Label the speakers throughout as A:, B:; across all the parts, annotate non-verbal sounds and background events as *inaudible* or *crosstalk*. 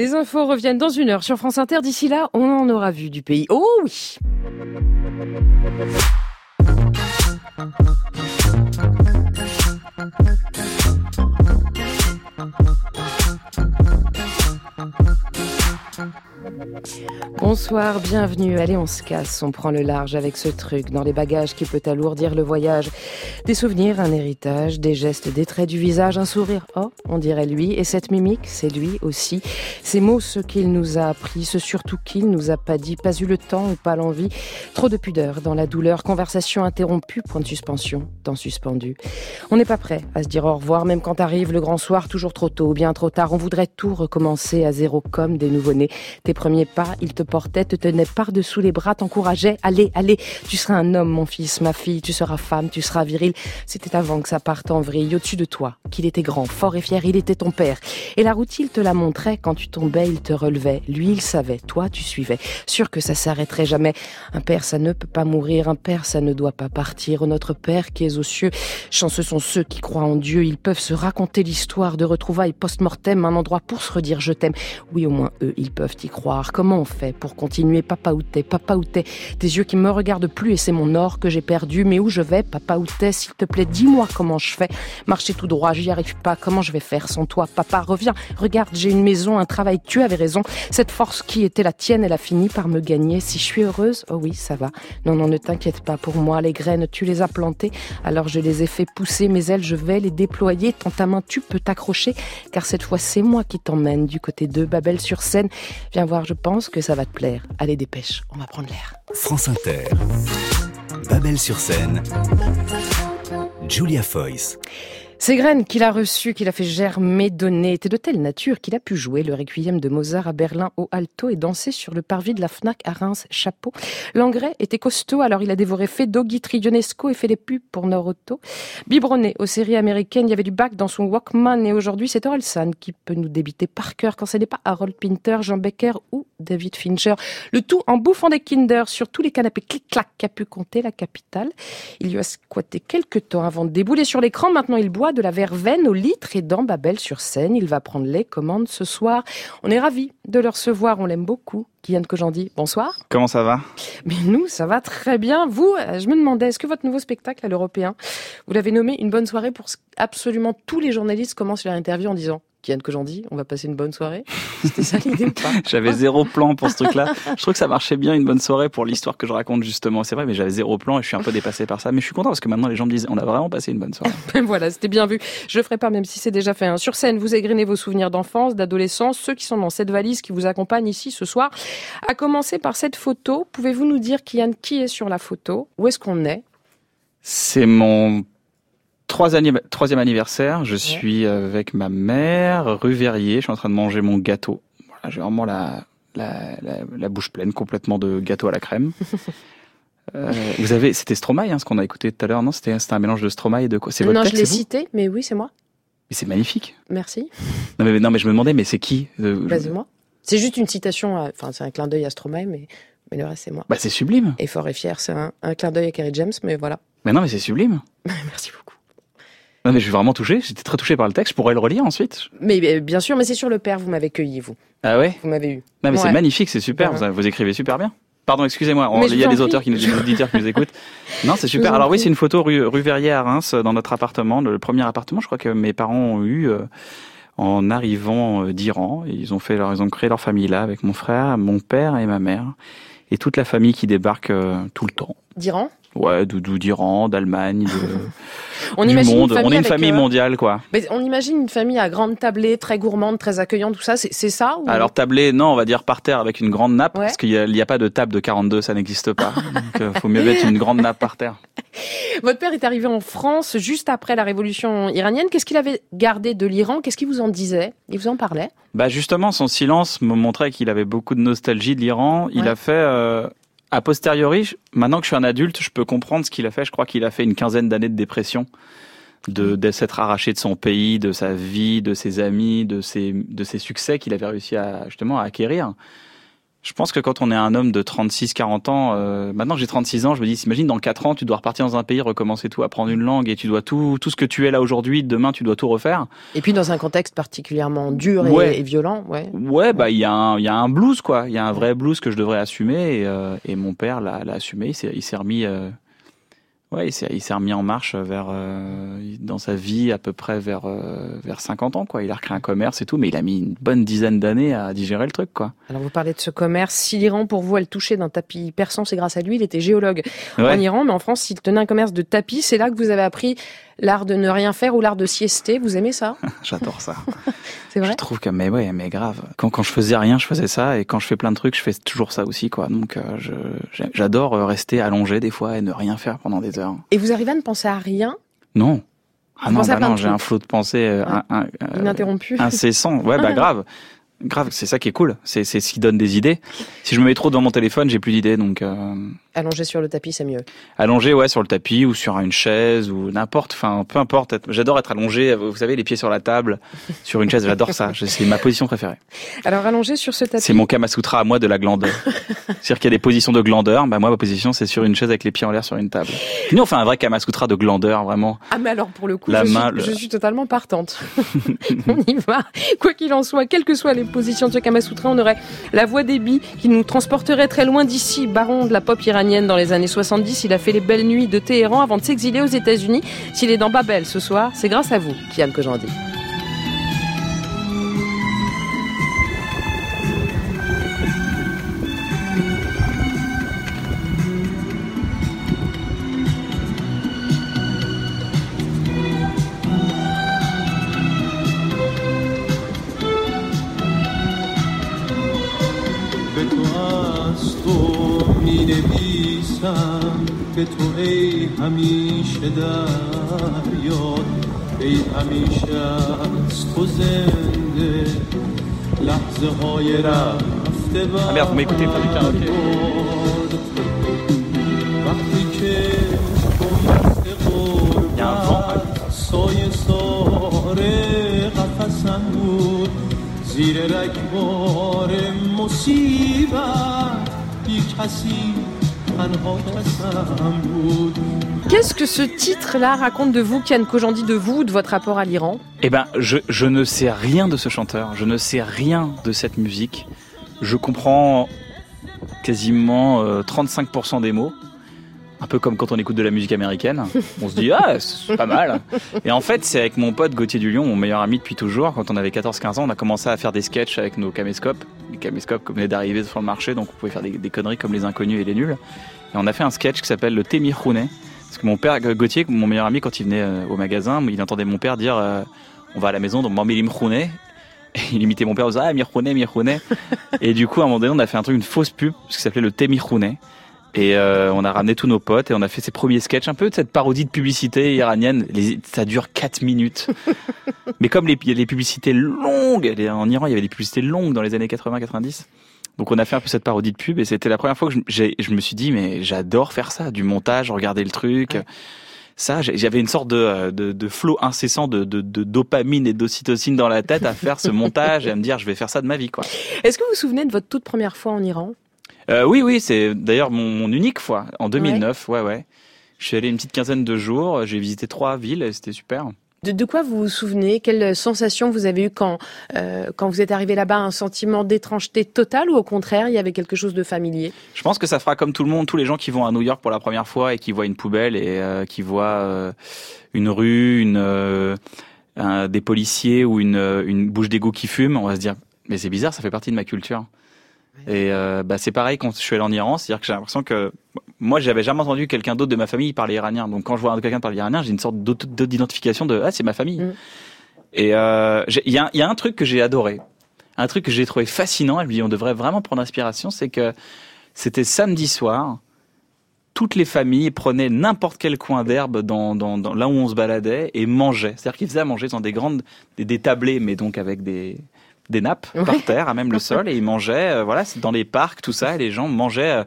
A: Les infos reviennent dans une heure sur France Inter. D'ici là, on en aura vu du pays. Oh oui Bonsoir, bienvenue. Allez, on se casse, on prend le large avec ce truc dans les bagages qui peut alourdir le voyage. Des souvenirs, un héritage, des gestes, des traits du visage, un sourire. Oh, on dirait lui. Et cette mimique, c'est lui aussi. Ces mots, ce qu'il nous a appris, ce surtout qu'il nous a pas dit, pas eu le temps ou pas l'envie. Trop de pudeur dans la douleur, conversation interrompue, point de suspension, temps suspendu. On n'est pas prêt à se dire au revoir, même quand arrive le grand soir, toujours trop tôt, bien trop tard. On voudrait tout recommencer à zéro comme des nouveau-nés. Tes premiers pas, il te portait, te tenait par-dessous les bras, t'encourageait. Allez, allez, tu seras un homme, mon fils, ma fille, tu seras femme, tu seras viril. C'était avant que ça parte en vrille, au-dessus de toi, qu'il était grand, fort et fier, il était ton père. Et la route, il te la montrait, quand tu tombais, il te relevait. Lui, il savait, toi, tu suivais. Sûr que ça s'arrêterait jamais. Un père, ça ne peut pas mourir, un père, ça ne doit pas partir. Notre père qui est aux cieux, chanceux sont ceux qui croient en Dieu, ils peuvent se raconter l'histoire de retrouvailles post-mortem, un endroit pour se redire je t'aime. Oui, au moins eux, ils peuvent y croire. Comment on fait pour continuer Papa t'es Papa où t'es yeux qui me regardent plus et c'est mon or que j'ai perdu. Mais où je vais Papa t'es S'il te plaît, dis-moi comment je fais. Marcher tout droit, j'y arrive pas. Comment je vais faire sans toi Papa, reviens. Regarde, j'ai une maison, un travail. Tu avais raison. Cette force qui était la tienne, elle a fini par me gagner. Si je suis heureuse, oh oui, ça va. Non, non, ne t'inquiète pas. Pour moi, les graines, tu les as plantées. Alors je les ai fait pousser. Mes ailes, je vais les déployer. Tant ta main, tu peux t'accrocher. Car cette fois, c'est moi qui t'emmène du côté de Babel sur scène. Viens voir, je pense que ça va Allez, dépêche, on va prendre l'air.
B: France Inter. Babel sur scène. Julia Foyce.
A: Ces graines qu'il a reçues, qu'il a fait germer, donner, étaient de telle nature qu'il a pu jouer le requiem de Mozart à Berlin au alto et danser sur le parvis de la Fnac à Reims, chapeau. L'engrais était costaud, alors il a dévoré Fedo, Guitry, Ionesco et fait les pubs pour Noroto. Biberonné aux séries américaines, il y avait du bac dans son Walkman et aujourd'hui c'est Orelsan qui peut nous débiter par cœur quand ce n'est pas Harold Pinter, Jean Becker ou David Fincher. Le tout en bouffant des Kinder sur tous les canapés clic-clac qu'a pu compter la capitale. Il lui a squatté quelques temps avant de débouler sur l'écran. Maintenant il boit de la verveine au litre et dans Babel sur scène. Il va prendre les commandes ce soir. On est ravis de le recevoir, on l'aime beaucoup. Kylian Kojandi, bonsoir.
C: Comment ça va?
A: Mais nous, ça va très bien. Vous, je me demandais, est-ce que votre nouveau spectacle à l'Européen, vous l'avez nommé une bonne soirée pour absolument tous les journalistes commencent leur interview en disant Kian dit, on va passer une bonne soirée. *laughs* C'était ça l'idée ou pas?
C: J'avais zéro plan pour ce truc-là. Je trouve que ça marchait bien une bonne soirée pour l'histoire que je raconte justement. C'est vrai, mais j'avais zéro plan et je suis un peu dépassé par ça. Mais je suis content parce que maintenant les gens me disent, on a vraiment passé une bonne soirée. *laughs*
A: voilà, c'était bien vu. Je le ferai pas même si c'est déjà fait. Hein. Sur scène, vous égrenez vos souvenirs d'enfance, d'adolescence, ceux qui sont dans cette valise qui vous accompagne ici ce soir. À commencer par cette photo, pouvez-vous nous dire, Kian, qui est sur la photo? Où est-ce qu'on est?
C: C'est mon troisième anniversaire, je suis avec ma mère, rue Verrier, je suis en train de manger mon gâteau. Voilà, j'ai vraiment la, la, la, bouche pleine complètement de gâteau à la crème. *laughs* Euh, vous avez, c'était Stromae, hein, ce qu'on a écouté tout à l'heure, non? C'était un mélange de Stromae et de quoi?
A: C'est votre Non, je l'ai cité, mais oui, c'est moi.
C: Mais c'est magnifique.
A: Merci.
C: Non mais, non, mais je me demandais, mais c'est qui?
A: Euh, bah, C'est moi. C'est juste une citation, enfin, c'est un clin d'œil à Stromae, mais, mais le reste, c'est moi.
C: Bah, c'est sublime.
A: Et fort et fier, c'est un, un clin d'œil à Kerry James, mais voilà.
C: Mais non, mais c'est sublime. *laughs*
A: Merci beaucoup.
C: Non, mais je suis vraiment touché. J'étais très touché par le texte. Je pourrais le relire ensuite.
A: Mais bien sûr, mais c'est sur le père. Vous m'avez cueilli, vous.
C: Ah ouais?
A: Vous m'avez eu.
C: Non, mais c'est magnifique, c'est super. Vous, écrivez super bien. Pardon, excusez-moi. Il y a des auteurs qui nous, *laughs* des auditeurs qui nous écoutent. Non, c'est super. Alors oui, c'est une photo rue, rue Verrier à Reims, dans notre appartement, le premier appartement. Je crois que mes parents ont eu euh, en arrivant euh, d'Iran. Ils ont fait, leur, ils ont créé leur famille là avec mon frère, mon père et ma mère et toute la famille qui débarque euh, tout le temps.
A: D'Iran?
C: Ouais, d'Iran, d'Allemagne, *laughs* on du imagine monde. on est une famille euh, mondiale, quoi.
A: Mais on imagine une famille à grande tablée, très gourmande, très accueillante, tout ça. C'est ça ou...
C: Alors tablée, non, on va dire par terre avec une grande nappe, parce qu'il n'y a, a, pas de table de 42, ça n'existe pas. *laughs* Donc euh, faut mieux mettre une grande nappe par terre. *laughs*
A: Votre père est arrivé en France juste après la révolution iranienne. Qu'est-ce qu'il avait gardé de l'Iran? Qu'est-ce qu'il vous en disait? Il vous en parlait?
C: Bah justement, son silence me montrait qu'il avait beaucoup de nostalgie de l'Iran. Il a fait euh, a posteriori, maintenant que je suis un adulte, je peux comprendre ce qu'il a fait. Je crois qu'il a fait une quinzaine d'années de dépression, de, de s'être arraché de son pays, de sa vie, de ses amis, de ses, de ses succès qu'il avait réussi à justement à acquérir. Je pense que quand on est un homme de 36-40 ans, euh, maintenant que j'ai 36 ans, je me dis, imagine dans 4 ans, tu dois repartir dans un pays, recommencer tout, apprendre une langue, et tu dois tout, tout ce que tu es là aujourd'hui, demain tu dois tout refaire.
A: Et puis dans un contexte particulièrement dur et, violent, ouais.
C: Ouais, bah il y a un, il y a un blues quoi, il y a un vrai blues que je devrais assumer, et, euh, et mon père l'a assumé, il s'est remis. Euh, Ouais, il s'est remis en marche vers euh, dans sa vie à peu près vers euh, vers 50 ans quoi. Il a recréé un commerce et tout, mais il a mis une bonne dizaine d'années à digérer le truc quoi.
A: Alors vous parlez de ce commerce. Si l'Iran pour vous elle touchait d'un tapis persan, c'est grâce à lui. Il était géologue en Iran, mais en France, s'il tenait un commerce de tapis, c'est là que vous avez appris l'art de ne rien faire ou l'art de siester. Vous aimez ça? *laughs*
C: J'adore ça. *laughs*
A: c'est vrai?
C: Je trouve que mais ouais, mais grave. Quand quand je faisais rien, je faisais ça, et quand je fais plein de trucs, je fais toujours ça aussi quoi. Donc euh, j'adore euh, rester allongé des fois et ne rien faire pendant des heures.
A: Et vous arrivez à ne penser à rien?
C: Non. Ah non, bah non, j'ai un flot de pensée euh, un,
A: ininterrompu,
C: incessant. Ouais, bah *laughs* grave grave, c'est ça qui est cool. C'est ce qui donne des idées. Si je me mets trop dans mon téléphone, j'ai plus d'idées. Donc euh...
A: allongé sur le tapis, c'est mieux.
C: Allongé, ouais, sur le tapis ou sur une chaise ou n'importe. Enfin, peu importe. J'adore être allongé. Vous savez, les pieds sur la table, *laughs* sur une chaise. J'adore ça. C'est ma position préférée.
A: Alors allongé sur ce tapis.
C: C'est mon Kamasutra à moi de la glandeur. *laughs* C'est-à-dire qu'il y a des positions de glandeur. Bah moi, ma position, c'est sur une chaise avec les pieds en l'air sur une table. Nous, on fait un vrai Kamasutra de glandeur, vraiment.
A: Ah mais alors pour le coup, la je, main, suis, je suis totalement partante. *laughs* on y va. Quoi qu'il en soit, quelles que soient les position de ce Kamasutra, on aurait la voix d'Ebi qui nous transporterait très loin d'ici, baron de la pop iranienne dans les années 70. Il a fait les belles nuits de Téhéran avant de s'exiler aux États-Unis. S'il est dans Babel ce soir, c'est grâce à vous, Kian dis.
D: همیشه در یاد ای همیشه از تو زنده. لحظه های رفته
C: karaoké.
D: وقتی که باید قربت سایه ساره قفصم بود. زیر رگبار مصیبت بی کسی
A: Qu'est-ce que ce titre-là raconte de vous, Kian Kojandi, de vous, de votre rapport à l'Iran?
C: Eh ben, je, ne sais rien de ce chanteur, je ne sais rien de cette musique. Je comprends quasiment 35% euh, des mots. Un peu comme quand on écoute de la musique américaine. On se dit, ah, c'est pas mal. Et en fait, c'est avec mon pote Gauthier Dulion, mon meilleur ami depuis toujours. Quand on avait 14-15 ans, on a commencé à faire des sketchs avec nos caméscopes. Les caméscopes venaient d'arriver sur le marché, donc on pouvait faire des, conneries comme les inconnus et les nuls. Et on a fait un sketch qui s'appelle le Témir Parce que mon père, Gauthier, mon meilleur ami, quand il venait euh, au magasin, il entendait mon père dire, euh, on va à la maison, donc Mamilim Et il imitait mon père, il disait, ah, Mirkhoune, Mirkhoune. *laughs* et du coup, à un moment donné, on a fait un truc, une fausse pub, ce qui s'appelait le Témir et euh, on a ramené tous nos potes et on a fait ces premiers sketchs, un peu de cette parodie de publicité iranienne. ça dure 4 minutes. *laughs* Mais comme les, les publicités longues, en Iran il y avait des publicités longues dans les années 80-90. Donc on a fait un peu cette parodie de pub et c'était la première fois que je, je me suis dit mais j'adore faire ça, du montage, regarder le truc. Ça, j'avais une sorte de, de, de flot incessant de, de, de dopamine et d'ocytocine dans la tête à faire ce montage et à me dire je vais faire ça de ma vie. quoi.
A: Est-ce que vous vous souvenez de votre toute première fois en Iran?
C: Euh, oui, oui, c'est d'ailleurs mon, unique fois en 2009. Ouais. ouais, Je suis allé une petite quinzaine de jours. J'ai visité trois villes et c'était super.
A: De, quoi vous vous souvenez? Quelle sensation vous avez eu quand, euh, quand vous êtes arrivé là-bas? Un sentiment d'étrangeté totale ou au contraire, il y avait quelque chose de familier?
C: Je pense que ça fera comme tout le monde, tous les gens qui vont à New York pour la première fois et qui voient une poubelle et euh, qui voient une rue, une, des policiers ou une, une bouche d'égout qui fume. On va se dire, mais c'est bizarre, ça fait partie de ma culture. Et euh, bah, c'est pareil quand je suis allé en Iran, c'est-à-dire que j'ai l'impression que moi j'avais jamais entendu quelqu'un d'autre de ma famille parler iranien. Donc quand je vois quelqu'un parler iranien, j'ai une sorte d'identification de ah c'est ma famille. Mm. Et euh, il y, a, y a un truc que j'ai adoré, un truc que j'ai trouvé fascinant. Et je me dis on devrait vraiment prendre inspiration, c'est que c'était samedi soir. Toutes les familles prenaient n'importe quel coin d'herbe dans, dans, dans, là où on se baladait et mangeaient. C'est-à-dire qu'ils faisaient à manger dans des grandes des, des tablés, mais donc avec des des nappes par terre, à même le *laughs* sol, et ils mangeaient, euh, voilà, dans les parcs, tout ça, et les gens mangeaient, euh,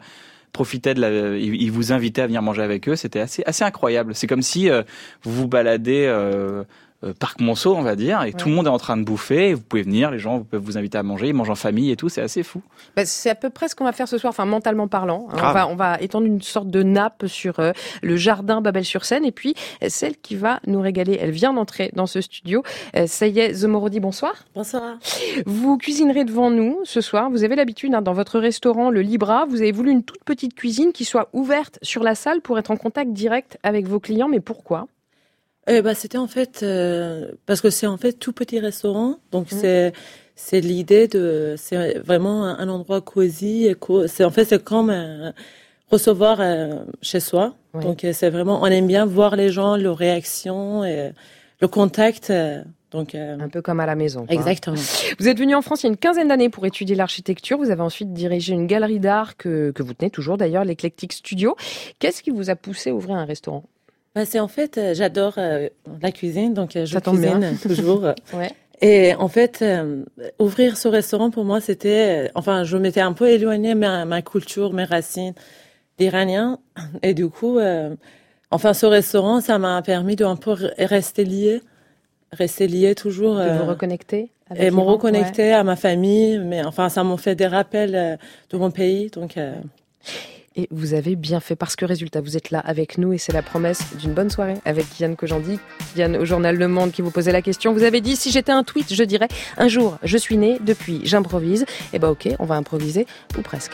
C: profitaient de la, ils, vous invitaient à venir manger avec eux. C'était assez, assez incroyable. C'est comme si euh, vous vous baladez euh, parc Monceau, on va dire, et tout le monde est en train de bouffer. vous pouvez venir, les gens peuvent vous inviter à manger, ils mangent en famille et tout. C'est assez fou.
A: Bah, c'est à peu près ce qu'on va faire ce soir, enfin mentalement parlant. Hein. On, va, on va étendre une sorte de nappe sur euh, le jardin Babel-sur-Seine, et puis celle qui va nous régaler, elle vient d'entrer dans ce studio. ça y est, Zomorodi, bonsoir.
E: Bonsoir.
A: Vous cuisinerez devant nous ce soir. Vous avez l'habitude, hein, dans votre restaurant, le Libra, vous avez voulu une toute petite cuisine qui soit ouverte sur la salle pour être en contact direct avec vos clients. Mais pourquoi?
E: Eh ben, c'était en fait euh, parce que c'est en fait tout petit restaurant, donc mmh. c'est c'est l'idée de c'est vraiment un endroit cosy. C'est en fait c'est comme euh, recevoir euh, chez soi. Donc c'est vraiment on aime bien voir les gens, leurs réactions et le contact. Donc,
A: un peu comme à la maison.
E: Exactement.
A: Vous êtes venu en France il y a une quinzaine d'années pour étudier l'architecture. Vous avez ensuite dirigé une galerie d'art que, que vous tenez toujours d'ailleurs, l'Eclectic Studio. Qu'est-ce qui vous a poussé à ouvrir un restaurant?
E: Bah, c'est en fait, euh, j'adore euh, la cuisine, donc euh, je cuisine toujours. *laughs* ouais. Et en fait, ouvrir ce restaurant pour moi, c'était, enfin, je m'étais un peu éloignée ma, ma culture, mes racines d'Iranien, et du coup, enfin, ce restaurant, ça m'a permis de un peu rester lié, rester lié toujours.
A: De vous reconnecter.
E: et me reconnecter à ma famille, mais enfin, ça m'a fait des rappels de mon pays, donc.
A: Et vous avez bien fait parce que résultat, vous êtes là avec nous et c'est la promesse d'une bonne soirée avec Yann Kojandi, Yann au journal Le Monde qui vous posait la question. Vous avez dit si j'étais un tweet, je dirais un jour je suis né, depuis j'improvise. Et eh ben ok, on va improviser ou presque.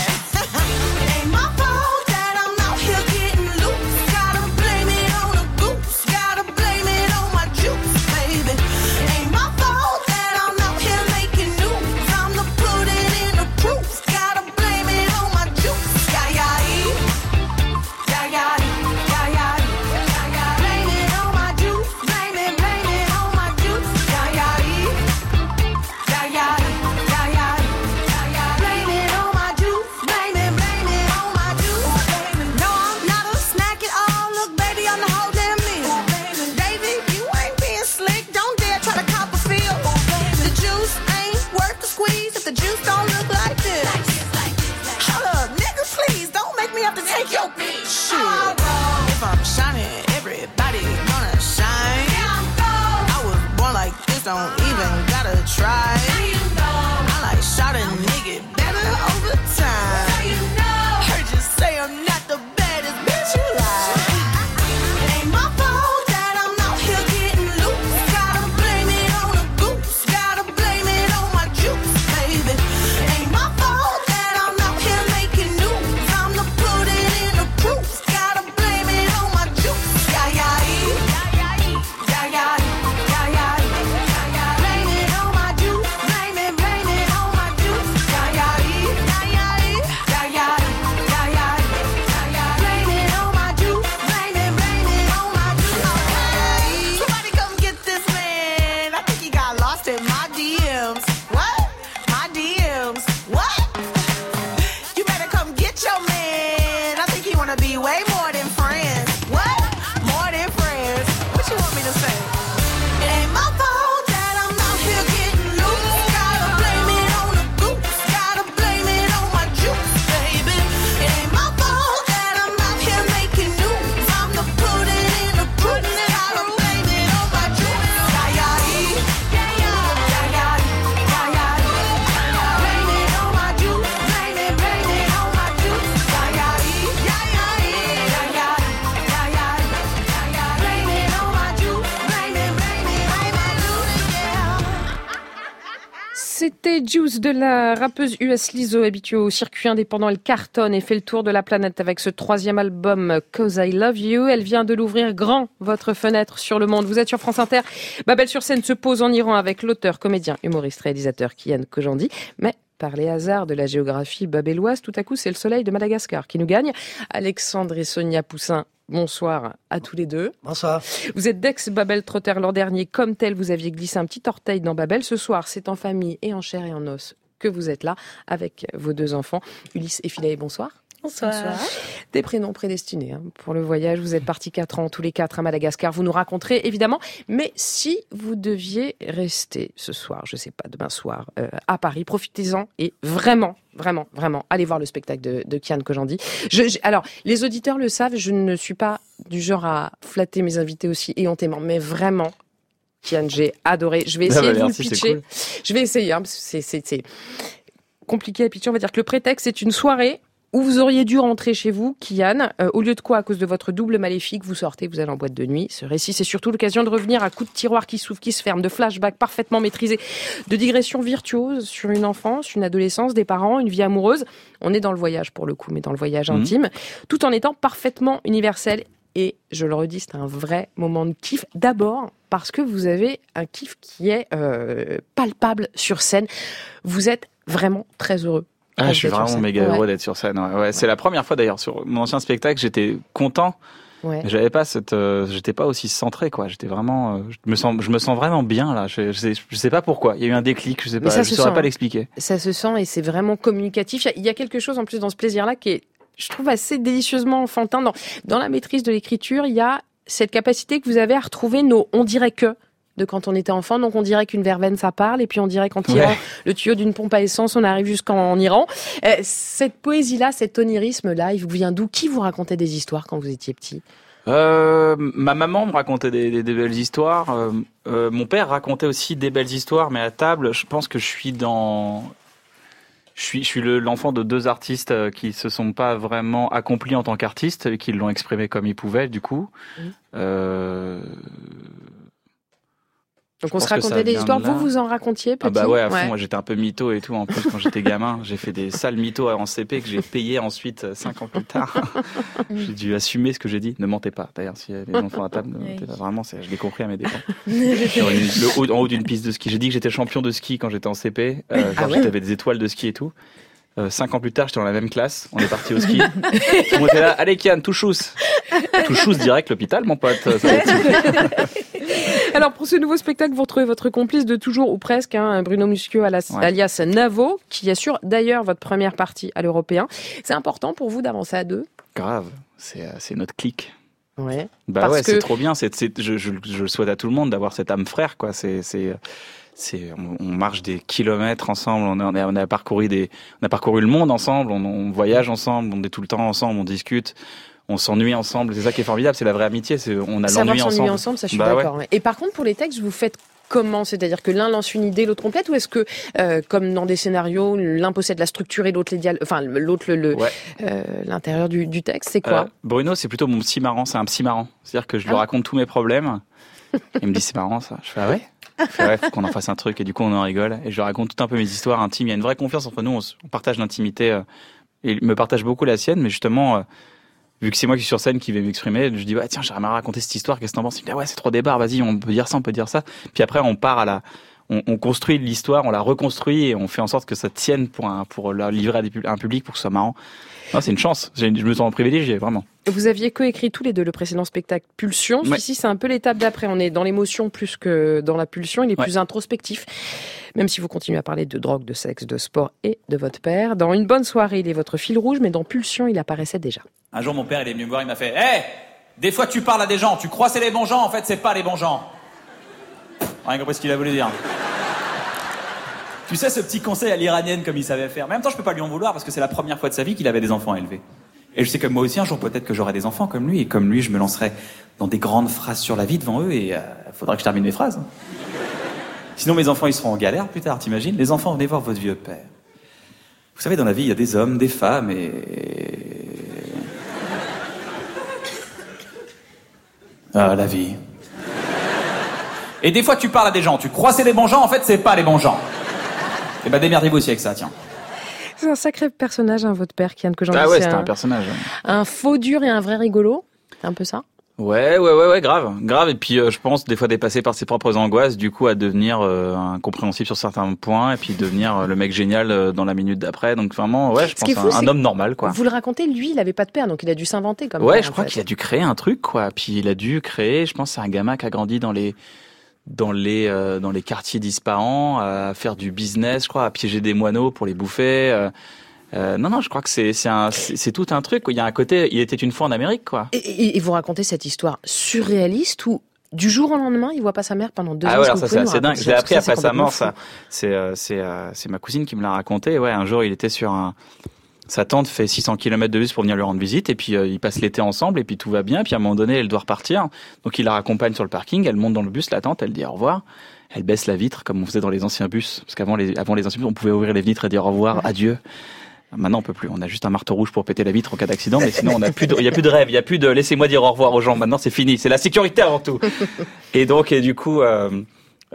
F: don't even gotta try. De la rappeuse US Lizzo, habituée au circuit indépendant, elle cartonne et fait le tour de la planète avec ce troisième album Cause I Love You. Elle vient de l'ouvrir grand, votre fenêtre sur le monde. Vous êtes sur France Inter. Babel sur scène se pose en Iran avec l'auteur, comédien, humoriste, réalisateur Kian Kojandi. Mais
A: par les hasards de la géographie babelloise, tout à coup, c'est le soleil de Madagascar qui nous gagne. Alexandre et Sonia Poussin, bonsoir à tous les deux.
G: Bonsoir.
A: Vous êtes d'ex-Babel Trotter l'an dernier. Comme tel, vous aviez glissé un petit orteil dans Babel. Ce soir, c'est en famille et en chair et en os que vous êtes là avec vos deux enfants. Ulysse et Philae, bonsoir.
H: Bonsoir.
A: Des prénoms prédestinés hein, pour le voyage. Vous êtes partis quatre ans, tous les quatre à Madagascar. Vous nous raconterez évidemment. Mais si vous deviez rester ce soir, je sais pas, demain soir, euh, à Paris, profitez-en et vraiment, vraiment, vraiment, allez voir le spectacle de, de Kian que j'en dis. Je, alors, les auditeurs le savent, je ne suis pas du genre à flatter mes invités aussi éhontément, mais vraiment, Kian, j'ai adoré. Je vais ah essayer bah de vous le pitcher. Je vais essayer, hein, c'est compliqué à pitcher. On va dire que le prétexte, c'est une soirée où vous auriez dû rentrer chez vous, Kian, euh, au lieu de quoi, à cause de votre double maléfique, vous sortez, vous allez en boîte de nuit. Ce récit, c'est surtout l'occasion de revenir à coups de tiroir qui s'ouvrent, qui se ferment, de flashbacks parfaitement maîtrisés, de digressions virtuoses sur une enfance, une adolescence, des parents, une vie amoureuse. On est dans le voyage pour le coup, mais dans le voyage mmh. intime, tout en étant parfaitement universel. Et je le redis, c'est un vrai moment de kiff. D'abord, parce que vous avez un kiff qui est euh, palpable sur scène. Vous êtes vraiment très heureux
C: ah, je suis vraiment méga heureux d'être sur scène. Ouais. C'est la première fois d'ailleurs sur mon ancien spectacle, j'étais content. Ouais. J'avais pas cette, euh, j'étais pas aussi centré quoi. J'étais vraiment, euh, je me sens, je me sens vraiment bien là. Je, je, sais, je sais pas pourquoi. Il y a eu un déclic. Je sais pas. je saurais pas l'expliquer.
A: Ça se sent et c'est vraiment communicatif. Il y, a, quelque chose en plus dans ce plaisir-là qui est, je trouve assez délicieusement enfantin. Dans, dans la maîtrise de l'écriture, il y a cette capacité que vous avez à retrouver nos on dirait que de quand on était enfant. Donc on dirait qu'une verveine ça parle, et puis on dirait qu'en tirant le tuyau d'une pompe à essence, on arrive jusqu'en Iran. Euh, cette poésie-là, cet onirisme-là, il vous vient d'où? Qui vous racontait des histoires quand vous étiez petit?
C: Euh, ma maman me racontait des, belles histoires. Euh, mon père racontait aussi des belles histoires, mais à table, je pense que je suis dans je suis, je suis l'enfant de deux artistes qui se sont pas vraiment accomplis en tant qu'artistes, qui l'ont exprimé comme ils pouvaient, du coup. Mmh. Euh,
A: donc on se racontait des histoires. Vous vous en racontiez petit.
C: Ah bah ouais, à fond. Moi j'étais un peu mytho et tout. En plus quand j'étais gamin, j'ai fait des sales mythos en CP que j'ai payé ensuite euh, cinq ans plus tard. *laughs* j'ai dû assumer ce que j'ai dit. Ne mentez pas. D'ailleurs, si les enfants à table, ne mentez pas. Vraiment, je l'ai compris à mes dépens. *laughs* Sur le haut, en haut d'une piste de ski. J'ai dit que j'étais champion de ski quand j'étais en CP. Euh, ah j'avais des étoiles de ski et tout. Euh, cinq ans plus tard, j'étais dans la même classe. On est parti au ski. on était là. Allez, Kian, touchous. Touchous direct l'hôpital, mon pote. *laughs*
A: Alors, pour ce nouveau spectacle, vous retrouvez votre complice de toujours ou presque, hein, Bruno Muschio alias, Navo, qui assure d'ailleurs votre première partie à l'européen. C'est important pour vous d'avancer à deux?
C: Grave. C'est, euh, c'est notre clic.
A: Ouais.
C: Bah ouais, c'est trop bien. Je, je, le souhaite à tout le monde d'avoir cette âme frère, quoi. C'est, c'est, on, marche des kilomètres ensemble, on a, on a, parcouru des, on a parcouru le monde ensemble, on, voyage ensemble, on est tout le temps ensemble, on discute, on s'ennuie ensemble. C'est ça qui est formidable, c'est la vraie amitié. C'est on a l'ennui ensemble.
A: ensemble, ça je suis bah d'accord. Et par contre, pour les textes, vous faites comment? C'est-à-dire que l'un lance une idée, l'autre complète, ou est-ce que, euh, comme dans des scénarios, l'un possède la structure et l'autre les dialogues, enfin l'autre le, euh, l'intérieur du, du, texte, c'est quoi? Euh,
C: Bruno, c'est plutôt mon psy marrant, c'est un psy marrant. C'est-à-dire que je lui ah. raconte tous mes problèmes. Il me dit c'est marrant ça. Je fais ah ouais? Faut qu'on en fasse un truc et du coup on en rigole et je raconte tout un peu mes histoires intimes. Il y a une vraie confiance entre nous, on, partage l'intimité euh, il me partage beaucoup la sienne, mais justement euh, vu que c'est moi qui suis sur scène qui vais m'exprimer, je dis ouais tiens j'aimerais raconter cette histoire, qu'est-ce que t'en penses? Il me dit ah ouais c'est trop débarre, vas-y on peut dire ça, on peut dire ça. Puis après on part à la on, construit l'histoire, on la reconstruit et on fait en sorte que ça tienne pour pour la livrer à, un public pour que ce soit marrant. C'est une chance. Je me sens privilégié, vraiment.
A: Vous aviez coécrit tous les deux le précédent spectacle Pulsion. Ici, c'est un peu l'étape d'après. On est dans l'émotion plus que dans la pulsion. Il est plus introspectif. Même si vous continuez à parler de drogue, de sexe, de sport et de votre père. Dans Une bonne soirée, il est votre fil rouge, mais dans Pulsion, il apparaissait déjà.
I: Un jour, mon père, il est venu me voir, il m'a fait Hé Des fois, tu parles à des gens, tu crois c'est les bons gens, en fait, c'est pas les bons gens. Rien compris ce qu'il a voulu dire. Tu sais, ce petit conseil à l'iranienne comme il savait faire. Mais en même temps, je peux pas lui en vouloir parce que c'est la première fois de sa vie qu'il avait des enfants à élever. Et je sais que moi aussi, un jour, peut-être que j'aurai des enfants comme lui. Et comme lui, je me lancerai dans des grandes phrases sur la vie devant eux et il euh, faudra que je termine mes phrases. Sinon, mes enfants, ils seront en galère plus tard, t'imagines Les enfants, venez voir votre vieux père. Vous savez, dans la vie, il y a des hommes, des femmes et... Ah, la vie. Et des fois, tu parles à des gens, tu crois c'est les bons gens, en fait, c'est pas les bons gens. Eh ben démerdez-vous aussi avec ça, tiens.
A: C'est un sacré personnage, hein, votre père, Kian, que j'en
C: Ah ouais, c'est un personnage.
A: Un faux dur et un vrai rigolo. C'est un peu ça
C: Ouais, ouais, ouais, ouais, grave, grave. Et puis, euh, je pense des fois dépasser par ses propres angoisses, du coup, à devenir euh, incompréhensible sur certains points, et puis devenir euh, le mec génial dans la minute d'après. Donc vraiment, ouais, je pense un, homme normal, quoi.
A: Vous le racontez, lui, il avait pas de père, donc il a dû s'inventer comme.
C: Ouais, je crois qu'il a dû créer un truc, quoi. Puis il a dû créer. Je pense c'est un gamin qui a grandi dans les dans les dans les quartiers d'Ispahan, à faire du business, je crois, à piéger des moineaux pour les bouffer. Euh, non, non, je crois que c'est c'est tout un truc. Il y a un côté, il était une fois en Amérique, quoi.
A: Et, vous racontez cette histoire surréaliste où du jour au lendemain, il voit pas sa mère pendant deux
C: ah
A: ans.
C: Ah ouais, ça c'est assez dingue. J'ai appris après sa mort, ça. C'est euh, c'est euh, c'est ma cousine qui me l'a raconté. Ouais, un jour, il était sur un sa tante fait 600 km de bus pour venir lui rendre visite et puis ils passent l'été ensemble et puis tout va bien puis à un moment donné elle doit repartir donc il la raccompagne sur le parking elle monte dans le bus la tante elle dit au revoir elle baisse la vitre comme on faisait dans les anciens bus parce qu'avant les avant les anciens bus on pouvait ouvrir les vitres et dire au revoir adieu Maintenant, on peut plus. On a juste un marteau rouge pour péter la vitre en cas d'accident, mais sinon, on a *laughs* plus il y a plus de rêve, il y a plus de laissez-moi dire au revoir aux gens. Maintenant, c'est fini. C'est la sécurité avant tout. *laughs* Et donc, et du coup, euh,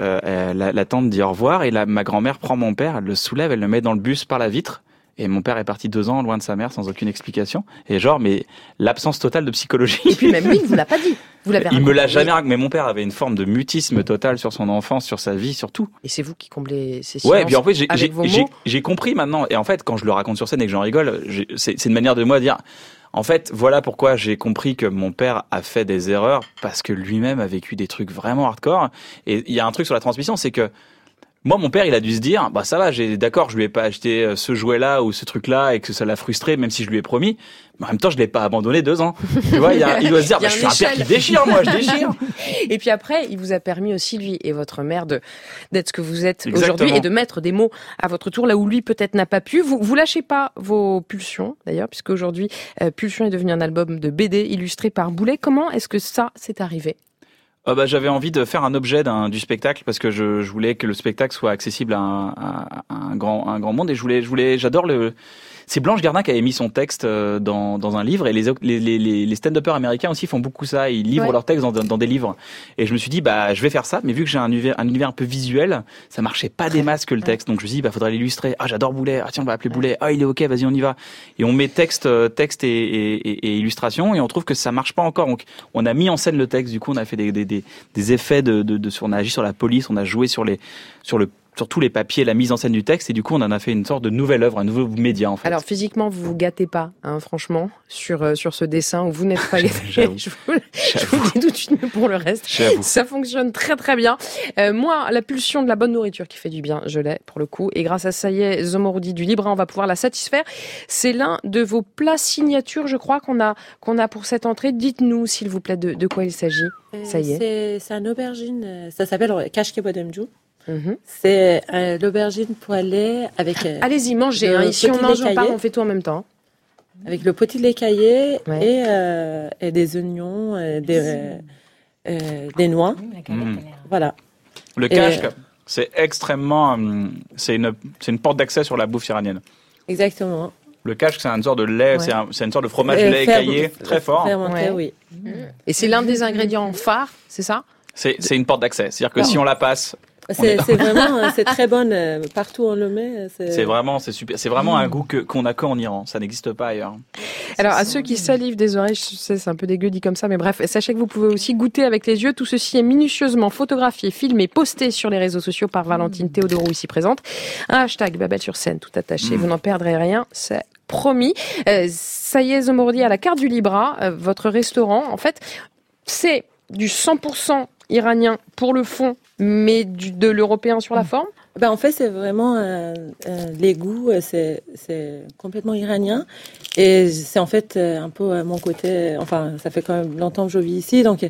C: euh, la, la, tante dit au revoir et la, ma grand-mère prend mon père, elle le soulève, elle le met dans le bus par la vitre et mon père est parti deux ans loin de sa mère sans aucune explication. Et genre, mais l'absence totale de psychologie.
A: Et puis même lui, il vous l'a pas dit. Vous l'avez
C: Il me l'a jamais raconté. Mais mon père avait une forme de mutisme total sur son enfance, sur sa vie, sur tout.
A: Et c'est vous qui comblez ces
C: silences Ouais, et puis en fait, j'ai compris maintenant. Et en fait, quand je le raconte sur scène et que j'en rigole, c'est une manière de moi de dire. En fait, voilà pourquoi j'ai compris que mon père a fait des erreurs parce que lui-même a vécu des trucs vraiment hardcore. Et il y a un truc sur la transmission, c'est que moi, mon père, il a dû se dire, bah ça va, j'ai d'accord, je lui ai pas acheté euh, ce jouet-là ou ce truc-là et que ça l'a frustré, même si je lui ai promis. Mais en même temps, je l'ai pas abandonné deux ans. *laughs* tu vois, il, il doit se dire, bah, je suis un père qui déchire, moi, je déchire. *laughs*
A: et puis après, il vous a permis aussi lui et votre mère de d'être ce que vous êtes aujourd'hui et de mettre des mots à votre tour là où lui peut-être n'a pas pu. Vous vous lâchez pas vos pulsions d'ailleurs, puisque aujourd'hui, euh, Pulsion est devenu un album de BD illustré par Boulet. Comment est-ce que ça s'est arrivé?
C: Euh, bah, J'avais envie de faire un objet du spectacle parce que je, je, voulais que le spectacle soit accessible à un, à un, grand, un grand monde et je voulais, je voulais, j'adore le, c'est Blanche Gardin qui avait mis son texte euh, dans, dans un livre et les, les, les, les stand-uppers américains aussi font beaucoup ça. Ils livrent leurs textes dans, dans, des livres. Et je me suis dit, bah, je vais faire ça, mais vu que j'ai un univers, un univers un peu visuel, ça marchait pas des masses que le texte. Donc je me suis dit, bah, faudrait l'illustrer. Ah, j'adore Boulet. Ah, tiens, on va appeler Boulet. Ah, il est ok, vas-y, on y va. Et on met texte, euh, texte et, et, et, illustration et on trouve que ça marche pas encore. Donc on a mis en scène le texte. Du coup, on a fait des, des, des, des effets de, de, de, on a agi sur la police, on a joué sur les, sur le sur tous les papiers, la mise en scène du texte, et du coup, on en a fait une sorte de nouvelle œuvre, un nouveau média, en fait.
A: Alors, physiquement, vous vous gâtez pas, hein, franchement, sur, euh, sur ce dessin où vous n'êtes pas *laughs* gâté. *laughs* je, vous, je vous dis tout de suite, mais pour le reste, ça fonctionne très très bien. Euh, moi, la pulsion de la bonne nourriture qui fait du bien, je l'ai, pour le coup, et grâce à ça y est, Zomorodi du Libre, on va pouvoir la satisfaire. C'est l'un de vos plats signatures, je crois, qu'on a, qu'on a pour cette entrée. Dites-nous, s'il vous plaît, de, de quoi il s'agit.
E: Euh, ça y est. C'est un aubergine, ça s'appelle Kashke Bodemju. Mhm. C'est euh, l'aubergine poêlée avec.
A: Euh, Allez-y, mangez. Hein. Ici, on mange, on parle, on fait tout en même temps.
E: Avec le petit lait caillé et, euh, et, des oignons, des, des noix. Mmh. Voilà.
C: Le cache, c'est extrêmement. c'est une, une porte d'accès sur la bouffe iranienne.
E: Exactement.
C: Le cache, c'est une sorte de lait, c'est une sorte de fromage lait caillé très fort.
E: oui.
A: Et c'est l'un des ingrédients phares, c'est ça?
C: C'est une porte d'accès. C'est-à-dire que si on la passe
E: c'est vraiment, euh, c'est très bonne euh, partout on le met.
C: Euh, c'est vraiment, c'est super. C'est vraiment un goût que qu'on a qu'en Iran. Ça n'existe pas ailleurs.
A: Alors à ceux qui salivent des oreilles, je sais c'est un peu dégueu dit comme ça, mais bref, sachez que vous pouvez aussi goûter avec les yeux. Tout ceci est minutieusement photographié, filmé, posté sur les réseaux sociaux par Valentine Théodoro ici présente. Un hashtag Babette sur scène, tout attaché. Mm. Vous n'en perdrez rien. C'est promis. ça y est, Zomordi à la carte du Libra, votre restaurant. En fait, c'est du 100% iranien pour le fond, mais du, de l'européen sur la mm. forme?
E: Ben en fait, c'est vraiment euh, euh, les goûts, euh, c'est c'est complètement iranien et c'est en fait un peu mon côté. Enfin, ça fait quand même longtemps que je vis ici, donc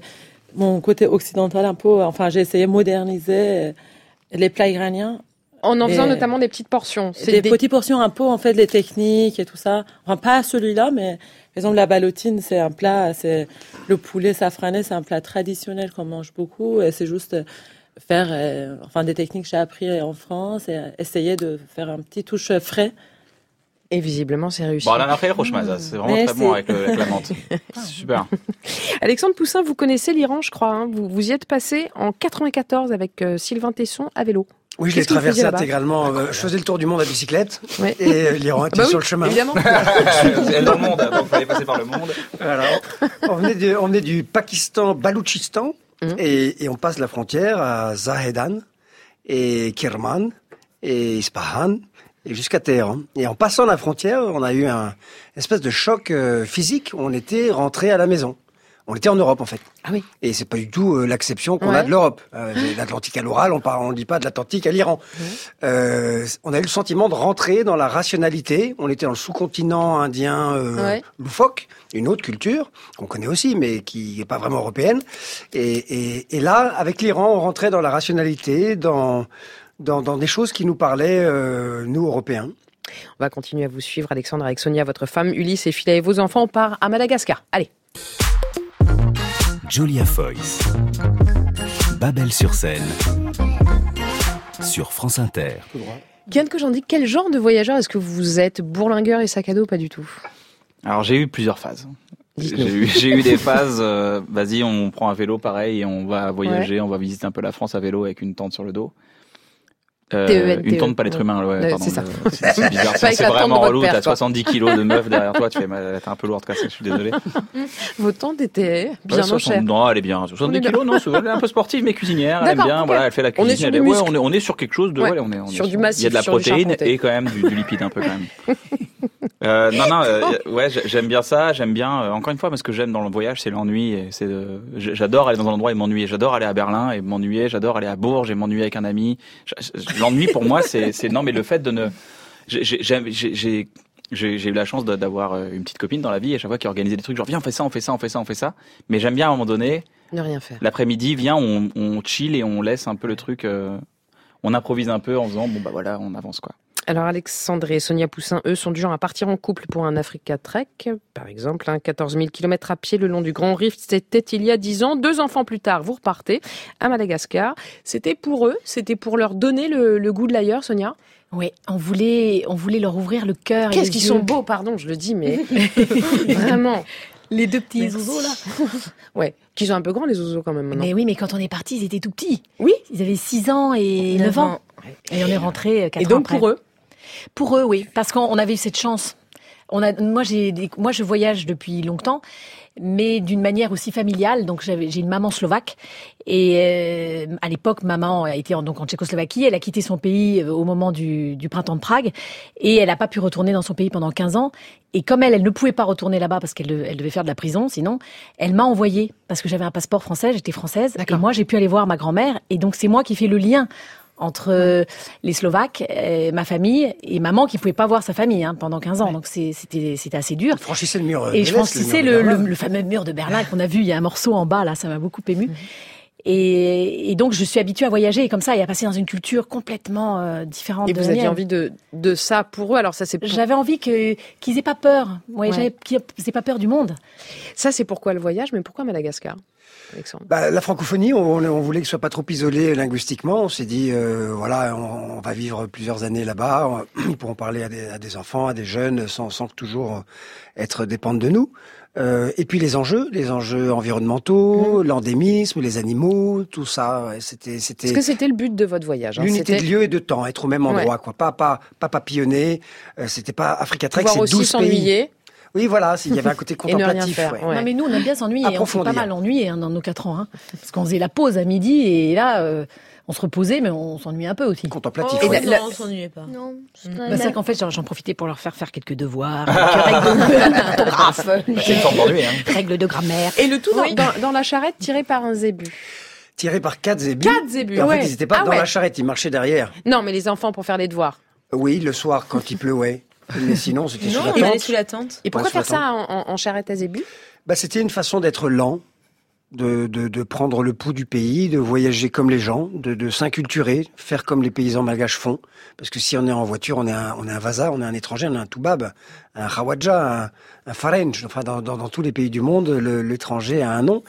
E: mon côté occidental un peu. Enfin, j'ai essayé de moderniser les plats iraniens
A: en en faisant notamment des petites portions.
E: Des, des, petites portions un peu en fait les techniques et tout ça. Enfin pas celui-là, mais exemple la ballotine c'est un plat, c'est le poulet safrané, c'est un plat traditionnel qu'on mange beaucoup. Et c'est juste faire, euh, enfin des techniques que j'ai appris en France et essayer de faire un petit touche frais.
A: Et visiblement, c'est réussi.
C: Bon, on a fait c'est vraiment très bon avec, le, avec, la menthe. *laughs* C'est super. *laughs*
A: Alexandre Poussin, vous connaissez l'Iran, je crois. Hein. Vous, vous y êtes passé en 94 avec euh, Sylvain Tesson à vélo.
G: Oui, je l'ai traversé intégralement. Euh, je faisais le tour du monde à bicyclette. Et euh, l'Iran ah était bah sur le chemin.
A: Évidemment. *laughs*
C: C'est dans le monde, donc il fallait passer par le monde.
G: Alors, on venait, on venait du Pakistan, Baloutchistan, mmh. et, et, on passe la frontière à Zahedan et Kirman et Ispahan et jusqu'à Téhéran. Et en passant la frontière, on a eu un espèce de choc euh, physique. On était rentré à la maison on était en Europe en fait.
A: Ah oui.
G: Et c'est pas du tout euh, l'acception qu'on a de l'Europe. Euh, L'Atlantique à l'oral, on ne dit pas de l'Atlantique à l'Iran. Euh, on a eu le sentiment de rentrer dans la rationalité. On était dans le sous-continent indien euh, loufoque, une autre culture qu'on connaît aussi, mais qui n'est pas vraiment européenne. Et, et, et là, avec l'Iran, on rentrait dans la rationalité, dans, dans, dans des choses qui nous parlaient, euh, nous Européens.
A: On va continuer à vous suivre, Alexandre, avec Sonia, votre femme, Ulysse et Phila et vos enfants. On part à Madagascar. Allez.
B: Julia Foyce. Babel sur scène. Sur France Inter.
A: Yann que j'en dis, quel genre de voyageur est-ce que vous êtes? Bourlingueur et sac à dos Pas du tout?
C: Alors j'ai eu plusieurs phases. J'ai eu, des *laughs* phases, euh, vas-y, on prend un vélo pareil et on va voyager, on va visiter un peu la France à vélo avec une tente sur le dos. Euh, une tente, pas l'être humain, ouais,
A: C'est ça.
C: C'est bizarre. C'est vraiment relou. T'as 70 kilos de meuf derrière toi. Tu fais, t'es un peu lourde, je suis désolé. *laughs*
A: Votre tente était bien
C: ouais,
A: chère.
C: Non, elle est bien. 70 kilos, non, elle est un peu sportive, mais cuisinière. Elle aime bien. Voilà, elle fait la cuisine. On est, ouais, on est, on est sur quelque chose de, ouais, on est, on
A: sur du massif.
C: Il y a de la protéine et quand même du, du lipide un peu quand même. *laughs* Euh, non, non, euh, ouais, j'aime bien ça. J'aime bien. Euh, encore une fois, parce que j'aime dans le voyage, c'est l'ennui. C'est, j'adore aller dans un endroit et m'ennuyer. J'adore aller à Berlin et m'ennuyer. J'adore aller à Bourges et m'ennuyer avec un ami. L'ennui pour moi, c'est, non, mais le fait de ne, j'ai, j'ai, eu la chance d'avoir une petite copine dans la vie et chaque fois qui organisait des trucs genre viens on fait ça on fait ça on fait ça on fait ça. Mais j'aime bien à un moment donné
A: ne rien faire.
C: l'après-midi viens on, on chill et on laisse un peu le truc on improvise un peu en faisant bon bah voilà on avance quoi
A: alors Alexandre et Sonia Poussin, eux, sont du genre à partir en couple pour un Africa Trek, par exemple, 14 000 km à pied le long du Grand Rift, c'était il y a 10 ans. Deux enfants plus tard, vous repartez à Madagascar. C'était pour eux, c'était pour leur donner le, goût de l'ailleurs, Sonia?
H: Oui, on voulait, on voulait leur ouvrir le cœur.
A: Qu'est-ce qu'ils sont beaux, pardon, je le dis, mais *laughs* vraiment.
H: Les deux petits oiseaux là. *laughs*
A: ouais, qui sont un peu grands les oiseaux quand même.
H: Mais oui, mais quand on est parti, ils étaient tout petits.
A: Oui,
H: ils avaient 6 ans et 9 ans. Et on est rentré 4
A: Et donc pour eux,
H: pour eux, oui, parce qu'on avait eu cette chance. On a, moi, j'ai, moi, je voyage depuis longtemps, mais d'une manière aussi familiale. Donc, j'ai une maman slovaque, et euh, à l'époque, maman a été en, donc en Tchécoslovaquie. Elle a quitté son pays euh, au moment du, du printemps de Prague, et elle n'a pas pu retourner dans son pays pendant 15 ans. Et comme elle, elle ne pouvait pas retourner là-bas parce qu'elle elle devait faire de la prison, sinon, elle m'a envoyé parce que j'avais un passeport français, j'étais française, et moi, j'ai pu aller voir ma grand-mère. Et donc, c'est moi qui fais le lien entre les Slovaques, euh, ma famille et maman qui pouvait pas voir sa famille hein, pendant 15 ans. Donc c'était c'était assez dur.
G: Franchissez le mur. Euh,
H: et je franchissais le, le, le, fameux mur de Berlin qu'on a vu. Il y a un morceau en bas là, ça m'a beaucoup ému. Mhm. Et, et, donc je suis habituée à voyager et comme ça et à passer dans une culture complètement euh, différente.
A: Et vous aviez envie de, de ça pour eux Alors ça c'est.
H: J'avais envie que qu'ils aient pas peur. Ouais, ouais. qu'ils aient pas peur du monde.
A: Ça c'est pourquoi le voyage, mais pourquoi Madagascar
G: bah, la francophonie, on, on, voulait que ce soit pas trop isolé linguistiquement. On s'est dit, euh, voilà, on, va vivre plusieurs années là-bas. *clears throat* Ils pourront parler à des, à des, enfants, à des jeunes, sans, sans toujours être dépendre de nous. Euh, et puis les enjeux, les enjeux environnementaux, mmh. l'endémisme, les animaux, tout ça. C'était, c'était.
A: Est-ce que c'était le but de votre voyage
G: hein, L'unité de lieu et de temps, être au même endroit, quoi. Pas, pas, pas papillonner. Euh, c'était pas Africa Trek, c'est 12 pays. Oui, voilà, s'il y avait un côté *laughs* contemplatif.
H: Non, mais nous, on aime bien s'ennuyer. On s'est pas mal ennuyé hein, dans nos quatre ans. Hein, parce qu'on faisait la pause à midi et là, euh, on se reposait, mais on s'ennuyait un peu aussi.
G: Contemplatif.
J: Oh, Non, on s'ennuyait pas. Non.
H: Bah, c'est qu'en fait, j'en profitais pour leur faire faire quelques devoirs, quelques règles d'orthographe, *laughs*
C: hein.
H: règles de grammaire.
A: Et le tout dans, dans, la charrette tirée par un zébu
G: tiré par quatre zébus.
A: Quatre zébus.
G: Et en fait, ils n'étaient pas ah dans la charrette, ils marchaient derrière.
A: Non, mais les enfants pour faire les devoirs.
G: Oui, le soir quand il pleuvait. Mais sinon, c'était sous la
J: tente. sous la tente.
A: Et pourquoi faire ça en, en, charrette à zébu
G: bah, C'était une façon d'être lent, de, de, de, prendre le pouls du pays, de voyager comme les gens, de, de s'inculturer, faire comme les paysans malgaches font. Parce que si on est en voiture, on est un, on est un vaza, on est un étranger, on est un toubab, un rawadja, un, un farenj. Enfin, dans, dans, dans, tous les pays du monde, l'étranger a un nom.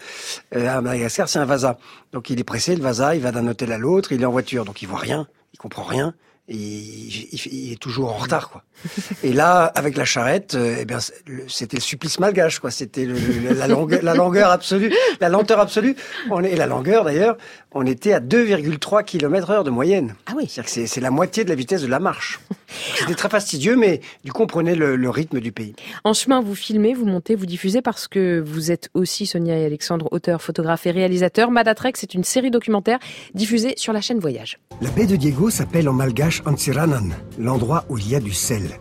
G: Euh, à Madagascar, c'est un vaza. Donc il est pressé, le vaza, il va d'un hôtel à l'autre, il est en voiture, donc il voit rien, il comprend rien il, est toujours en retard, quoi. Et là, avec la charrette, euh, eh bien, c'était le supplice malgache, quoi. C'était la, longueur, la longueur absolue, la lenteur absolue. On est, et la longueur, d'ailleurs, on était à 2,3 km heure de moyenne.
A: Ah oui.
G: C'est c'est la moitié de la vitesse de la marche. C'était très fastidieux, mais du coup, on prenait le, le, rythme du pays.
A: En chemin, vous filmez, vous montez, vous diffusez parce que vous êtes aussi, Sonia et Alexandre, auteur, photographe et réalisateur. Madatrek, c'est une série documentaire diffusée sur la chaîne Voyage.
G: La baie de Diego s'appelle en malgache L'endroit où il y a du sel.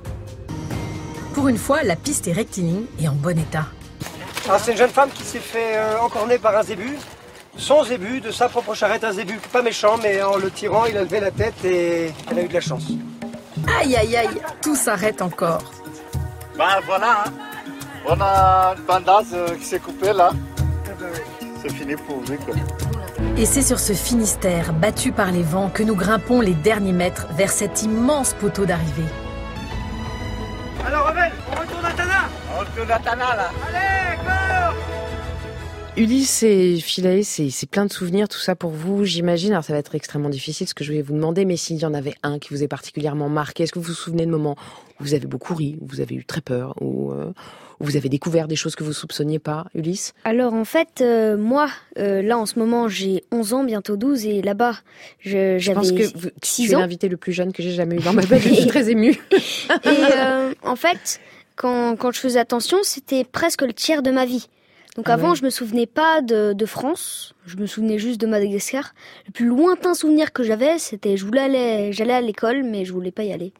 H: Pour une fois, la piste est rectiligne et en bon état.
G: Ah, c'est une jeune femme qui s'est fait euh, encorner par un zébu. Son zébu, de sa propre charrette, un zébu pas méchant, mais en le tirant, il a levé la tête et elle a eu de la chance.
H: Aïe, aïe, aïe, tout s'arrête encore.
K: Ben voilà, hein. on a une bandasse euh, qui s'est coupée là. C'est fini pour lui, quoi.
H: Et c'est sur ce Finistère, battu par les vents, que nous grimpons les derniers mètres vers cet immense poteau d'arrivée.
G: Alors, Rebelle, on retourne à Tana
K: On retourne à Tana, là
G: Allez, go
A: Ulysse et Philae, c'est plein de souvenirs, tout ça pour vous, j'imagine. Alors ça va être extrêmement difficile ce que je vais vous demander, mais s'il y en avait un qui vous est particulièrement marqué, est-ce que vous vous souvenez de moments où vous avez beaucoup ri, où vous avez eu très peur, ou vous avez découvert des choses que vous soupçonniez pas, Ulysse?
L: Alors en fait, euh, moi, euh, là en ce moment, j'ai 11 ans, bientôt 12, et là-bas, j'avais 6 ans. Je pense que vous, tu
A: es l'invité le plus jeune que j'ai jamais eu dans ma *laughs* vie, je suis très émue.
L: et euh, en fait, quand, quand je faisais attention, c'était presque le tiers de ma vie. Donc ah avant, je me souvenais pas de, de, France, je me souvenais juste de Madagascar. Le plus lointain souvenir que j'avais, c'était je voulais aller, j'allais à l'école, mais je voulais pas y aller.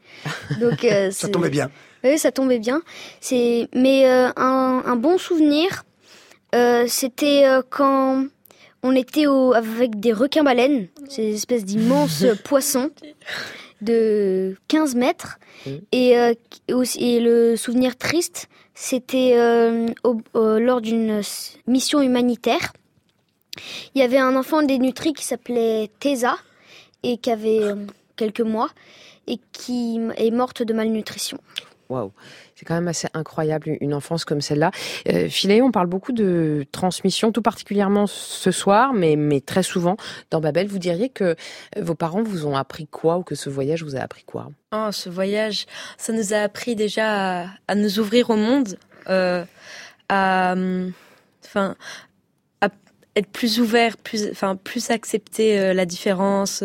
G: Donc euh, *laughs* ça tombait bien.
L: Oui, ça tombait bien. C'est mais euh, un, un, bon souvenir, euh, c'était euh, quand on était au, avec des requins-baleines, ces espèces d'immenses *laughs* poissons de 15 mètres. Et, aussi, et le souvenir triste, c'était lors d'une mission humanitaire. Il y avait un enfant dénutri qui s'appelait Tesa et qui avait quelques mois et qui est morte de malnutrition.
A: Waouh, c'est quand même assez incroyable une enfance comme celle-là. Euh, on parle beaucoup de transmission, tout particulièrement ce soir, mais, mais très souvent dans Babel. Vous diriez que vos parents vous ont appris quoi ou que ce voyage vous a appris quoi?
J: Oh, ce voyage, ça nous a appris déjà à, nous ouvrir au monde, euh, à, enfin, à être plus ouvert, plus, enfin, plus accepter euh, la différence.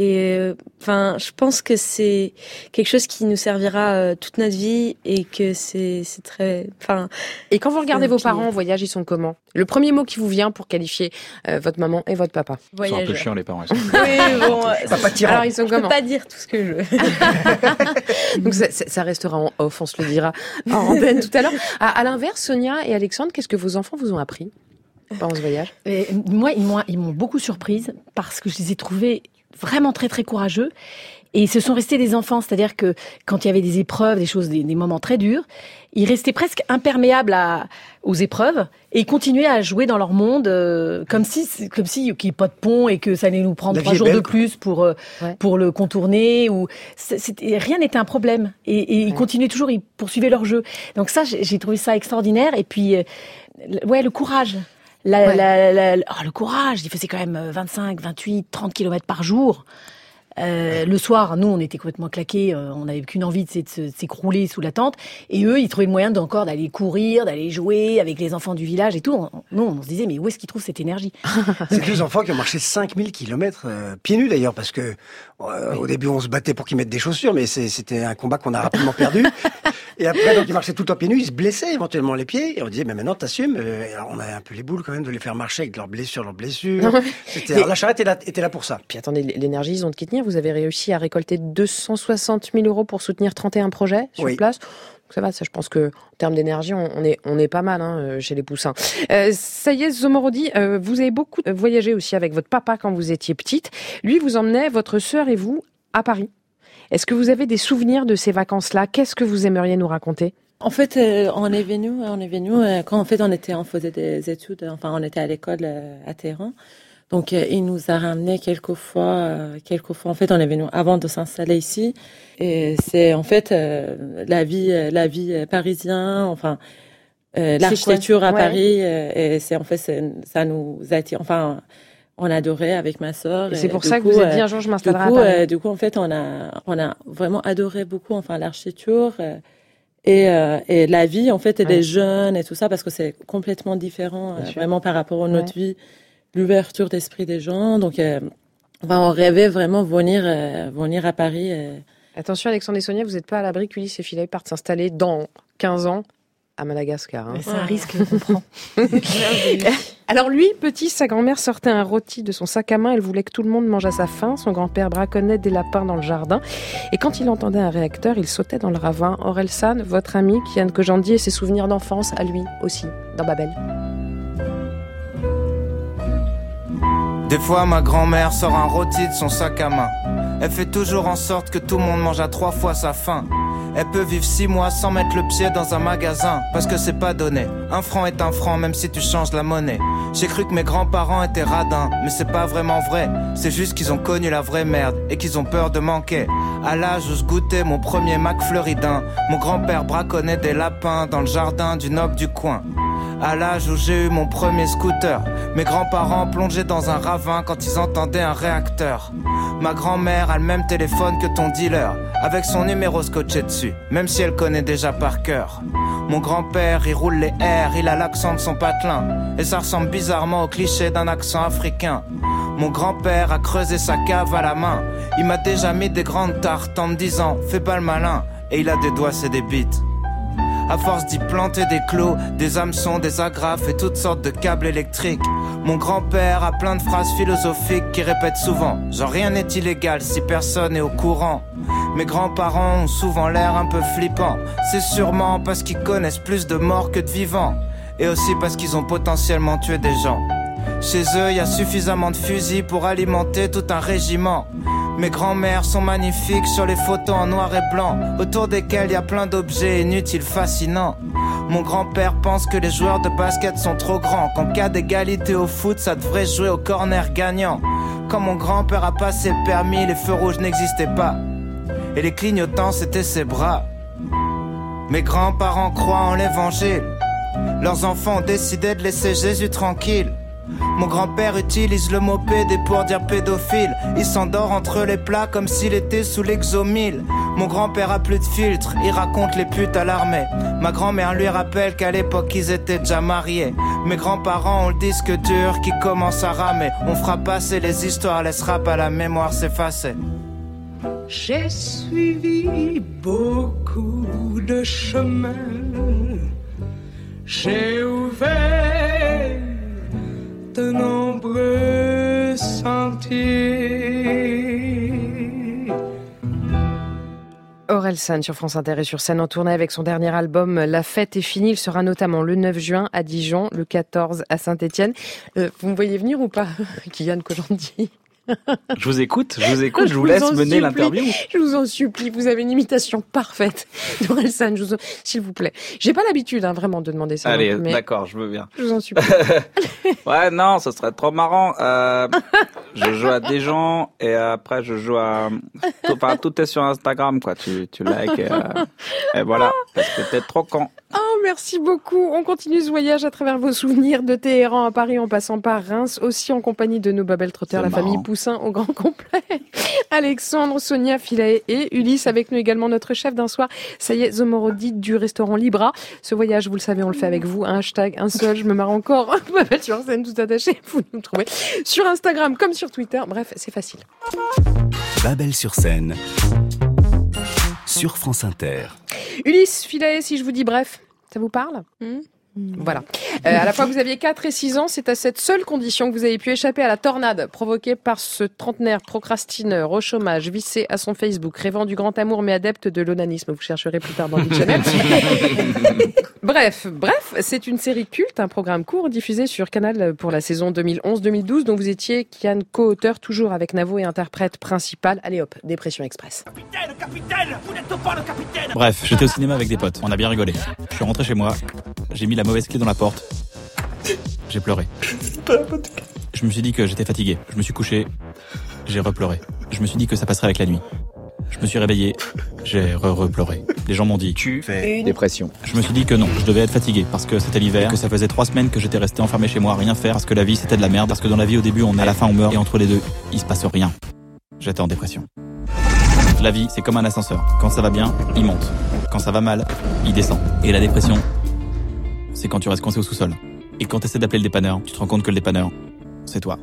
J: Et euh, enfin, je pense que c'est quelque chose qui nous servira euh, toute notre vie et que c'est c'est très. Enfin.
A: Et quand vous regardez vos parents en voyage, ils sont comment? Le premier mot qui vous vient pour qualifier euh, votre maman et votre papa?
C: Ils sont un peu chiants les parents. Ils *laughs*
J: oui, bon.
A: Alors ils sont
J: je
A: comment?
J: peux pas dire tout ce que je veux. *laughs*
A: Donc ça, ça, restera en off, on se le dira en antenne tout à l'heure. À, à l'inverse, Sonia et Alexandre, qu'est-ce que vos enfants vous ont appris pendant ce voyage?
H: Et Moi, ils m'ont ils m'ont beaucoup surprise parce que je les ai trouvés vraiment très très courageux. Et ils se sont restés des enfants, c'est-à-dire que quand il y avait des épreuves, des choses, des, moments très durs, ils restaient presque imperméables à, aux épreuves et ils continuaient à jouer dans leur monde euh, comme si, comme si qu'il n'y ait pas de pont et que ça allait nous prendre trois jours de plus pour euh, pour le contourner ou rien n'était un problème et, et ils continuaient toujours, ils poursuivaient leur jeu. Donc ça, j'ai trouvé ça extraordinaire et puis euh, ouais le courage. La, la, la, oh, le courage, il faisait quand même 25, 28, 30 kilomètres par jour. Euh, le soir, nous, on était complètement claqués, euh, on n'avait qu'une envie de s'écrouler sous la tente. Et eux, ils trouvaient le moyen d'encore d'aller courir, d'aller jouer avec les enfants du village et tout. nous, on se disait, mais où est-ce qu'ils trouvent cette énergie? *laughs*
G: C'est deux enfants qui ont marché 5000 kilomètres, euh, pieds nus d'ailleurs, parce que au début, on se battait pour qu'ils mettent des chaussures, mais c'était un combat qu'on a rapidement perdu. Et après, donc, ils marchaient tout le temps pieds nus, ils se blessaient éventuellement les pieds. Et on disait, mais maintenant, t'assumes. Alors, on a un peu les boules quand même de les faire marcher avec leurs blessures, leurs blessures. la charrette était là, était là pour ça.
A: Puis attendez, l'énergie, ils ont de qui tenir. Vous avez réussi à récolter 260 000 euros pour soutenir 31 projets sur place. Ça va, ça, je pense que en termes d'énergie, on, est on est pas mal hein, euh, chez les poussins. Euh, ça y est, Zomorodi, euh, vous avez beaucoup voyagé aussi avec votre papa quand vous étiez petite. Lui, vous emmenait votre sœur et vous à Paris. Est-ce que vous avez des souvenirs de ces vacances-là? Qu'est-ce que vous aimeriez nous raconter?
E: En fait, euh, on est venu, on est venu quand en fait on était, on faisait des études, enfin on était à l'école à Téhéran. Donc il nous a ramené quelques fois, quelques fois. En fait, on est venu avant de s'installer ici. Et c'est en fait la vie, la vie parisienne, enfin l'architecture à Paris. Et c'est en fait ça nous attire. Enfin, on adorait avec ma sœur.
A: c'est pour ça que vous avez dit un jour je m'installerai
E: du coup,
A: à Paris.
E: du coup, en fait, on a, on a vraiment adoré beaucoup, enfin, l'architecture et, et la vie, en fait, et les jeunes et tout ça, parce que c'est complètement différent, vraiment par rapport à notre vie, l'ouverture d'esprit des gens. Donc, on rêvait vraiment venir, venir à Paris.
A: Attention, Alexandre et Sonia, vous n'êtes pas à l'abri qu'Ulysse et Philae partent s'installer dans 15 ans à Madagascar.
H: Hein. C'est un risque qu'on prend. *laughs*
A: Alors lui, petit, sa grand-mère sortait un rôti de son sac à main. Elle voulait que tout le monde mange à sa faim. Son grand-père braconnait des lapins dans le jardin. Et quand il entendait un réacteur, il sautait dans le ravin. Orelsan, votre ami, Kian Kojandi et ses souvenirs d'enfance à lui aussi, dans Babel.
M: Des fois, ma grand-mère sort un rôti de son sac à main. Elle fait toujours en sorte que tout le monde mange à trois fois sa faim. Elle peut vivre six mois sans mettre le pied dans un magasin, parce que c'est pas donné. Un franc est un franc, même si tu changes la monnaie. J'ai cru que mes grands-parents étaient radins, mais c'est pas vraiment vrai. C'est juste qu'ils ont connu la vraie merde et qu'ils ont peur de manquer. À l'âge où je goûtais mon premier Mac mon grand-père braconnait des lapins dans le jardin du noble du coin. À l'âge où j'ai eu mon premier scooter, mes grands-parents plongeaient dans un ravin quand ils entendaient un réacteur. Ma grand-mère le même téléphone que ton dealer, avec son numéro scotché dessus, même si elle connaît déjà par cœur. Mon grand-père, il roule les airs, il a l'accent de son patelin, et ça ressemble bizarrement au cliché d'un accent africain. Mon grand-père a creusé sa cave à la main, il m'a déjà mis des grandes tartes en me disant, fais pas le malin, et il a des doigts, c'est des bites. À force d'y planter des clous, des hameçons, des agrafes et toutes sortes de câbles électriques. Mon grand-père a plein de phrases philosophiques qui répète souvent Genre rien n'est illégal si personne est au courant. Mes grands-parents ont souvent l'air un peu flippants. C'est sûrement parce qu'ils connaissent plus de morts que de vivants. Et aussi parce qu'ils ont potentiellement tué des gens. Chez eux, il y a suffisamment de fusils pour alimenter tout un régiment. Mes grands-mères sont magnifiques sur les photos en noir et blanc, autour desquels il y a plein d'objets inutiles fascinants. Mon grand-père pense que les joueurs de basket sont trop grands, qu'en cas d'égalité au foot, ça devrait jouer au corner gagnant. Quand mon grand-père a passé le permis, les feux rouges n'existaient pas. Et les clignotants, c'était ses bras. Mes grands-parents croient en l'évangile. Leurs enfants ont décidé de laisser Jésus tranquille. Mon grand-père utilise le mot pédé pour dire pédophile. Il s'endort entre les plats comme s'il était sous l'exomile. Mon grand-père a plus de filtre, il raconte les putes à l'armée. Ma grand-mère lui rappelle qu'à l'époque ils étaient déjà mariés. Mes grands-parents ont le disque dur qui commence à ramer. On fera passer les histoires, laissera pas la mémoire s'effacer.
N: J'ai suivi beaucoup de chemins. J'ai ouvert de nombreux sentiers.
A: Aurel San sur France Inter et sur scène en tournée avec son dernier album La fête est finie. Il sera notamment le 9 juin à Dijon, le 14 à Saint-Etienne. Euh, vous me voyez venir ou pas, *laughs* Kylian Kojandi
C: je vous écoute, je vous écoute, je, vous, laisse mener l'interview.
A: Je vous en supplie, vous avez une imitation parfaite d'Orelsan, vous... s'il vous plaît. J'ai pas l'habitude, hein, vraiment, de demander ça.
C: Allez, d'accord, je veux bien.
A: Je vous en supplie. *laughs*
C: ouais, non, ce serait trop marrant. Euh, je joue à des gens et après je joue à... Enfin, tout est sur Instagram, quoi. Tu, tu likes et, euh, et voilà, parce que t'es trop con.
A: Oh, merci beaucoup. On continue ce voyage à travers vos souvenirs de Téhéran à Paris en passant par Reims, aussi en compagnie de nos Babel Trotter, la famille Poussin au grand complet. *laughs* Alexandre, Sonia, Philae et Ulysse avec nous également notre chef d'un soir. Ça y est, Zomorodi du restaurant Libra. Ce voyage, vous le savez, on le fait avec vous. Un hashtag, un seul, je me marre encore. *laughs* Babel sur scène tout attaché. Vous nous trouvez sur Instagram comme sur Twitter. Bref, c'est facile.
B: Babel sur scène sur France Inter.
A: Ulysse Philae, si je vous dis bref, ça vous parle? Hmm? Voilà. Euh, à la fois, vous aviez 4 et 6 ans. C'est à cette seule condition que vous avez pu échapper à la tornade provoquée par ce trentenaire procrastineur au chômage, vissé à son Facebook, rêvant du grand amour mais adepte de l'onanisme. Vous chercherez plus tard dans le dictionnaire. *laughs* bref, bref, c'est une série culte, un programme court diffusé sur Canal pour la saison 2011-2012 dont vous étiez Kian co-auteur toujours avec Navo et interprète principal. Allez hop, dépression express.
O: Capitaine, capitaine, vous n'êtes pas le capitaine.
C: Bref, j'étais au cinéma avec des potes. On a bien rigolé. Je suis rentré chez moi. J'ai mis la mauvaise clé dans la porte. *laughs* J'ai pleuré. Je me suis dit que j'étais fatigué. Je me suis couché. J'ai repleuré. Je me suis dit que ça passerait avec la nuit. Je me suis réveillé. J'ai re-pleuré. Les gens m'ont dit
P: Tu fais une dépression.
C: Je me suis dit que non, je devais être fatigué parce que c'était l'hiver, que ça faisait trois semaines que j'étais resté enfermé chez moi à rien faire parce que la vie c'était de la merde, parce que dans la vie au début on est à la fin on meurt et entre les deux il se passe rien. J'étais en dépression. La vie c'est comme un ascenseur. Quand ça va bien, il monte. Quand ça va mal, il descend. Et la dépression, c'est quand tu restes coincé au sous-sol. Et quand tu essaies d'appeler le dépanneur, tu te rends compte que le dépanneur, c'est toi.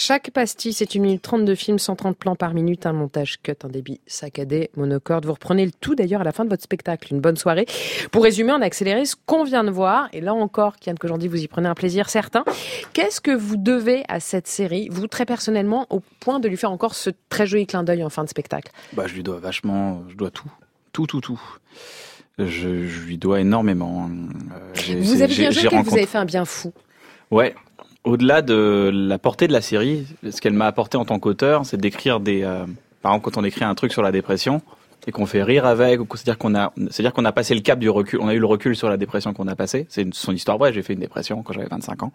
A: Chaque pastille, c'est une minute trente de film, 130 plans par minute, un montage cut, un débit saccadé, monocorde. Vous reprenez le tout d'ailleurs à la fin de votre spectacle. Une bonne soirée. Pour résumer, on a accéléré ce qu'on vient de voir. Et là encore, Kian dis, vous y prenez un plaisir certain. Qu'est-ce que vous devez à cette série, vous très personnellement, au point de lui faire encore ce très joli clin d'œil en fin de spectacle?
C: Bah, je lui dois vachement, je dois tout. Tout, tout, tout. Je, lui dois énormément.
A: Euh, vous avez bien joué que vous avez fait un bien fou.
C: Ouais, au-delà de la portée de la série, ce qu'elle m'a apporté en tant qu'auteur, c'est d'écrire des. Euh, par exemple, quand on écrit un truc sur la dépression et qu'on fait rire avec, c'est-à-dire qu'on a, c'est-à-dire qu'on a passé le cap du recul, on a eu le recul sur la dépression qu'on a passé. C'est son histoire vraie. J'ai fait une dépression quand j'avais 25 ans.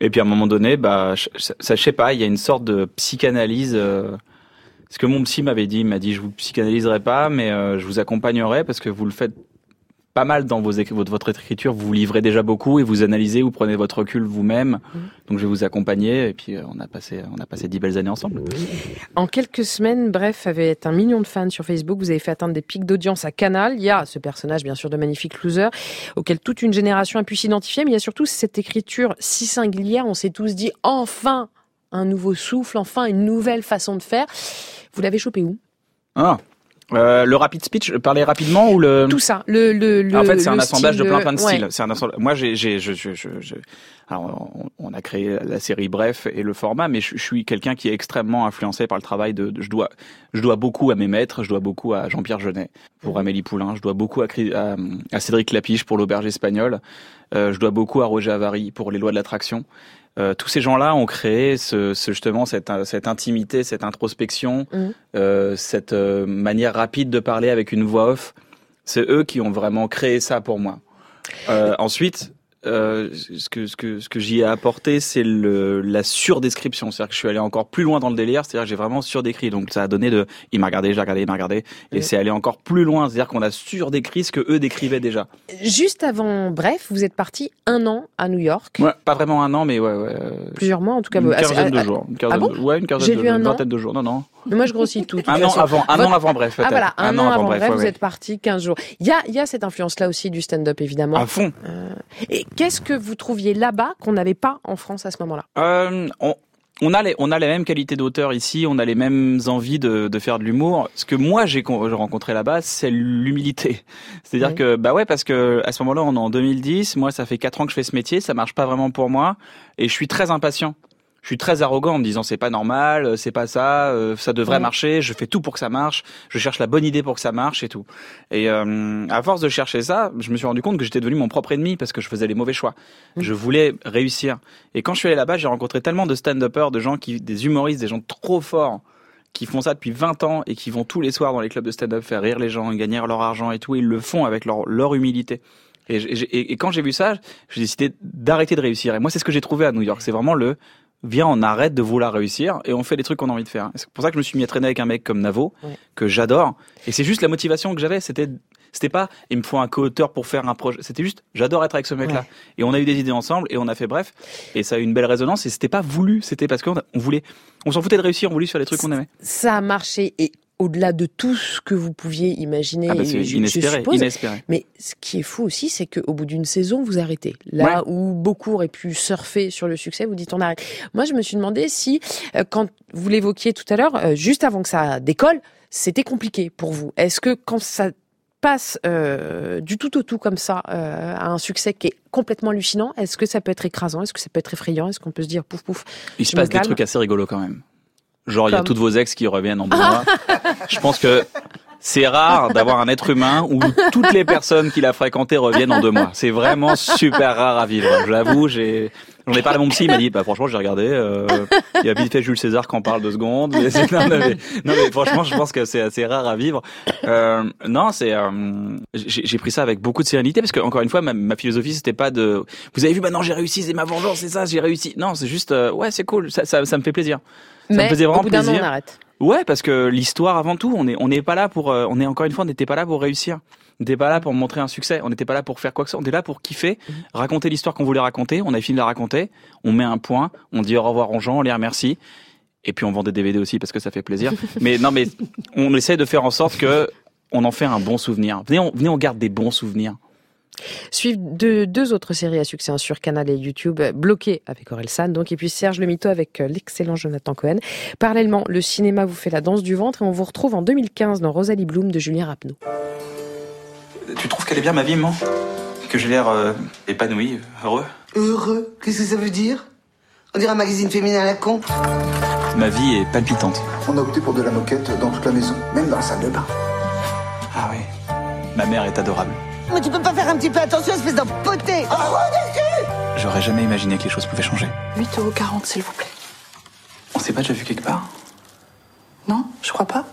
C: Et puis à un moment donné, bah, ça, je sais pas, il y a une sorte de psychanalyse. Euh, ce que mon psy m'avait dit, il m'a dit, je vous psychanalyserai pas, mais euh, je vous accompagnerai parce que vous le faites pas mal dans vos, votre, écriture, vous vous livrez déjà beaucoup et vous analysez, vous prenez votre recul vous-même. Mmh. Donc je vais vous accompagner et puis euh, on a passé on a passé dix belles années ensemble.
A: En quelques semaines, bref, avait un million de fans sur Facebook. Vous avez fait atteindre des pics d'audience à Canal. Il y a ce personnage bien sûr de magnifique loser auquel toute une génération a pu s'identifier, mais il y a surtout cette écriture si singulière. On s'est tous dit enfin un nouveau souffle, enfin une nouvelle façon de faire. Vous l'avez chopé où?
C: Ah, euh, le rapid speech, parler rapidement ou le
A: tout ça, le le,
C: En fait, c'est un assemblage de plein plein de styles. C'est un Moi, j'ai j'ai je, je, je, alors on, a créé la série Bref et le format, mais je, suis quelqu'un qui est extrêmement influencé par le travail de, je dois je dois beaucoup à mes maîtres, je dois beaucoup à Jean-Pierre Jeunet pour mhm. Amélie Poulain, je dois beaucoup à, à, Cédric Lapiche pour l'auberge espagnole, euh, je dois beaucoup à Roger Avary pour les lois de l'attraction. Euh, tous ces gens-là ont créé ce, ce, justement cette, cette, intimité, cette introspection, mmh. euh, cette euh, manière rapide de parler avec une voix off. C'est eux qui ont vraiment créé ça pour moi. Ensuite, euh, ce que ce que ce que j'y ai apporté, c'est la surdescription, c'est-à-dire que je suis allé encore plus loin dans le délire, c'est-à-dire que j'ai vraiment surdécrit. Donc ça a donné de, il m'a regardé, j'ai regardé, il m'a regardé, et c'est allé encore plus loin, c'est-à-dire qu'on a surdécrit ce que eux décrivaient déjà.
A: Juste avant, bref, vous êtes parti un an à New York.
C: Ouais, pas vraiment un an, mais ouais, ouais.
A: Plusieurs mois en tout cas.
C: Une quinzaine de jours. Une quinzaine
A: ah
C: de, ouais, une quinzaine de, une vingtaine de jours. Non, non.
A: Mais moi, je grossis tout.
C: un an avant, un an avant, bref.
A: Ah voilà, un, an, avant, bref, vous êtes parti 15 jours. Il y a, y a cette influence-là aussi du stand-up, évidemment.
C: À fond.
A: Euh, et qu'est-ce que vous trouviez là-bas qu'on n'avait pas en France à ce moment-là?
C: Euh, on, on a les on a les mêmes qualités d'auteur ici, on a les mêmes envies de, de faire de l'humour. Ce que moi j'ai rencontré là-bas, c'est l'humilité. *laughs* C'est-à-dire que bah ouais parce que à ce moment-là, on est en 2010, moi ça fait quatre ans que je fais ce métier, ça marche pas vraiment pour moi et je suis très impatient je suis très arrogant en me disant c'est pas normal, euh, c'est pas ça, euh, ça devrait marcher, je fais tout pour que ça marche, je cherche la bonne idée pour que ça marche et tout. Et euh, à force de chercher ça, je me suis rendu compte que j'étais devenu mon propre ennemi parce que je faisais les mauvais choix. Mmh. Je voulais réussir. Et quand je suis allé là-bas, j'ai rencontré tellement de stand-uppers, de gens qui, des humoristes, des gens trop forts qui font ça depuis 20 ans et qui vont tous les soirs dans les clubs de stand-up faire rire les gens, gagner leur argent et tout. Et ils le font avec leur, leur humilité. Et, et, et, quand j'ai vu ça, j'ai décidé d'arrêter de réussir. Et moi, c'est ce que j'ai trouvé à New York. C'est vraiment le viens, on arrête de vouloir réussir et on fait les trucs qu'on a envie de faire. C'est pour ça que je me suis mis à traîner avec un mec comme Navo, que j'adore. Et c'est juste la motivation que j'avais. C'était, c'était pas, il me faut un co-auteur pour faire un projet. C'était juste, j'adore être avec ce mec-là. Et on a eu des idées ensemble et on a fait bref. Et ça a eu une belle résonance et c'était pas voulu. C'était parce qu'on voulait, on s'en foutait de réussir, on voulait faire les trucs qu'on aimait.
A: Ça a marché et au-delà de tout ce que vous pouviez imaginer.
C: Ah bah inespéré, inespéré.
A: Mais ce qui est fou aussi, c'est qu'au bout d'une saison, vous arrêtez. Là où beaucoup auraient pu surfer sur le succès, vous dites on arrête. Moi, je me suis demandé si, euh, quand vous l'évoquiez tout à l'heure, euh, juste avant que ça décolle, c'était compliqué pour vous. Est-ce que quand ça passe euh, du tout au tout comme ça à un succès qui est complètement hallucinant, est-ce que ça peut être écrasant? Est-ce que ça peut être effrayant? Est-ce qu'on peut se dire pouf pouf
C: Il se passe des trucs assez rigolos quand même. Genre, il y a toutes vos ex qui reviennent en deux mois. *laughs* Je pense que c'est rare d'avoir un être humain où toutes les personnes qu'il a fréquentées reviennent en deux mois. C'est vraiment super rare à vivre. Je l'avoue, j'ai, j'en ai parlé à mon psy, il m'a dit, bah, franchement, j'ai regardé, euh, il y a vite fait Jules César qui en parle deux secondes. *laughs* non, mais, non, mais, franchement, je pense que c'est assez rare à vivre. Euh, non, c'est, euh, j'ai pris ça avec beaucoup de sérénité parce que, encore une fois, ma, ma philosophie, c'était pas de, vous avez vu, maintenant j'ai réussi, c'est ma vengeance, c'est ça, j'ai réussi. Non, c'est juste, euh, ouais, c'est cool, ça, ça, ça me fait plaisir.
A: Ça mais me faisait vraiment au bout an, on arrête.
C: Ouais, parce que l'histoire avant tout, on est on n'est pas là pour euh, on est encore une fois on n'était pas là pour réussir. On n'était pas là pour montrer un succès, on n'était pas là pour faire quoi que ce soit, on était là pour kiffer, raconter l'histoire qu'on voulait raconter, on a fini de la raconter, on met un point, on dit au revoir aux gens, on les remercie et puis on vend des DVD aussi parce que ça fait plaisir. *laughs* mais non mais on essaie de faire en sorte que on en fait un bon souvenir. Venez on, venez on garde des bons souvenirs.
A: Suivent deux, deux autres séries à succès hein, sur Canal et YouTube, Bloqué avec San, donc, et puis Serge Le Mito avec euh, l'excellent Jonathan Cohen. Parallèlement, le cinéma vous fait la danse du ventre et on vous retrouve en 2015 dans Rosalie Bloom de Julien Rapneau.
C: Tu trouves qu'elle est bien ma vie, maman? Que j'ai l'air euh, épanoui, heureux?
P: Heureux? Qu'est-ce que ça veut dire? On dirait un magazine féminin à la con.
C: Ma vie est palpitante.
Q: On a opté pour de la moquette dans toute la maison, même dans la salle de bain.
C: Ah oui, ma mère est adorable.
P: Mais tu peux pas faire un petit peu attention, espèce d'empoté
C: J'aurais jamais imaginé que les choses pouvaient changer.
R: 8,40€ s'il vous plaît.
C: On s'est pas déjà vu quelque part?
R: Non, je crois pas.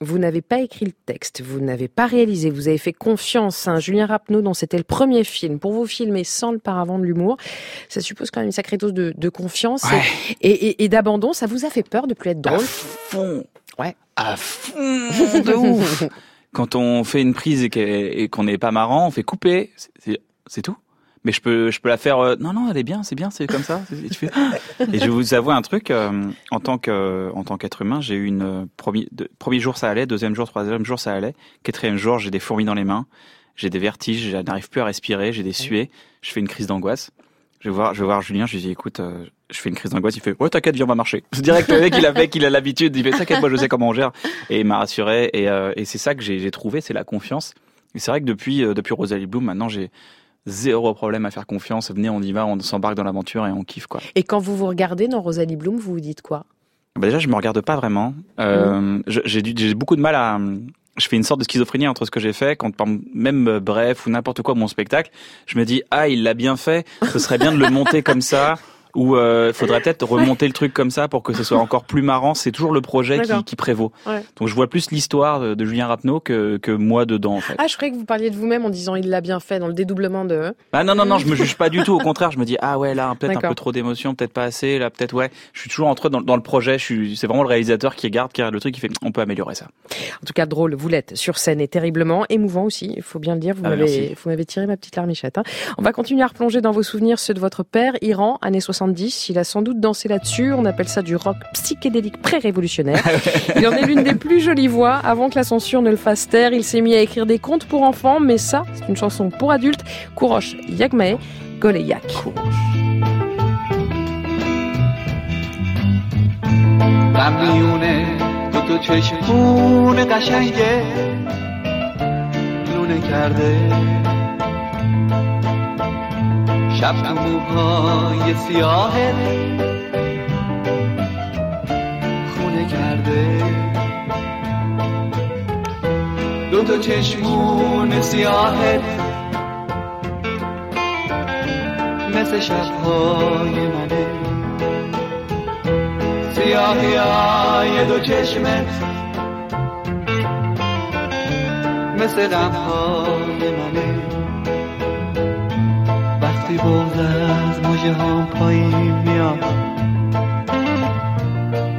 A: Vous n'avez pas écrit le texte, vous n'avez pas réalisé, vous avez fait confiance à un Julien Rapneau dont c'était le premier film. Pour vous filmer sans le paravent de l'humour, ça suppose quand même une sacrée dose de, confiance et, d'abandon. Ça vous a fait peur de plus être drôle? À
C: fond
A: Ouais.
C: À fond *laughs* de ouf Quand on fait une prise et qu'on n'est pas marrant, on fait couper. C'est tout. Mais je peux je peux la faire euh, non non elle est bien c'est bien c'est comme ça. Et, je vais vous avouer un truc euh, en tant que en tant qu'être humain j'ai eu une euh, premier premier jour ça allait deuxième jour troisième jour ça allait. Quatrième jour j'ai des fourmis dans les mains j'ai des vertiges je n'arrive plus à respirer j'ai des suées je fais une crise d'angoisse. Je vais voir je vais voir Julien je lui dis écoute je fais une crise d'angoisse il fait ouais t'inquiète viens on va marcher c'est *laughs* direct le mec il a fait qu'il a l'habitude il fait t'inquiète moi je sais comment on gère et il m'a rassuré et, et c'est ça que j'ai trouvé c'est la confiance et c'est vrai que depuis depuis Rosalie Bloom maintenant j'ai zéro problème à faire confiance. Venez, on y va, on s'embarque dans l'aventure et on kiffe quoi.
A: Et quand vous vous regardez dans Rosalie Bloom, vous vous dites quoi?
C: Bah Déjà, je me regarde pas vraiment. Euh, mmh. J'ai beaucoup de mal à. Je fais une sorte de schizophrénie entre ce que j'ai fait, quand même euh, bref ou n'importe quoi mon spectacle, je me dis ah il l'a bien fait, ce serait bien de le monter comme ça *laughs* ou euh, faudrait peut-être remonter le truc comme ça pour que ce soit encore plus marrant. C'est toujours le projet qui, qui, prévaut. Donc je vois plus l'histoire de, Julien Rapneau que, que moi dedans. En fait.
A: Ah, je croyais que vous parliez de vous-même en disant il l'a bien fait dans le dédoublement de.
C: Ah non non non, je me juge pas du tout. Au contraire, je me dis ah ouais là peut-être un peu trop d'émotion, peut-être pas assez. Là peut-être ouais. Je suis toujours entre dans, dans le projet. Je suis c'est vraiment le réalisateur qui regarde, qui regarde le truc, qui fait on peut améliorer ça.
A: En tout cas drôle, vous l'êtes sur scène et terriblement émouvant aussi. Il faut bien le dire. Vous ah, m'avez vous m'avez tiré ma petite larmichette. Hein. On va continuer à replonger dans vos souvenirs ceux de votre père, Iran, années 70. Il a sans doute danser là-dessus. On appelle ça du rock psychédélique pré-révolutionnaire. *laughs* Il en est l'une des plus jolies voix. Avant que la censure ne le fasse taire, il s'est mis à écrire des contes pour enfants, mais ça, c'est une chanson pour adultes. Kourosh Yagmae, Goleyak.
S: شب تو موهای سیاهت خونه کرده. دو تا چشمون سیاهت مثل شبهای منه. سیاهی های دو چشمت مثل غمهای منه. بغز از موجه ها پایین میاد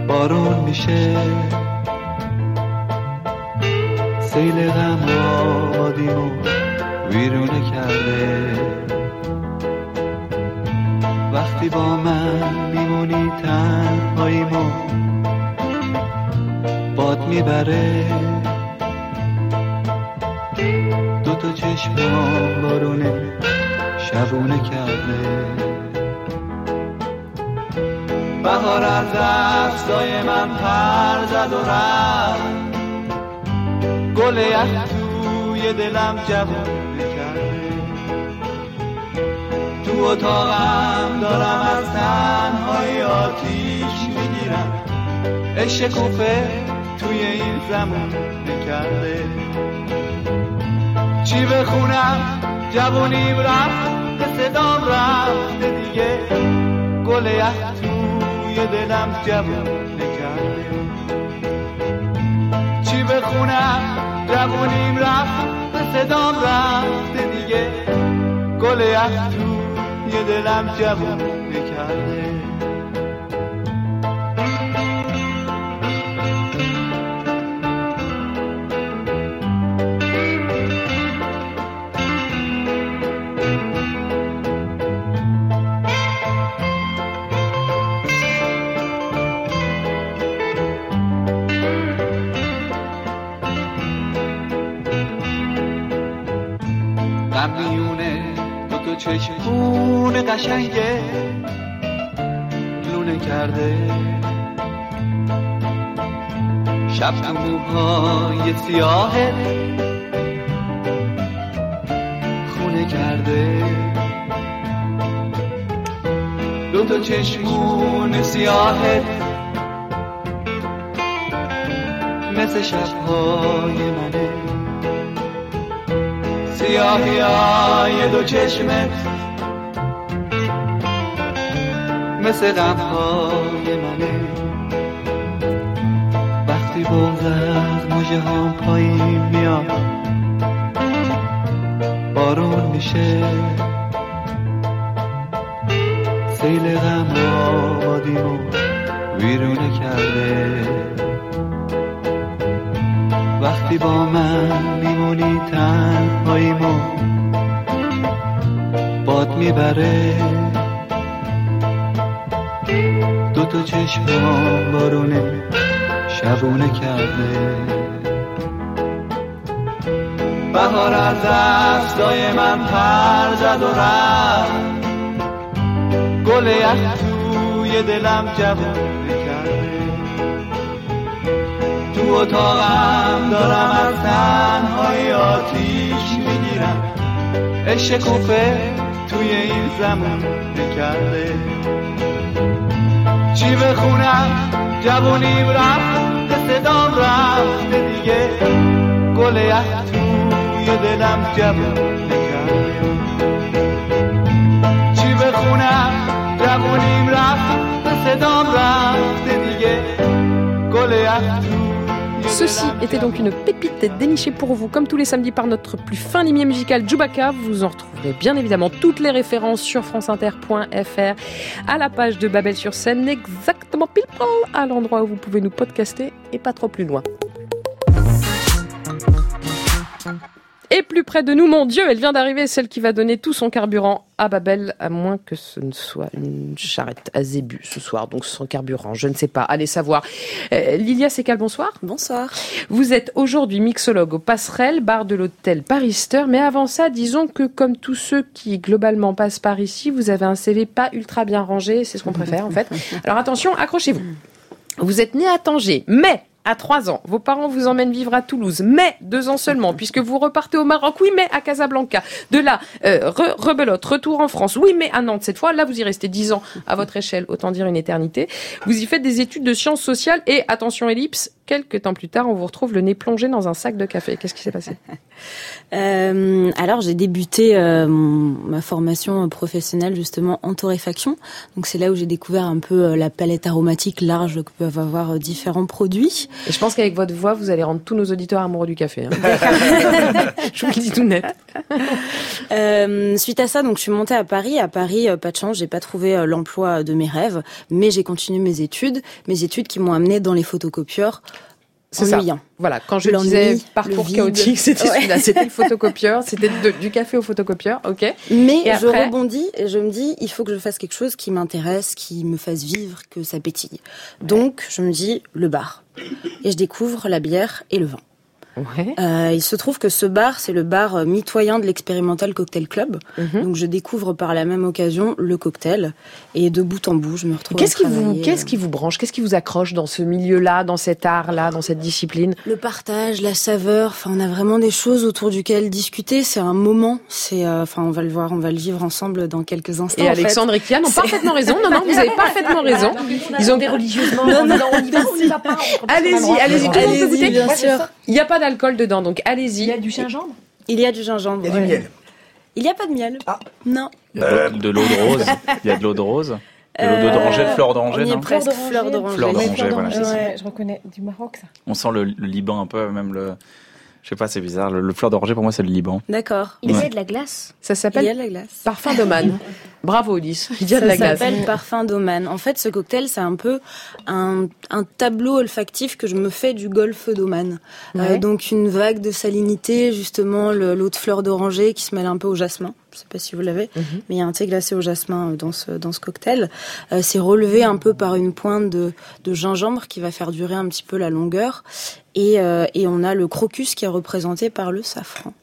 S: بارون میشه. سیل غم آبادیمو ویرونه کرده. وقتی با من میمونی تنهاییمو باد می‌بره. دو تا چشم بارونه. شبونه کرده. بهار از دستای من پر زد و رفت. گل یخ توی دلم جوونه کرده تو اتاقم دارم از تنهای آتیش می‌گیرم. عشق کوفه توی این زمان کرده چی بخونم؟ جوونیم رفت. صدام رفته دیگه. گل یخ توی دلم جوون نکرده چی بخونم جوونیم رفت به صدام رفته دیگه. گل یخ توی دلم جوون نکرده قشنگه. لونه کرده. شب تو موهای سیاهه. خونه کرده. دو تا چشمون سیاهه. مثل شبهای منه. سیاهی های دو چشمت مثل غمهای منه. وقتی بغز از موجه هم پایین میاد بارون میشه. سیل غم آبادیمو ویرونه کرده. وقتی با من میمونی تنهاییمو باد می‌بره. چشمام بارونه شبونه کرده. بهار از دستای من پر زد و رفت. گل یخ توی دلم جوونه کرده. تو اتاقم دارم از تنهای آتیش می‌گیرم. عشق توی این زمان کرده. چی بخونم جوونیم رفت صدام رفته دیگه. گل یخ توی دلم جوون چی بخونم جوونیم رفت صدام رفته دیگه. گل توی
A: Ceci était donc une pépite dénichée pour vous, comme tous les samedis par notre plus fin limier musical Djoubaka. Vous en retrouverez bien évidemment toutes les références sur franceinter.fr, à la page de Babel sur scène, exactement pile à l'endroit où vous pouvez nous podcaster et pas trop plus loin. Près de nous, mon Dieu, elle vient d'arriver, celle qui va donner tout son carburant à Babel, à moins que ce ne soit une charrette à zébu ce soir, donc son carburant, je ne sais pas, allez savoir. Euh, Lilia Secal, bonsoir.
T: Bonsoir.
A: Vous êtes aujourd'hui mixologue au Passerelle, bar de l'hôtel Parister, mais avant ça, disons que comme tous ceux qui globalement passent par ici, vous avez un CV pas ultra bien rangé, c'est ce qu'on préfère en fait. *laughs* Alors attention, accrochez-vous. Vous êtes né à Tanger, mais à 3 ans. Vos parents vous emmènent vivre à Toulouse, mais deux ans seulement, *laughs* puisque vous repartez au Maroc, oui, mais à Casablanca. De là, euh, re rebelote, retour en France, oui, mais à Nantes cette fois. Là, vous y restez 10 ans à votre échelle, autant dire une éternité. Vous y faites des études de sciences sociales et, attention ellipse, quelques temps plus tard, on vous retrouve le nez plongé dans un sac de café. Qu'est-ce qui s'est passé? *laughs*
T: Euh, Alors, j'ai débuté euh, ma formation professionnelle justement en torréfaction. Donc, c'est là où j'ai découvert un peu euh, la palette aromatique large que peuvent avoir différents produits.
A: Et je pense qu'avec votre voix, vous allez rendre tous nos auditeurs amoureux du café. Hein. *laughs* je vous le dis tout net.
T: Euh, suite à ça, donc je suis montée à Paris. À Paris, pas de chance, j'ai pas trouvé l'emploi de mes rêves, mais j'ai continué mes études, mes études qui m'ont amené dans les photocopieurs
A: c'est ennuyant. Voilà, quand je disais parcours chaotique, c'était celui-là, c'était le photocopieur, c'était du café au photocopieur, ok.
T: Mais je rebondis et je me dis, il faut que je fasse quelque chose qui m'intéresse, qui me fasse vivre, que ça pétille. Donc, je me dis le bar. Et je découvre la bière et le vin.
A: Ouais.
T: Euh, il se trouve que ce bar, c'est le bar euh, mitoyen de l'expérimental cocktail club. Mm-hmm. Donc je découvre par la même occasion le cocktail et de bout en bout, je me retrouve.
A: Qu'est-ce qui vous, qu'est-ce qui vous branche, qu'est-ce qui vous accroche dans ce milieu-là, dans cet art-là, dans cette discipline?
T: Le partage, la saveur. Enfin, on a vraiment des choses autour duquel discuter. C'est un moment. C'est, euh, enfin, on va le voir, on va le vivre ensemble dans quelques instants.
A: Et Alexandre et Kian ont parfaitement raison. Non, non, vous avez *laughs* parfaitement raison.
H: Ils ont des religieusement. Non, non, on y va, on y va pas.
A: Allez-y, allez-y, tout le monde peut goûter.
T: Bien sûr.
A: Il n'y a pas d'alcool dedans, donc allez-y.
H: Il y a du gingembre
T: Il y a du gingembre.
G: Il y a du miel.
T: Il n'y a pas de miel.
G: Ah.
T: Non.
C: Il y a de l'eau de rose. Il y a de l'eau de rose. De l'eau d'oranger, de fleur d'oranger, non
T: presque fleur d'oranger.
C: Fleur d'oranger, voilà.
H: Ouais, je reconnais du Maroc, ça.
C: On sent le, le Liban un peu, même le. Je sais pas, c'est bizarre. Le, le fleur d'oranger, pour moi, c'est le Liban.
T: D'accord.
L: Il y a de la glace.
A: Ça
T: Il y
A: s'appelle
T: a de la glace.
A: Parfum d'Oman. *laughs* Bravo, Ulysse. Il y a de
T: Ça
A: la glace.
T: s'appelle Parfum d'Oman. En fait, ce cocktail, c'est un peu un, un tableau olfactif que je me fais du golfe d'Oman. Euh, donc une vague de salinité, justement le- l'eau de fleur d'oranger qui se mêle un peu au jasmin. Je sais pas si vous l'avez,
A: Mhm.
T: mais il y a un thé glacé au jasmin euh, dans ce, dans ce cocktail. Euh, c'est relevé un peu par une pointe de, de gingembre qui va faire durer un petit peu la longueur. Et, euh, et on a le crocus qui est représenté par le safran.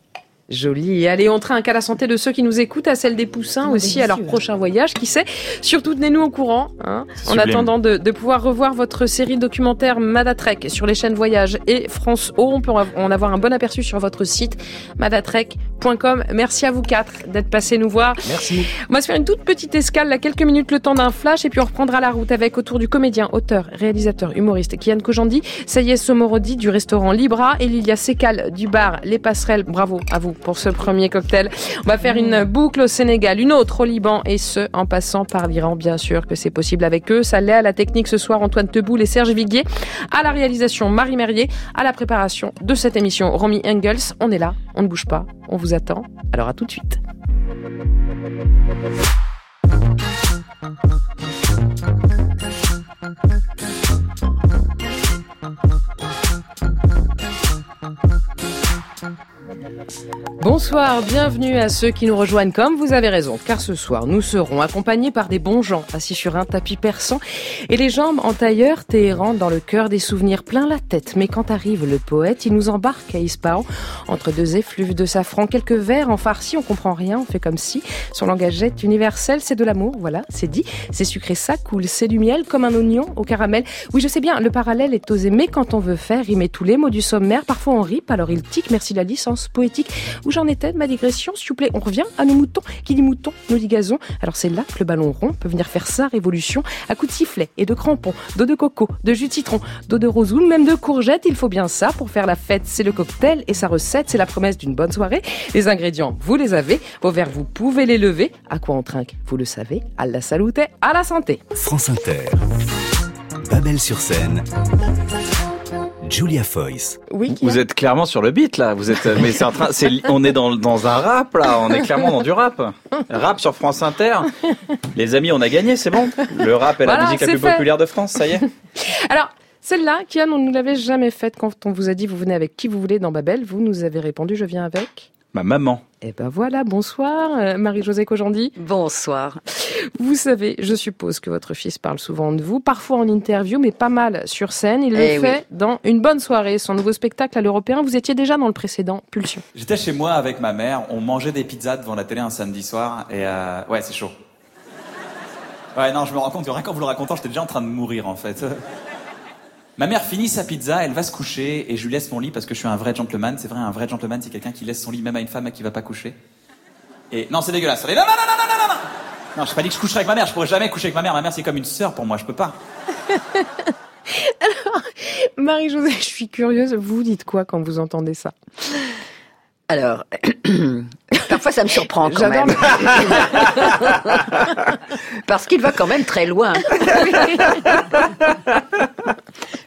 A: Joli. Allez, on trinque à la santé de ceux qui nous écoutent, à celle des poussins aussi, à leur prochain voyage. Qui sait Surtout, tenez-nous au courant. Hein, en attendant de, pouvoir revoir votre série documentaire Madatrek sur les chaînes Voyage et France O. On peut en avoir un bon aperçu sur votre site madatrek.com. Merci à vous quatre d'être passés nous voir.
G: Merci.
A: On va se faire une toute petite escale, là, quelques minutes le temps d'un flash, et puis on reprendra la route avec autour du comédien, auteur, réalisateur, humoriste Kian Kojandi, Sayes Somorodi du restaurant Libra et Lilia Sekal du bar Les Passerelles. Bravo à vous pour ce premier cocktail. On va faire une boucle au Sénégal, une autre au Liban et ce, en passant par l'Iran, bien sûr que c'est possible avec eux. Ça l'est à la technique ce soir, Antoine Teboul et Serge Viguier. À la réalisation, Marie Merrier. À la préparation de cette émission, Romy Engels. On est là, on ne bouge pas, on vous attend. Alors à tout de suite. Bonsoir, bienvenue à ceux qui nous rejoignent comme vous avez raison, car ce soir nous serons accompagnés par des bons gens assis sur un tapis persan et les jambes en tailleur téhérant dans le cœur des souvenirs plein la tête. Mais quand arrive le poète, il nous embarque à Ispahan entre deux effluves de safran, quelques vers en farci, on comprend rien, on fait comme si. Son langage est universel, c'est de l'amour, voilà, c'est dit. C'est sucré, ça coule, c'est du miel comme un oignon au caramel. Oui, je sais bien, le parallèle est osé, mais quand on veut faire rimer tous les mots du sommaire, parfois on rip, alors il tique, merci la licence poétique j'en étais ma digression S'il vous plaît, on revient à nos moutons. Qui dit mouton, nous dit gazon. Alors c'est là que le ballon rond peut venir faire sa révolution à coups de sifflet et de crampons, d'eau de coco, de jus de citron, d'eau de rose même de courgette. Il faut bien ça pour faire la fête. C'est le cocktail et sa recette, c'est la promesse d'une bonne soirée. Les ingrédients, vous les avez. Vos verres, vous pouvez les lever. À quoi on trinque Vous le savez. À la salute, à la santé.
B: France Inter. Babel sur scène. Julia Foyce.
C: Oui. Vous êtes clairement sur le beat là. Vous êtes, mais c'est en train, c'est, on est dans, dans un rap là. On est clairement dans du rap. Rap sur France Inter. Les amis, on a gagné, c'est bon. Le rap est la musique la plus populaire de France, ça y est. *laughs*
A: Alors. Celle-là, Kian, on ne nous l'avait jamais faite quand on vous a dit vous venez avec qui vous voulez dans Babel. Vous nous avez répondu je viens avec
C: ma maman.
A: Eh ben voilà, bonsoir euh, Marie-Josée Kojandi.
U: Bonsoir.
A: Vous savez, je suppose que votre fils parle souvent de vous, parfois en interview, mais pas mal sur scène. Il le eh fait dans Une bonne soirée, son nouveau spectacle à l'Européen. Vous étiez déjà dans le précédent, Pulsion.
I: J'étais chez moi avec ma mère, on mangeait des pizzas devant la télé un samedi soir, et euh, ouais, c'est chaud. Ouais, non, je me rends compte que rien qu'en vous le racontant, j'étais déjà en train de mourir en fait. Ma mère finit sa pizza, elle va se coucher et je lui laisse mon lit parce que je suis un vrai gentleman. C'est vrai, un vrai gentleman, c'est quelqu'un qui laisse son lit même à une femme à qui va pas coucher. Et non, c'est dégueulasse. Non, non, non, non, non, non, non. Non, je pas dit que je coucherais avec ma mère. Je pourrais jamais coucher avec ma mère. Ma mère, c'est comme une sœur pour moi. Je peux pas. *laughs*
A: Alors, Marie-Josée, je suis curieuse. Vous dites quoi quand vous entendez ça?
U: Alors, *coughs* parfois ça me surprend quand même. *laughs* Parce qu'il va quand même très loin. *laughs*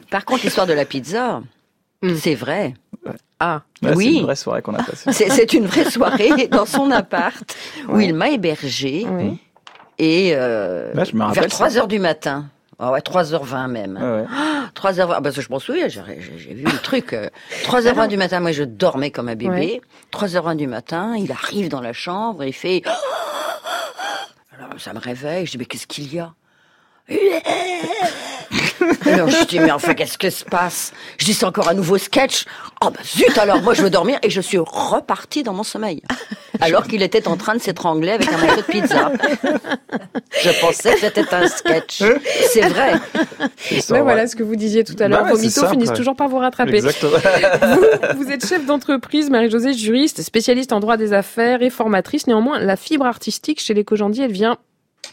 U: Par contre, l'histoire de la pizza, hmm. c'est vrai.
A: Ah,
C: oui. C'est une vraie soirée qu'on a passée.
U: C'est une vraie soirée dans son appart où il m'a hébergé. Et euh, vers 3 heures du matin. Ah ouais, 3h20 même. Ouais. 3h20, ah, parce que je m'en souviens, j'ai vu le truc. 3h20 euh, du matin, moi je dormais comme un bébé. 3h20 du matin, il arrive dans la chambre, il fait... Alors ça me réveille, je dis mais qu'est-ce qu'il y a? Alors je dis mais enfin qu'est-ce que se passe? Je dis c'est encore un nouveau sketch. Oh bah zut alors moi je veux dormir et je suis reparti dans mon sommeil. Alors qu'il était en train de s'étrangler avec un morceau de pizza. Je pensais que c'était un sketch. C'est vrai.
A: Mais voilà ce que vous disiez tout à l'heure. Bah Vos mythos finissent toujours par vous rattraper. Vous, vous êtes chef d'entreprise, Marie-Josée, juriste, spécialiste en droit des affaires et formatrice. Néanmoins, la fibre artistique chez les Cojandi, elle vient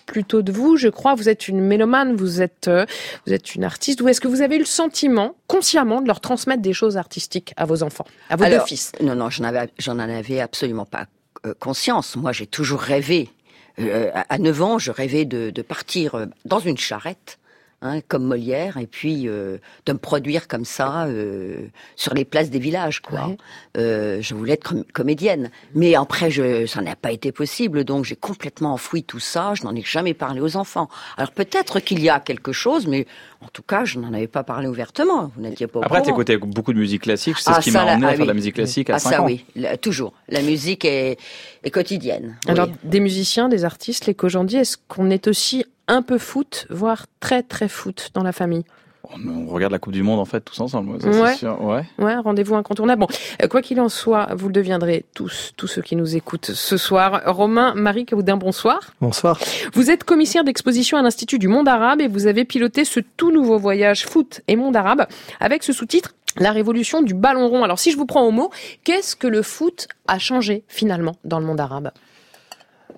A: plutôt de vous, je crois. Vous êtes une mélomane, vous êtes, euh, vous êtes une artiste. Ou est-ce que vous avez eu le sentiment, consciemment, de leur transmettre des choses artistiques à vos enfants, à vos deux fils
U: Non, non, j'en avais, j'en avais absolument pas euh, conscience. Moi, j'ai toujours rêvé. Euh, à 9 ans, je rêvais de, de partir dans une charrette Hein, comme Molière, et puis euh, de me produire comme ça euh, sur les places des villages, quoi. Euh, je voulais être comédienne, mais après, je, ça n'a pas été possible, donc j'ai complètement enfoui tout ça. Je n'en ai jamais parlé aux enfants. Alors peut-être qu'il y a quelque chose, mais en tout cas, je n'en avais pas parlé ouvertement. Vous n'étiez pas au
C: Après, tu écoutais beaucoup de musique classique. C'est ce ah, qui m'a emmené à ah faire de la musique classique à
U: ah,
C: 5
U: ça,
C: ans.
U: oui, toujours. La musique est, est quotidienne.
A: Alors, des musiciens, des artistes, les Kojandi, est-ce qu'on est aussi un peu foot, voire très très foot dans la famille
C: on regarde la Coupe du Monde en fait tous ensemble.
A: ouais.
C: Sûr. ouais.
A: Ouais, rendez-vous incontournable. Bon, euh, quoi qu'il en soit, vous le deviendrez tous, tous ceux qui nous écoutent ce soir. Romain Marie Caoudin, bonsoir.
V: Bonsoir.
A: Vous êtes commissaire d'exposition à l'Institut du Monde Arabe et vous avez piloté ce tout nouveau voyage foot et monde arabe avec ce sous-titre la révolution du ballon rond. Alors si je vous prends au mot, qu'est-ce que le foot a changé finalement dans le monde arabe?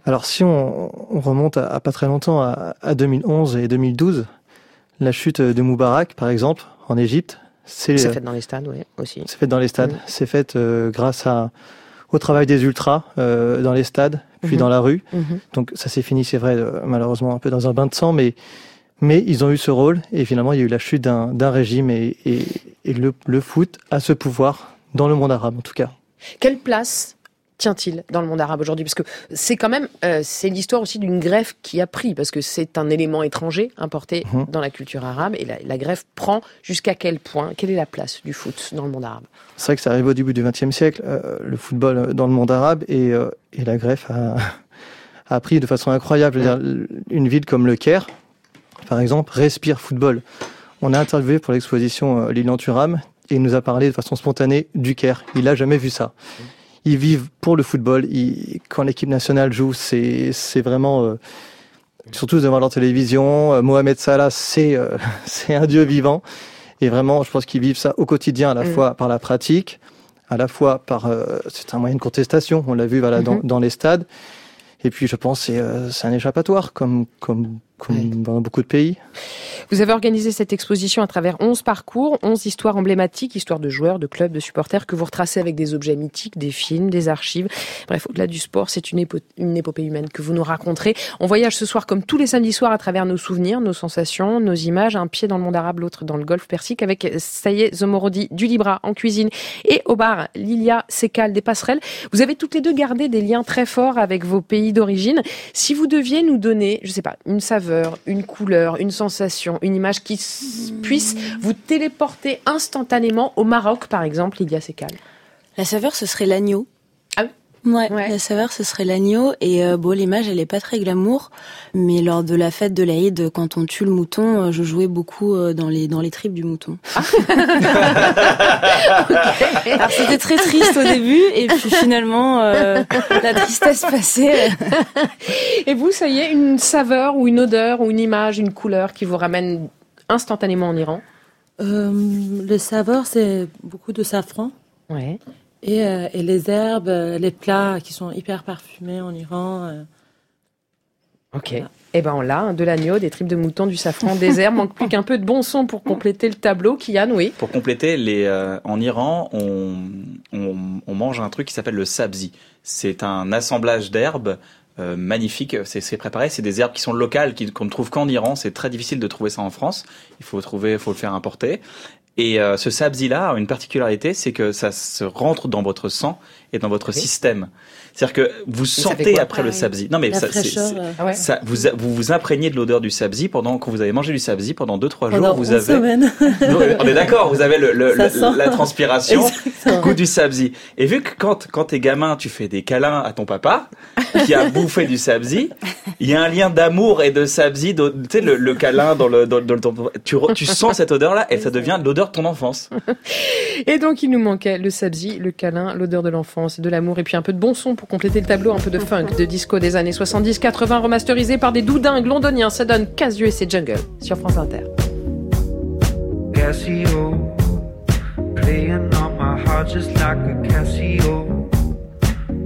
V: Alors si on, remonte à, pas très longtemps, à, à 2011 et 2012, la chute de Moubarak, par exemple, en Égypte,
A: c'est fait dans les stades, oui, aussi.
V: C'est fait dans les stades. Mm. C'est fait euh, grâce à, au travail des ultras euh, dans les stades, puis mm-hmm. dans la rue. Mm-hmm. Donc ça s'est fini, c'est vrai, euh, malheureusement un peu dans un bain de sang, mais mais ils ont eu ce rôle et finalement il y a eu la chute d'un régime et, et, et le, le foot a ce pouvoir dans le monde arabe en tout cas.
A: Quelle place tient-il dans le monde arabe aujourd'hui? Parce que c'est quand même, euh, c'est l'histoire aussi d'une greffe qui a pris, parce que c'est un élément étranger importé mhm. dans la culture arabe, et la, la greffe prend jusqu'à quel point? Quelle est la place du foot dans le monde arabe?
V: C'est vrai que ça arrive au début du XXe siècle, euh, le football dans le monde arabe, et, euh, et la greffe a, a, pris de façon incroyable. dire, une ville comme le Caire, par exemple, respire football. On a interviewé pour l'exposition Lilian Thuram, et il nous a parlé de façon spontanée du Caire. Il n'a jamais vu ça ils vivent pour le football. quand l'équipe nationale joue, c'est c'est vraiment euh, surtout devant leur télévision. Euh, Mohamed Salah, c'est euh, *laughs* c'est un dieu vivant. Et vraiment, je pense qu'ils vivent ça au quotidien, à la mm. fois par la pratique, à la fois par c'est un moyen de contestation. On l'a vu voilà dans, mm-hmm. dans les stades. Et puis, je pense c'est c'est un échappatoire, comme comme comme dans beaucoup de pays.
A: Vous avez organisé cette exposition à travers 11 parcours, 11 histoires emblématiques, histoires de joueurs, de clubs, de supporters que vous retracez avec des objets mythiques, des films, des archives. Bref, au-delà du sport, c'est une, une, épopée humaine que vous nous raconterez. On voyage ce soir comme tous les samedis soirs à travers nos souvenirs, nos sensations, nos images, un pied dans le monde arabe, l'autre dans le golfe persique avec Sayed Zomorodi du Libra en cuisine et au bar Lilia Sekal des Passerelles. Vous avez toutes les deux gardé des liens très forts avec vos pays d'origine. Si vous deviez nous donner, je sais pas, une saveur une couleur, une sensation, une image qui puisse vous téléporter instantanément au Maroc, par exemple, Lydia Sekal
T: La saveur, ce serait l'agneau. Ouais, la saveur ce serait l'agneau et euh, bon l'image elle est pas très glamour mais lors de la fête de l'Aïd quand on tue le mouton euh, je jouais beaucoup euh, dans les dans les tripes du mouton. Ah. *laughs* Alors c'était très triste au début et puis finalement la tristesse passait. *laughs*
A: et vous ça y est une saveur ou une odeur ou une image une couleur qui vous ramène instantanément en Iran?
E: Le saveur c'est beaucoup de safran.
A: Ouais.
E: Et, euh, et, les herbes, euh, les plats qui sont hyper parfumés en Iran. Euh.
A: Ok. Et Eh ben on l'a, hein, de l'agneau, des tripes de mouton, du safran, des *laughs* herbes. Manque plus qu'un peu de bon son pour compléter le tableau. Kian, oui.
C: Pour compléter, les, en Iran, on, on, on, mange un truc qui s'appelle le sabzi. C'est un assemblage d'herbes euh, magnifique. C'est préparé. C'est des herbes qui sont locales, qu'on ne trouve qu'en Iran. C'est très difficile de trouver ça en France. Il faut trouver, faut le faire importer. Et euh, ce sabzi-là a une particularité, c'est que ça se rentre dans votre sang et dans votre système. C'est-à-dire que vous sentez après le sabzi. Non mais ça, euh. ah ça, vous, vous vous imprégnez de l'odeur du sabzi pendant quand vous avez mangé du sabzi pendant deux trois jours. Vous avez. *laughs* on est d'accord. Vous avez le, le, la transpiration, *laughs* le goût du sabzi. Et vu que quand quand t'es gamin, tu fais des câlins à ton papa qui a bouffé du sabzi, il y a un lien d'amour et de sabzi. Tu sais le, le, câlin dans le dans, dans le tu, tu sens cette odeur là et ça devient l'odeur de ton enfance. *laughs*
A: Et donc il nous manquait le sabzi, le câlin, l'odeur de l'enfance, de l'amour et puis un peu de bon son pour compléter le tableau, un peu de funk, de disco des années 70-80 remasterisé par des doudingues londoniens. Ça donne Casio et ses Jungle sur France Inter. Casio, playing on my heart just like a Casio.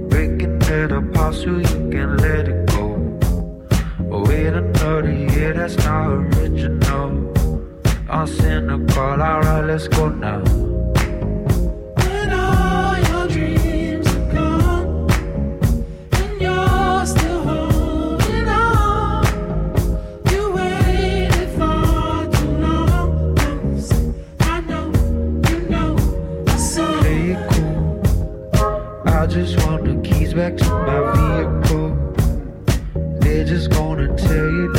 A: Breaking it apart so you can let it go. Oh, wait another year, that's not original. I'll send a call, alright, let's go now. And all your dreams have gone And you're still holding on You waited for too long I know you know I saw I just want the keys back to my vehicle. They're just gonna tell you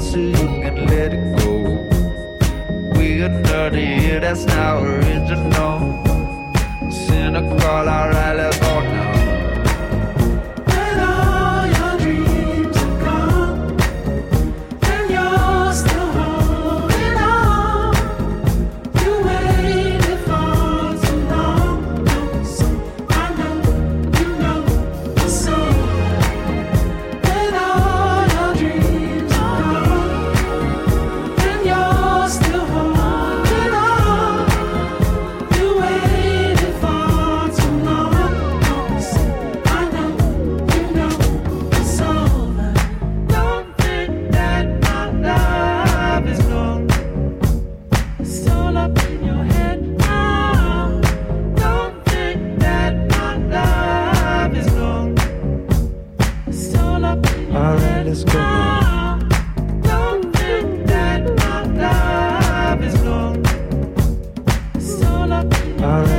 A: so you can let it
S: go. We're dirty, yeah, that's not original. Cynical, alright, let's go now.
A: I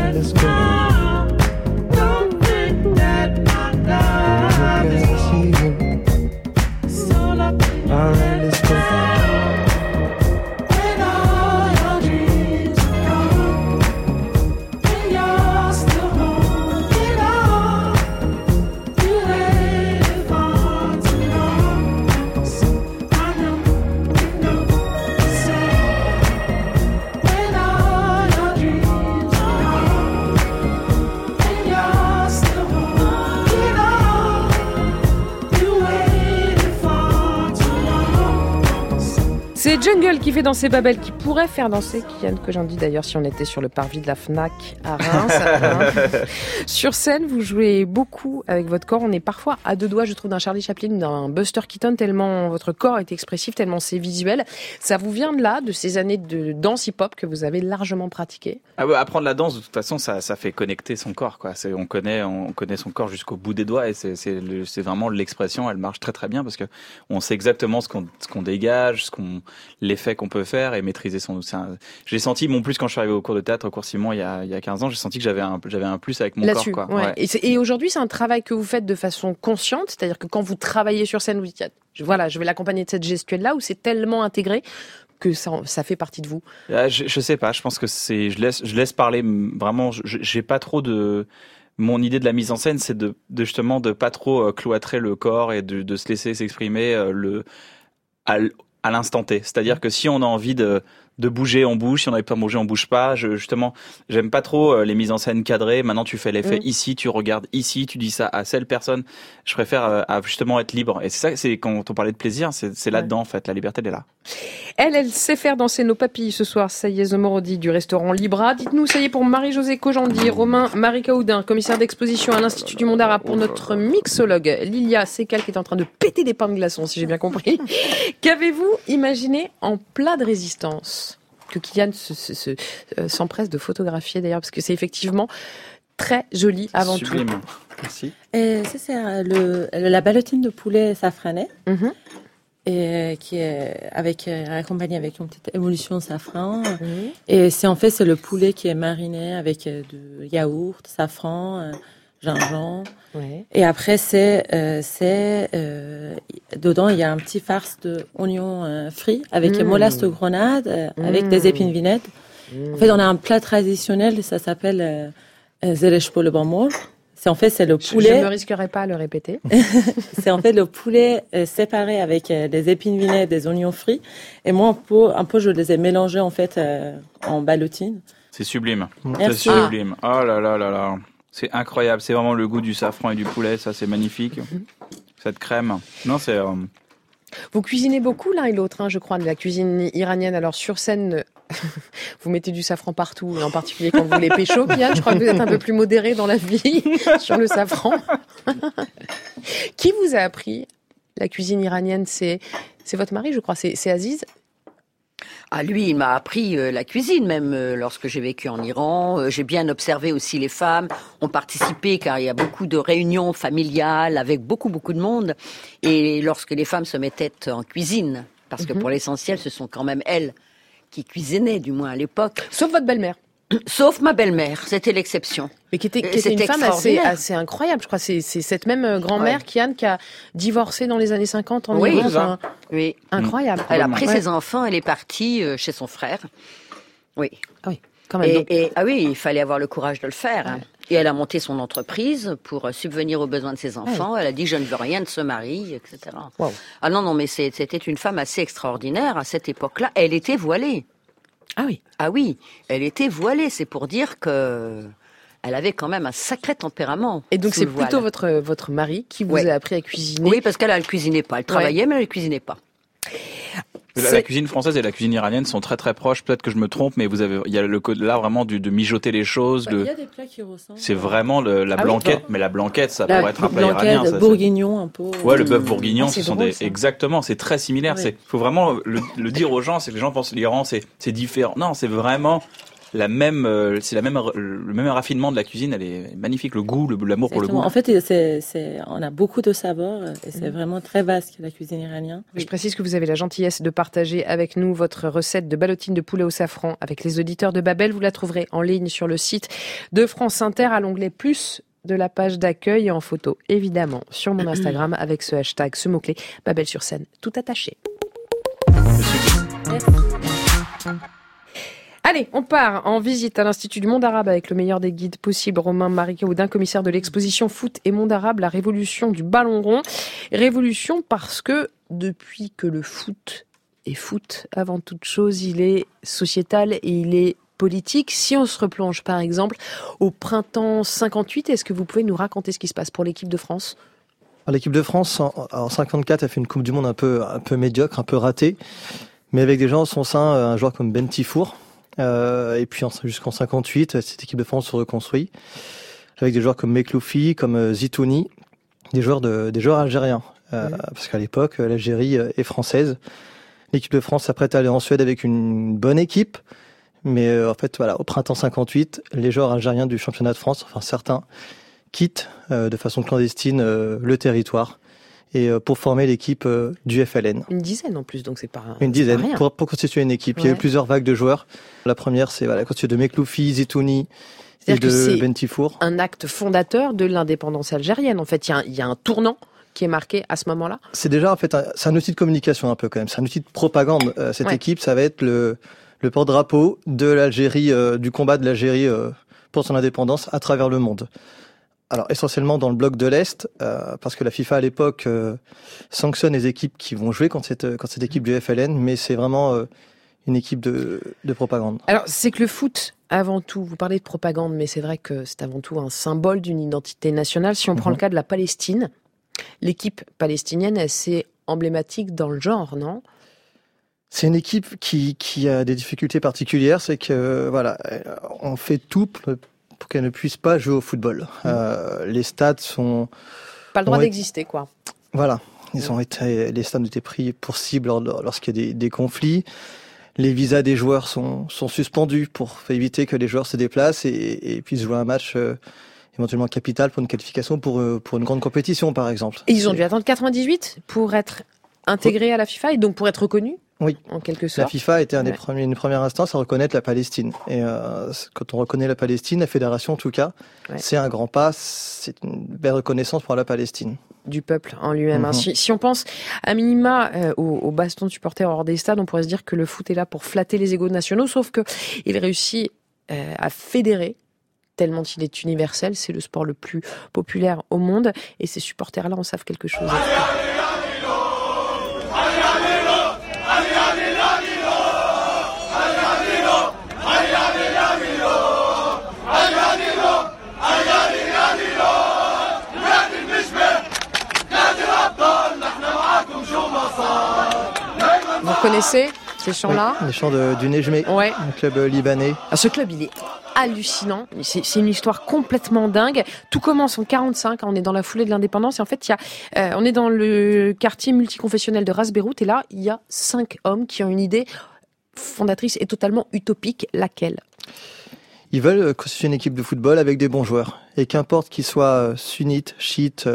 A: fait danser Babel, qui pourrait faire danser Kian, que j'en dis d'ailleurs si on était sur le parvis de la FNAC à Reims. *laughs* Hein. sur scène, vous jouez beaucoup avec votre corps. On est parfois à deux doigts, je trouve, d'un Charlie Chaplin, d'un Buster Keaton, tellement votre corps est expressif, tellement c'est visuel. Ça vous vient de là, de ces années de danse hip-hop que vous avez largement pratiqué
C: ah ouais, Apprendre la danse, de toute façon, ça, ça fait connecter son corps. Quoi. On, connaît, on connaît son corps jusqu'au bout des doigts et c'est vraiment l'expression, elle marche très très bien parce que on sait exactement ce qu'on qu'on dégage, ce qu'on l'effet qu'on peut faire et maîtriser son. J'ai senti mon plus quand je suis arrivé au cours de théâtre, au cours Simon, il y a, il y a 15 ans, j'ai senti que j'avais un, j'avais un plus avec mon corps. Quoi.
A: Ouais. Et, aujourd'hui, c'est un travail que vous faites de façon consciente, c'est-à-dire que quand vous travaillez sur scène, vous dites, voilà, je vais l'accompagner de cette gestuelle-là, ou c'est tellement intégré que ça, ça fait partie de vous?
C: Ah, je, je sais pas, je pense que c'est, je laisse, je laisse parler vraiment, j'ai pas trop de mon idée de la mise en scène, c'est de, de, justement de pas trop euh, cloîtrer le corps et de, de se laisser s'exprimer euh, le à, à l'instant T. C'est-à-dire que si on a envie de, de bouger, on bouge. Si on n'avait pas bougé, on bouge pas. Je, justement, j'aime pas trop euh, les mises en scène cadrées. Maintenant, tu fais l'effet ici, tu regardes ici, tu dis ça à celle personne. Je préfère euh, justement être libre. Et c'est ça, c'est quand on parlait de plaisir, c'est là-dedans en fait. La liberté, elle est là.
A: Elle, elle sait faire danser nos papilles ce soir. Ça y est, Zomorodi du restaurant Libra. Dites-nous, ça y est pour Marie-Josée Kojandi, Romain Marie Caoudin, commissaire d'exposition à l'Institut du Monde Arabe pour notre mixologue Lilia Sekal qui est en train de péter des pains de glaçons, si j'ai bien compris. *laughs* Qu'avez-vous imaginé en plat de résistance? Que Kylian euh, s'empresse de photographier d'ailleurs, parce que c'est effectivement très joli avant
C: Sublime.
A: tout.
C: Merci.
E: Et ça, c'est euh, le, la ballotine de poulet safrané. Mhm. Et euh, qui est avec accompagné avec une petite évolution safran. Et c'est en fait c'est le poulet qui est mariné avec de yaourt, safran, gingembre. Et après, c'est, euh, c'est euh, dedans, il y a un petit farce de oignons euh, frits avec mmh. molasse de grenade, euh, avec des mmh. épines vinaigres. En fait, on a un plat traditionnel, ça s'appelle euh, Zerech le C'est en fait c'est le poulet.
A: Je ne risquerai pas à le répéter. *laughs*
E: c'est en fait le poulet séparé avec des épines vinaigres, des oignons frits. Et moi un peu, un peu je les ai mélangés en fait en ballotine.
C: C'est sublime. C'est sublime. Oh là là là là. C'est incroyable, c'est vraiment le goût du safran et du poulet, ça c'est magnifique. Cette crème. Non, c'est. Euh,
A: vous cuisinez beaucoup l'un et l'autre, hein, je crois, de la cuisine iranienne. Alors sur scène, *laughs* vous mettez du safran partout, en particulier quand vous voulez pécho, Kian. Je crois que vous êtes un peu plus modéré dans la vie *laughs* sur le safran. *laughs* Qui vous a appris la cuisine iranienne? C'est votre mari, je crois. C'est Aziz?
U: Ah, lui, il m'a appris euh, la cuisine, même euh, lorsque j'ai vécu en Iran. Euh, j'ai bien observé aussi les femmes ont participé, car il y a beaucoup de réunions familiales avec beaucoup, beaucoup de monde. Et lorsque les femmes se mettaient en cuisine, parce que mhm. pour l'essentiel, ce sont quand même elles qui cuisinaient, du moins à l'époque.
A: Sauf votre belle-mère.
U: Sauf ma belle-mère, c'était l'exception.
A: Mais qui était, qui une femme assez, assez, incroyable, je crois. C'est cette même euh, grand-mère, Kian, qui a divorcé dans les années 50 en
U: oui,
A: Iran.
U: oui.
A: Incroyable.
U: Elle a pris ses enfants, elle est partie euh, chez son frère. Oui.
A: Ah oui, quand même.
U: Et, ah oui, il fallait avoir le courage de le faire. Hein. Et elle a monté son entreprise pour euh, subvenir aux besoins de ses enfants. Elle a dit je ne veux rien de ce mari, etc. Ah non, non, mais c'était une femme assez extraordinaire à cette époque-là. Elle était voilée.
A: Ah oui.
U: Ah oui, elle était voilée. C'est pour dire que elle avait quand même un sacré tempérament.
A: Et donc c'est plutôt votre votre mari qui vous a appris à cuisiner.
U: Oui, parce qu'elle ne cuisinait pas. Elle travaillait, mais elle ne cuisinait pas.
C: La, cuisine française et la cuisine iranienne sont très très proches. Peut-être que je me trompe, mais vous avez, il y a le là vraiment du, de mijoter les choses.
E: Bah, il y a des plats qui ressemblent.
C: C'est vraiment le, la ah blanquette, mais la blanquette, ça pourrait être un plat iranien.
E: Le bourguignon un peu.
C: Ouais, le bœuf bourguignon, ah, ce sont des, exactement, c'est très similaire. C'est, faut vraiment le, le dire aux gens, c'est que les gens pensent l'Iran, c'est, c'est différent. Non, c'est vraiment la même, euh, c'est la même, le même raffinement de la cuisine. Elle est magnifique, le goût, l'amour pour le goût.
E: En fait, c'est, c'est, on a beaucoup de saveurs et c'est mm. vraiment très vaste la cuisine iranienne.
A: Je précise que vous avez la gentillesse de partager avec nous votre recette de ballotine de poulet au safran avec les auditeurs de Babel. Vous la trouverez en ligne sur le site de France Inter à l'onglet plus de la page d'accueil et en photo, évidemment, sur mon *clears throat* Instagram avec ce hashtag, ce mot-clé, Babel sur scène, tout attaché. Merci. Allez, on part en visite à l'Institut du monde arabe avec le meilleur des guides possibles, Romain Maricaudin, commissaire de l'exposition Foot et monde arabe, la révolution du ballon rond. Révolution parce que depuis que le foot est foot, avant toute chose, il est sociétal et il est politique. Si on se replonge par exemple au printemps 58, est-ce que vous pouvez nous raconter ce qui se passe pour l'équipe de France?
V: L'équipe de France, en, 54, a fait une Coupe du Monde un peu, un peu médiocre, un peu ratée, mais avec des gens en son sein, un joueur comme Ben Tifour, euh, et puis jusqu'en 58, cette équipe de France se reconstruit avec des joueurs comme Mekloufi, comme euh, Zitouni, des joueurs de, des joueurs algériens. Euh, parce qu'à l'époque, l'Algérie est française. L'équipe de France s'apprête à aller en Suède avec une bonne équipe. Mais en fait, voilà, au printemps 58, les joueurs algériens du championnat de France, enfin certains, quittent de façon clandestine le territoire et euh, pour former l'équipe euh, du FLN.
A: Une dizaine en plus, donc c'est pas
V: une dizaine pour, pour, constituer une équipe. Il y a eu plusieurs vagues de joueurs. La première, c'est voilà, constituée de Mekloufi, Zitouni et de Bentifour.
A: Un acte fondateur de l'indépendance algérienne. En fait, il y, a un, il y a un tournant qui est marqué à ce moment-là.
V: C'est déjà en fait, c'est un outil de communication un peu quand même. C'est un outil de propagande. Euh, cette équipe, ça va être le le porte-drapeau de l'Algérie, du combat de l'Algérie pour son indépendance à travers le monde. Alors essentiellement dans le bloc de l'Est, euh, parce que la FIFA à l'époque euh, sanctionne les équipes qui vont jouer contre cette, contre cette équipe du FLN, mais c'est vraiment euh, une équipe de, de propagande.
A: Alors c'est que le foot, avant tout, vous parlez de propagande, mais c'est vrai que c'est avant tout un symbole d'une identité nationale. Si on prend le mhm. cas de la Palestine, l'équipe palestinienne est assez emblématique dans le genre, non?
V: C'est une équipe qui, qui a des difficultés particulières, c'est que voilà, on fait tout pour qu'elle ne puisse pas jouer au football. Mmh. Euh, les stades sont
A: pas le droit d'exister, quoi.
V: Voilà, ils mmh. ont été, les stades ont été pris pour cible lorsqu'il y a des, des, conflits. Les visas des joueurs sont, sont suspendus pour éviter que les joueurs se déplacent et, et puissent jouer un match euh, éventuellement capital pour une qualification pour, euh, pour une grande compétition, par exemple.
A: Et ils ont dû attendre 98 pour être intégrés à la FIFA et donc pour être reconnus
V: oui,
A: en quelque sorte.
V: La FIFA était un des premiers, une première instance à reconnaître la Palestine. Et euh, quand on reconnaît la Palestine, la fédération en tout cas, c'est un grand pas, c'est une belle reconnaissance pour la Palestine
A: du peuple en lui-même. Hein. Mhm. Si, on pense à minima euh, au, baston de supporters hors des stades, on pourrait se dire que le foot est là pour flatter les égaux nationaux, sauf que il réussit euh, à fédérer tellement il est universel, c'est le sport le plus populaire au monde, et ces supporters-là en savent quelque chose. Connaissez ces chants-là
V: Les chants du Nejmé,
A: ouais.
V: un club euh, libanais.
A: Ah, ce club, il est hallucinant. C'est une histoire complètement dingue. Tout commence en 45, on est dans la foulée de l'indépendance. Et en fait, il y a, euh, on est dans le quartier multiconfessionnel de Ras Et là, il y a cinq hommes qui ont une idée fondatrice et totalement utopique. Laquelle?
V: Ils veulent euh, constituer une équipe de football avec des bons joueurs. Et qu'importe qu'ils soient sunnites, chiites,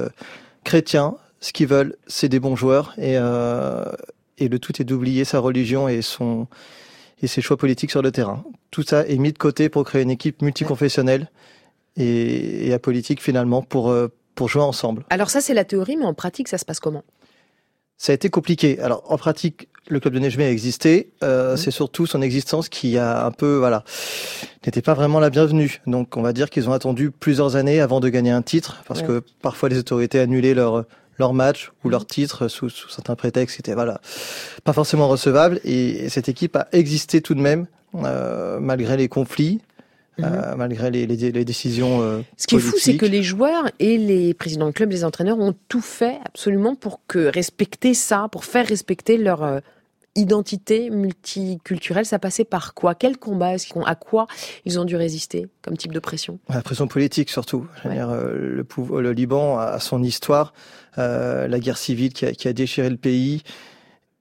V: chrétiens, ce qu'ils veulent, c'est des bons joueurs. Et, et le tout est d'oublier sa religion et son et ses choix politiques sur le terrain. Tout ça est mis de côté pour créer une équipe multiconfessionnelle et, et apolitique finalement pour euh, pour jouer ensemble.
A: Alors ça c'est la théorie, mais en pratique ça se passe comment?
V: Ça a été compliqué. Alors, en pratique, le club de Nejmé a existé. Euh, mhm. C'est surtout son existence qui a un peu, voilà, n'était pas vraiment la bienvenue. Donc, on va dire qu'ils ont attendu plusieurs années avant de gagner un titre, parce que parfois les autorités annulaient leur leur match ou leur mhm. titre sous, sous certains prétextes, c'était voilà pas forcément recevable. Et, cette équipe a existé tout de même euh, malgré les conflits. Euh, mhm. malgré les, les, les décisions. Euh,
A: Ce qui est fou, c'est que les joueurs et les présidents de club, les entraîneurs ont tout fait absolument pour que respecter ça, pour faire respecter leur euh, identité multiculturelle, ça passait par quoi? Quel combat À quoi ils ont dû résister comme type de pression?
V: La pression politique surtout. Dire, le, le, Liban a son histoire, la guerre civile qui a, qui a, déchiré le pays,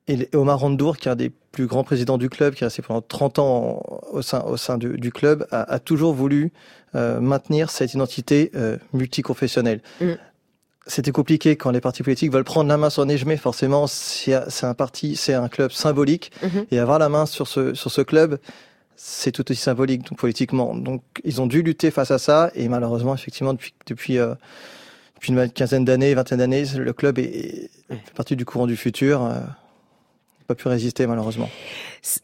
V: et Omar Randour, qui est un des plus grands présidents du club, qui est resté pendant 30 ans au sein, au sein du, du club, a, a, toujours voulu euh, maintenir cette identité euh, multiconfessionnelle. Mm. C'était compliqué quand les partis politiques veulent prendre la main sur Nejmé. Forcément, c'est un parti, c'est un club symbolique, mm-hmm. et avoir la main sur ce sur ce club, c'est tout aussi symbolique donc politiquement. Donc, ils ont dû lutter face à ça, et malheureusement, effectivement, depuis depuis euh, depuis une quinzaine d'années, vingtaine d'années, le club est, est, fait partie du courant du futur. Euh, pas pu résister malheureusement.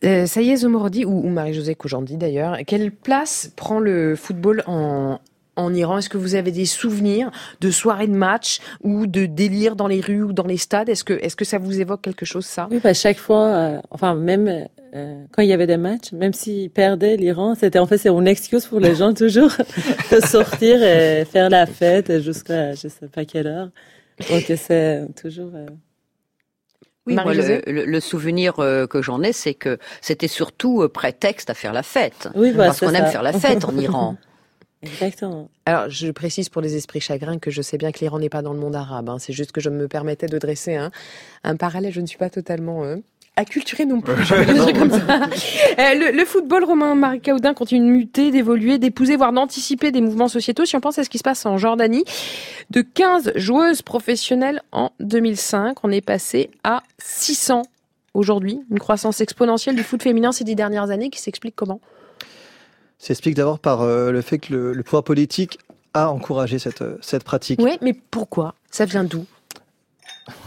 A: Euh, ça y est, Zomorodi, ou, ou Marie-Josée Kojandi d'ailleurs, quelle place prend le football en, en Iran? Est-ce que vous avez des souvenirs de soirées de match ou de délire dans les rues ou dans les stades? Est-ce que, est-ce que ça vous évoque quelque chose, ça?
E: Oui, bah, chaque fois, euh, enfin, même euh, quand il y avait des matchs, même s'ils perdaient l'Iran, c'était en fait c'est une excuse pour les gens toujours *laughs* de sortir et faire la fête jusqu'à je sais pas quelle heure. Donc c'est toujours. Euh,
U: oui, moi, le, souvenir euh, que j'en ai, c'est que c'était surtout prétexte à faire la fête. Oui, bah, parce qu'on aime faire la fête en Iran. *laughs*
E: Exactement.
A: Alors, je précise pour les esprits chagrins que je sais bien que l'Iran n'est pas dans le monde arabe. Hein. C'est juste que je me permettais de dresser un, un parallèle. Je ne suis pas totalement euh, acculturé non plus. *laughs* comme ça. Euh, le, le, football romain Marie Caudin continue de muter, d'évoluer, d'épouser, voire d'anticiper des mouvements sociétaux. Si on pense à ce qui se passe en Jordanie, de 15 joueuses professionnelles en 2005, on est passé à 600 aujourd'hui. Une croissance exponentielle du foot féminin ces dix dernières années qui s'explique comment?
V: S'explique d'abord par euh, le fait que le, le pouvoir politique a encouragé cette, cette pratique.
A: Oui, mais pourquoi? Ça vient d'où?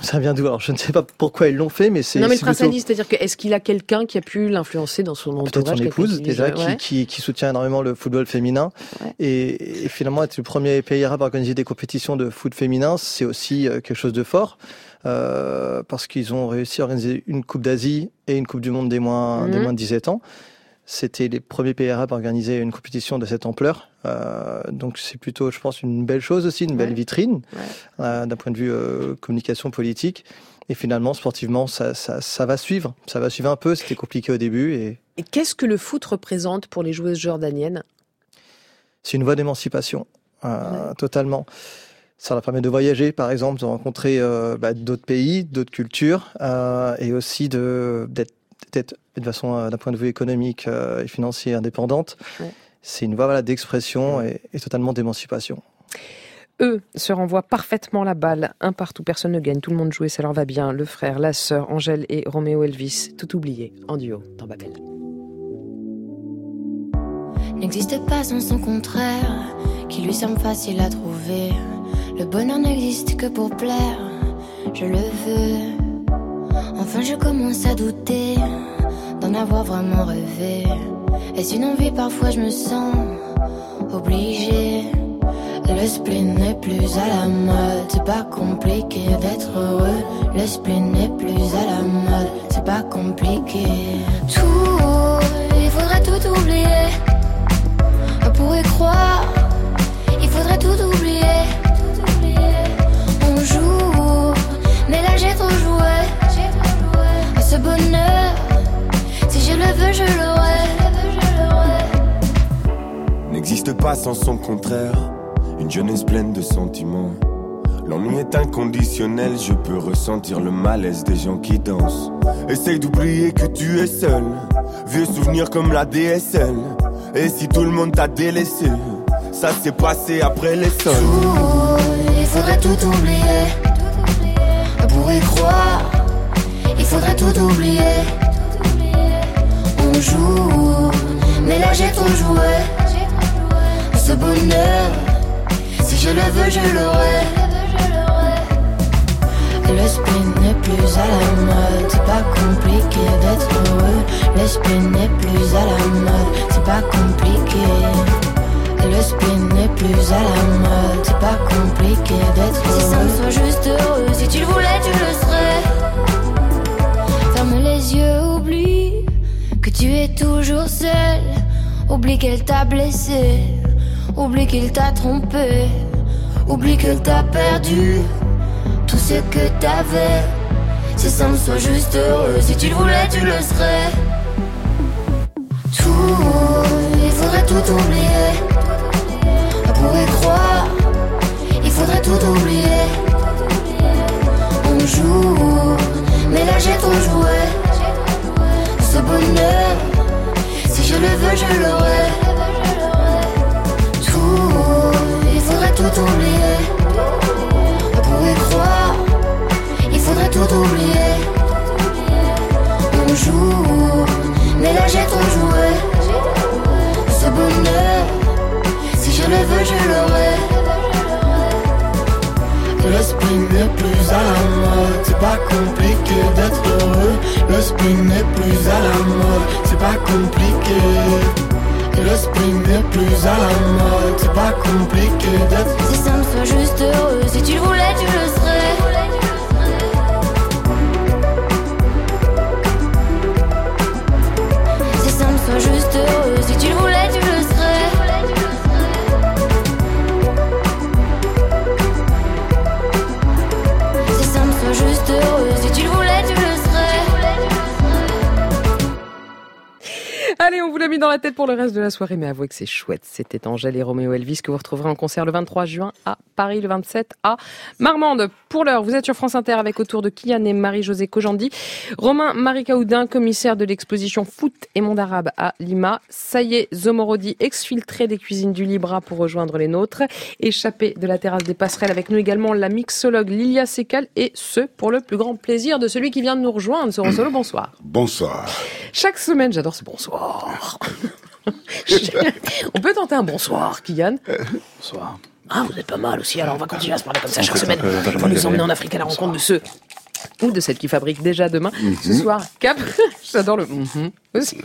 V: Ça vient d'où Alors, je ne sais pas pourquoi ils l'ont fait, mais c'est.
A: Non, mais le prince plutôt... c'est-à-dire que est-ce qu'il a quelqu'un qui a pu l'influencer dans son entourage
V: Peut-être son épouse déjà, qui, qui, qui, soutient énormément le football féminin, ouais. et, et, finalement être le premier pays arabe à organiser des compétitions de foot féminin, c'est aussi euh, quelque chose de fort. Euh, parce qu'ils ont réussi à organiser une Coupe d'Asie et une Coupe du Monde des moins, mmh. des moins de 17 ans. C'était les premiers pays arabes à organiser une compétition de cette ampleur. Euh, donc c'est plutôt, je pense, une belle chose aussi, une belle ouais. vitrine ouais. euh, d'un point de vue euh, communication politique. Et finalement, sportivement, ça, ça, ça, va suivre. Ça va suivre un peu. C'était compliqué au début. Et,
A: et qu'est-ce que le foot représente pour les joueuses jordaniennes?
V: C'est une voie d'émancipation, ouais. totalement. Ça leur permet de voyager, par exemple, de rencontrer bah, d'autres pays, d'autres cultures, et aussi d'être peut-être de façon euh, d'un point de vue économique euh, et financier indépendante. Ouais. C'est une voie voilà, d'expression et, et totalement d'émancipation
A: eux se renvoient parfaitement la balle, un partout, personne ne gagne, tout le monde joue et ça leur va bien. Le frère, la sœur, Angèle et Roméo Elvis, tout oublié en duo dans Babel.
W: N'existe pas sans son contraire, qui lui semble facile à trouver. Le bonheur n'existe que pour plaire, je le veux. Enfin je commence à douter d'en avoir vraiment rêvé. Est-ce une envie parfois je me sens obligée Le spleen n'est plus à la mode, c'est pas compliqué d'être heureux. Le spleen n'est plus à la mode, c'est pas compliqué. Tout, il faudrait tout oublier. On pourrait croire, il faudrait tout oublier. On joue, mais là j'ai trop joué le veux, je l'aurai.
X: N'existe pas sans son contraire. Une jeunesse pleine de sentiments. L'ennui est inconditionnel, je peux ressentir le malaise des gens qui dansent. Essaye d'oublier que tu es seul. Vieux souvenirs comme la DSL. Et si tout le monde t'a délaissé, ça s'est passé après les sols.
W: Tout, il faudrait tout oublier. Pour y croire faudrait tout oublier. On joue, mais là j'ai trop joué. Ce bonheur, si je le veux, je l'aurai. Que le spin n'est plus à la mode, c'est pas compliqué d'être heureux. Le spin n'est plus à la mode, c'est pas compliqué. Le spin n'est plus à la mode, c'est pas compliqué d'être heureux. Si ça me soit juste heureux, si tu le voulais, tu le serais. Ferme les yeux, oublie que tu es toujours seul. Oublie qu'elle t'a blessé, oublie qu'il t'a trompé, oublie qu'elle t'a perdu tout ce que t'avais. Si ça me soit juste heureux, si tu le voulais, tu le serais. Tout, il faudrait tout oublier. On pourrait croire, il faudrait tout oublier. On joue, mais là j'ai trop joué. Ce bonheur, si je le veux, je l'aurai. Tout, il faudrait tout oublier. On pourrait croire, il faudrait tout oublier. On joue, mais là j'ai joué. Ce bonheur, si je le veux, je l'aurai. Le spin n'est plus à la mode, c'est pas compliqué d'être heureux. Le spin n'est plus à la mode, c'est pas compliqué. Le spin n'est plus à la mode, c'est pas compliqué d'être Si ça me soit juste heureux, si tu le voulais, tu le serais.
A: L'a mis dans la tête pour le reste de la soirée, mais avouez que c'est chouette. C'était Angèle et Roméo Elvis que vous retrouverez en concert le 23 juin à Paris, le 27 à Marmande. Pour l'heure, vous êtes sur France Inter avec autour de Kylian et Marie-Josée Kojandi. Romain Marikaoudin, commissaire de l'exposition Foot et Monde Arabe à Lima. Ça y est, Zomorodi exfiltré des cuisines du Libra pour rejoindre les nôtres. Échappé de la terrasse des passerelles avec nous également la mixologue Lilia Sekal et ce pour le plus grand plaisir de celui qui vient de nous rejoindre. Soro Solo, bonsoir.
Y: Bonsoir.
A: Chaque semaine, j'adore ce bonsoir. *laughs* on peut tenter un bonsoir, Kylian
C: Bonsoir.
A: Ah, vous êtes pas mal aussi, alors on va continuer à se parler comme ça chaque semaine. Vous nous emmenez en Afrique à la rencontre de ceux ou de celles qui fabriquent déjà demain. Ce
C: Mhm.
A: soir, cap. *laughs* J'adore le mhm aussi.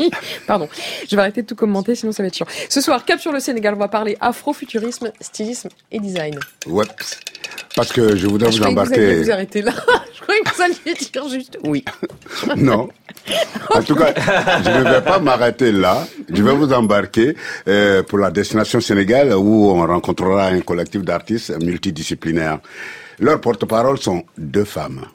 A: Pardon. Je vais arrêter de tout commenter, sinon ça va être chiant. Ce soir, cap sur le Sénégal. On va parler afrofuturisme, stylisme et design.
Y: Ouais. Parce que je voudrais
A: Ah, je
Y: vous
A: que vous
Y: embarquer.
A: vous arrêter là. *laughs* je croyais que vous alliez dire juste oui. *laughs*
Y: non. En tout cas, je ne vais pas m'arrêter là. Je vais vous embarquer euh, pour la destination Sénégal où on rencontrera un collectif d'artistes multidisciplinaires. Leurs porte-parole sont deux femmes.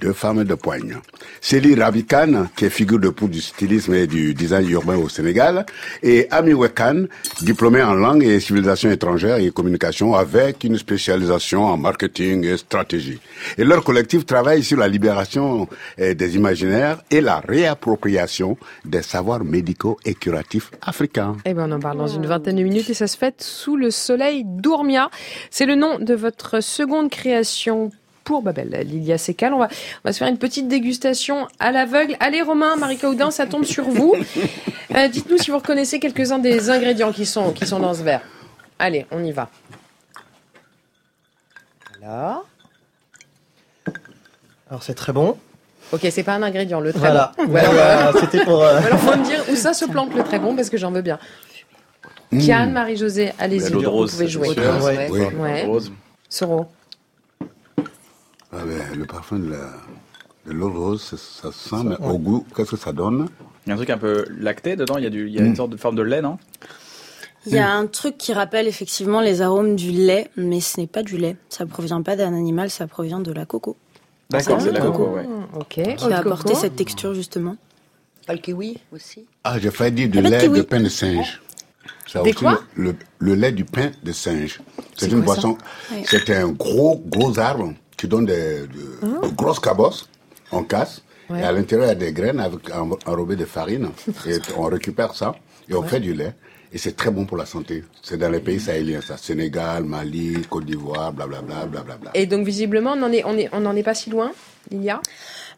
Y: Deux femmes de poigne. Célie Ravikane, qui est figure de proue du stylisme et du design urbain au Sénégal, et Ami Wekan, diplômée en langue et civilisation étrangère et communication avec une spécialisation en marketing et stratégie. Et leur collectif travaille sur la libération eh, des imaginaires et la réappropriation des savoirs médicaux et curatifs africains.
A: Eh ben, on en parle dans une vingtaine de minutes et ça se fait sous le soleil d'Ourmia. C'est le nom de votre seconde création pour Babel, Lilia Sekal. On va, on va se faire une petite dégustation à l'aveugle. Allez, Romain, Marika Houdin, ça tombe sur vous. *laughs* Euh, Dites-nous si vous reconnaissez quelques-uns des ingrédients qui sont, qui sont dans ce verre. Allez, on y va. Alors.
V: Alors c'est très bon.
A: Ok, c'est pas un ingrédient, le très
V: Voilà.
A: bon.
V: Voilà,
A: euh,
V: c'était pour, euh,
A: alors, faut me dire où ça se plante le très bon parce que j'en veux bien. Kian, Marie-Josée, allez-y, vous pouvez jouer.
C: sûr. Ouais.
Y: Oui.
A: Ouais.
C: Rose.
A: Soro.
Y: Ah ben, le parfum de la- de l'eau rose, ça, ça sent, mais au goût, qu'est-ce que ça donne
C: Il y a un truc un peu lacté dedans, il y a, du, il y a une sorte de forme de lait, non?
T: Il y a un truc qui rappelle effectivement les arômes du lait, mais ce n'est pas du lait. Ça provient pas d'un animal, ça provient de la coco.
C: D'accord, c'est de la coco, ouais.
A: Ok.
T: Qui a apporté cette texture justement.
U: Pas le kiwi aussi
Y: Ah, j'ai failli dire du
T: Ah, bah,
Y: lait de pain de singe. Ça
A: Des
Y: aussi,
A: quoi
Y: le, le lait du pain de singe. C'est une boisson.
T: Ouais.
Y: C'est un gros, gros arbre qui donne des, de, de grosses cabosses. On casse.
A: Ouais.
Y: Et à l'intérieur, il y a des graines avec, en- enrobées de farine. *laughs* et on récupère ça et on fait du lait. Et c'est très bon pour la santé. C'est dans les pays sahéliens, ça. Sénégal, Mali, Côte d'Ivoire, blablabla, blablabla.
A: Et donc visiblement, on n'en est, on est, on n'en est pas si loin, Lilia?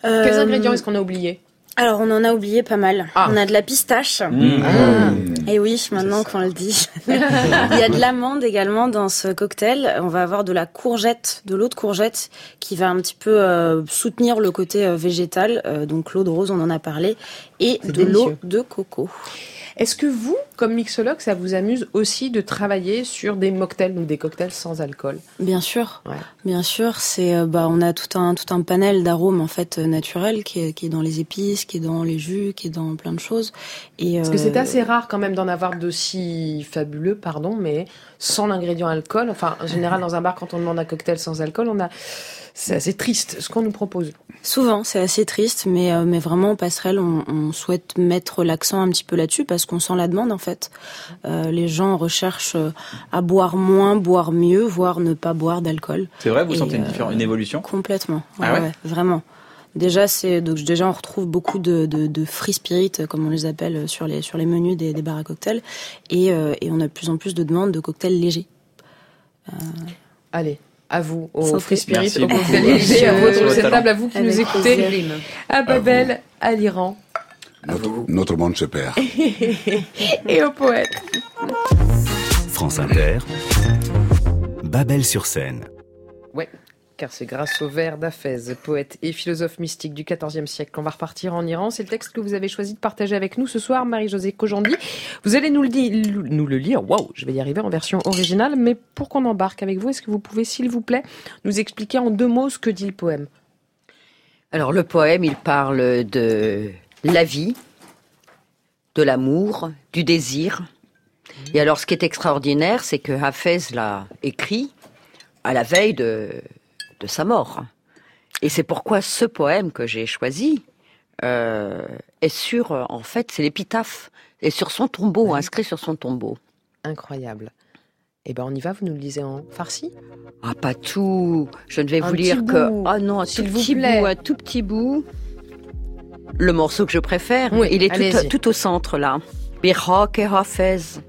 T: Euh,
A: Quels ingrédients est-ce qu'on a oubliés?
T: Alors, on en a oublié pas mal. Ah. On a de la pistache. Mmh. Ah. Et oui, maintenant qu'on le dit. *laughs* Il y a de l'amande également dans ce cocktail. On va avoir de la courgette, de l'eau de courgette, qui va un petit peu euh, soutenir le côté euh, végétal. Euh, donc, l'eau de rose, on en a parlé. Et de l'eau de coco.
A: Est-ce que vous, comme mixologue, ça vous amuse aussi de travailler sur des mocktails ou des cocktails sans alcool?
T: Bien sûr, bien sûr. C'est euh, bah on a tout un tout un panel d'arômes en fait euh, naturels qui est, qui est dans les épices, qui est dans les jus, qui est dans plein de choses.
A: Et parce que c'est euh, assez rare quand même d'en avoir d'aussi fabuleux, pardon, mais sans l'ingrédient alcool. Enfin, en général dans un bar quand on demande un cocktail sans alcool, on a c'est assez triste ce qu'on nous propose.
T: Souvent, c'est assez triste, mais, euh, mais vraiment, passerelle, on, on souhaite mettre l'accent un petit peu là-dessus parce qu'on sent la demande, en fait. Euh, les gens recherchent euh, à boire moins, boire mieux, voire ne pas boire d'alcool.
C: C'est vrai, vous sentez une, une évolution?
T: Complètement, ah ouais, vraiment. Déjà, c'est donc déjà on retrouve beaucoup de, de, de, free spirit, comme on les appelle sur les sur les menus des, des bars à cocktails, et, et on a de plus en plus de demandes de cocktails légers.
A: Allez, à vous, au Free Spirit, au cocktail à cette table, à vous qui nous écoutez, à Babel, à, l'Iran.
Y: Notre, monde se perd. *laughs*
A: Et au poète.
B: France Inter, Babel sur scène.
A: Ouais car c'est grâce au vers d'Afez, poète et philosophe mystique du XIVe siècle, qu'on va repartir en Iran. C'est le texte que vous avez choisi de partager avec nous ce soir, Marie-Josée Kojandi. Vous allez nous le, le lire, waouh, je vais y arriver en version originale, mais pour qu'on embarque avec vous, est-ce que vous pouvez, s'il vous plaît, nous expliquer en deux mots ce que dit le poème?
U: Alors le poème, il parle de la vie, de l'amour, du désir. Et alors ce qui est extraordinaire, c'est que Hafez l'a écrit à la veille de de sa mort. Et c'est pourquoi ce poème que j'ai choisi euh, est sur, en fait, c'est l'épitaphe, est sur son tombeau, inscrit sur son tombeau.
A: Incroyable. Eh ben, on y va, vous nous le lisez en farci?
U: Ah, pas tout. Je ne vais vous lire que. Ah non, un tout petit bout, un tout petit bout. Le morceau que je préfère, il est tout, au centre là. Birhak hafez,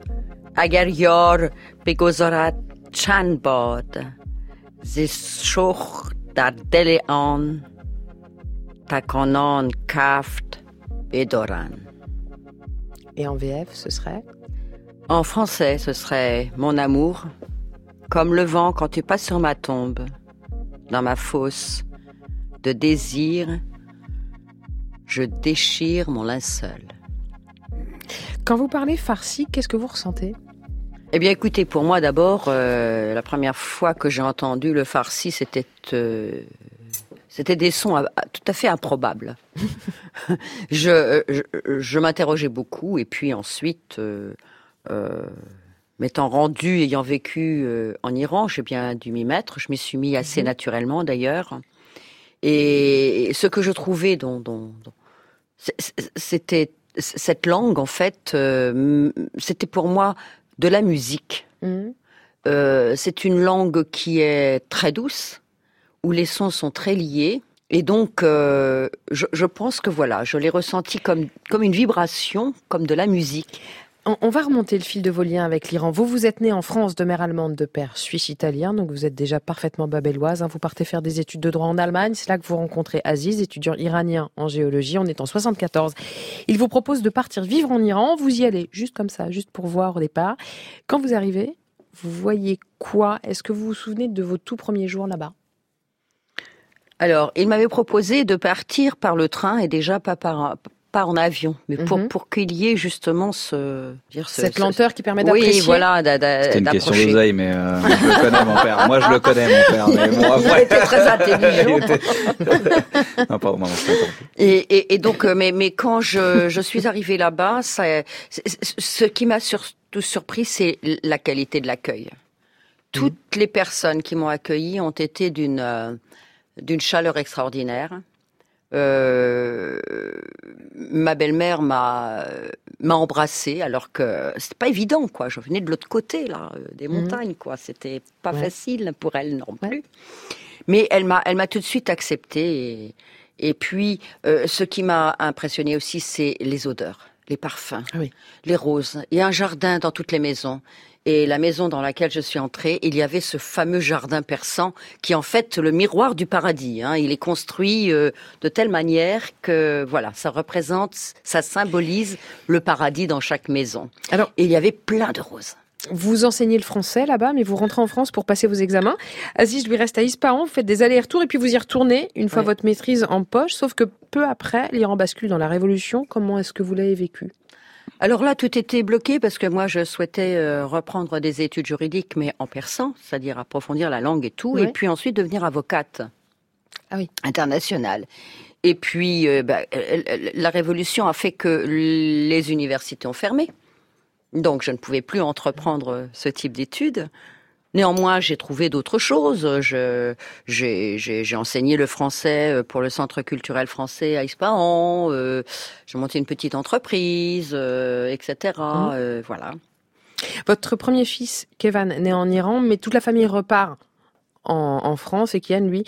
U: agar yar begozarat chan Sich Delle an, Takonon Kaft
A: Et en VF, ce serait?
U: En français, ce serait Mon amour, comme le vent quand tu passes sur ma tombe, dans ma fosse, de désir, je déchire mon linceul.
A: Quand vous parlez farsi, qu'est-ce que vous ressentez?
U: Eh bien, écoutez, pour moi d'abord, euh, la première fois que j'ai entendu le farsi, c'était euh, c'était des sons tout à fait improbables. *laughs* je, je, m'interrogeais beaucoup, et puis ensuite, euh, m'étant rendu, ayant vécu en Iran, j'ai bien dû m'y mettre. Je m'y suis mis assez mhm. naturellement, d'ailleurs. Et ce que je trouvais, dont, dont c'était cette langue, en fait, c'était pour moi de la musique. Mhm. Euh, c'est une langue qui est très douce, où les sons sont très liés. Et donc, euh, je, pense que voilà, je l'ai ressenti comme, comme une vibration, comme de la musique.
A: On, va remonter le fil de vos liens avec l'Iran. Vous, vous êtes né en France de mère allemande, de père suisse-italien, donc vous êtes déjà parfaitement babelloise. Hein. Vous partez faire des études de droit en Allemagne. C'est là que vous rencontrez Aziz, étudiant iranien en géologie. On est en 74. Il vous propose de partir vivre en Iran. Vous y allez juste comme ça, juste pour voir au départ. Quand vous arrivez, vous voyez quoi? Est-ce que vous vous souvenez de vos tout premiers jours là-bas?
U: Alors, il m'avait proposé de partir par le train et déjà pas par, pas en avion, mais pour, mhm. pour qu'il y ait justement ce,
A: dire cette lenteur qui permet d'apprécier.
U: Oui, voilà,
C: C'est une question d'oseille, mais euh, je le connais mon père. Moi, je le connais mon père. Mais *laughs* moi,
U: Il était très intelligent. *laughs*
C: non, pardon, non,
U: et, et, et, donc, euh, mais, mais quand je, je suis arrivée là-bas, ce qui m'a surtout surpris, c'est la qualité de l'accueil. Toutes mhm. les personnes qui m'ont accueilli ont été d'une euh, d'une chaleur extraordinaire. Euh, ma belle-mère m'a m'a embrassée alors que c'était pas évident quoi. Je venais de l'autre côté là, euh, des mhm. montagnes quoi. C'était pas facile pour elle non plus. Mais elle m'a elle m'a tout de suite acceptée. Et, puis euh, ce qui m'a impressionné aussi, c'est les odeurs, les parfums, ah les roses. Il y a un jardin dans toutes les maisons. Et la maison dans laquelle je suis entrée, il y avait ce fameux jardin persan qui est en fait le miroir du paradis. Hein. Il est construit euh, de telle manière que voilà, ça représente, ça symbolise le paradis dans chaque maison. Alors, et il y avait plein de roses.
A: Vous enseignez le français là-bas, mais vous rentrez en France pour passer vos examens. Aziz lui reste à Ispahan, vous faites des allers-retours et puis vous y retournez une fois votre maîtrise en poche. Sauf que peu après, l'Iran bascule dans la révolution. Comment est-ce que vous l'avez vécu?
U: Alors là, tout était bloqué parce que moi, je souhaitais euh, reprendre des études juridiques, mais en persan, c'est-à-dire approfondir la langue et tout, et puis ensuite devenir avocate
A: ah oui.
U: internationale. Et puis, euh, bah, la révolution a fait que les universités ont fermé. Donc, je ne pouvais plus entreprendre ce type d'études. Néanmoins, j'ai trouvé d'autres choses. j'ai, enseigné le français euh, pour le Centre culturel français à Ispahan. Euh, j'ai monté une petite entreprise, euh, etc. Mmh. voilà.
A: Votre premier fils, Kevin, naît en Iran, mais toute la famille repart en, France et Kian, lui,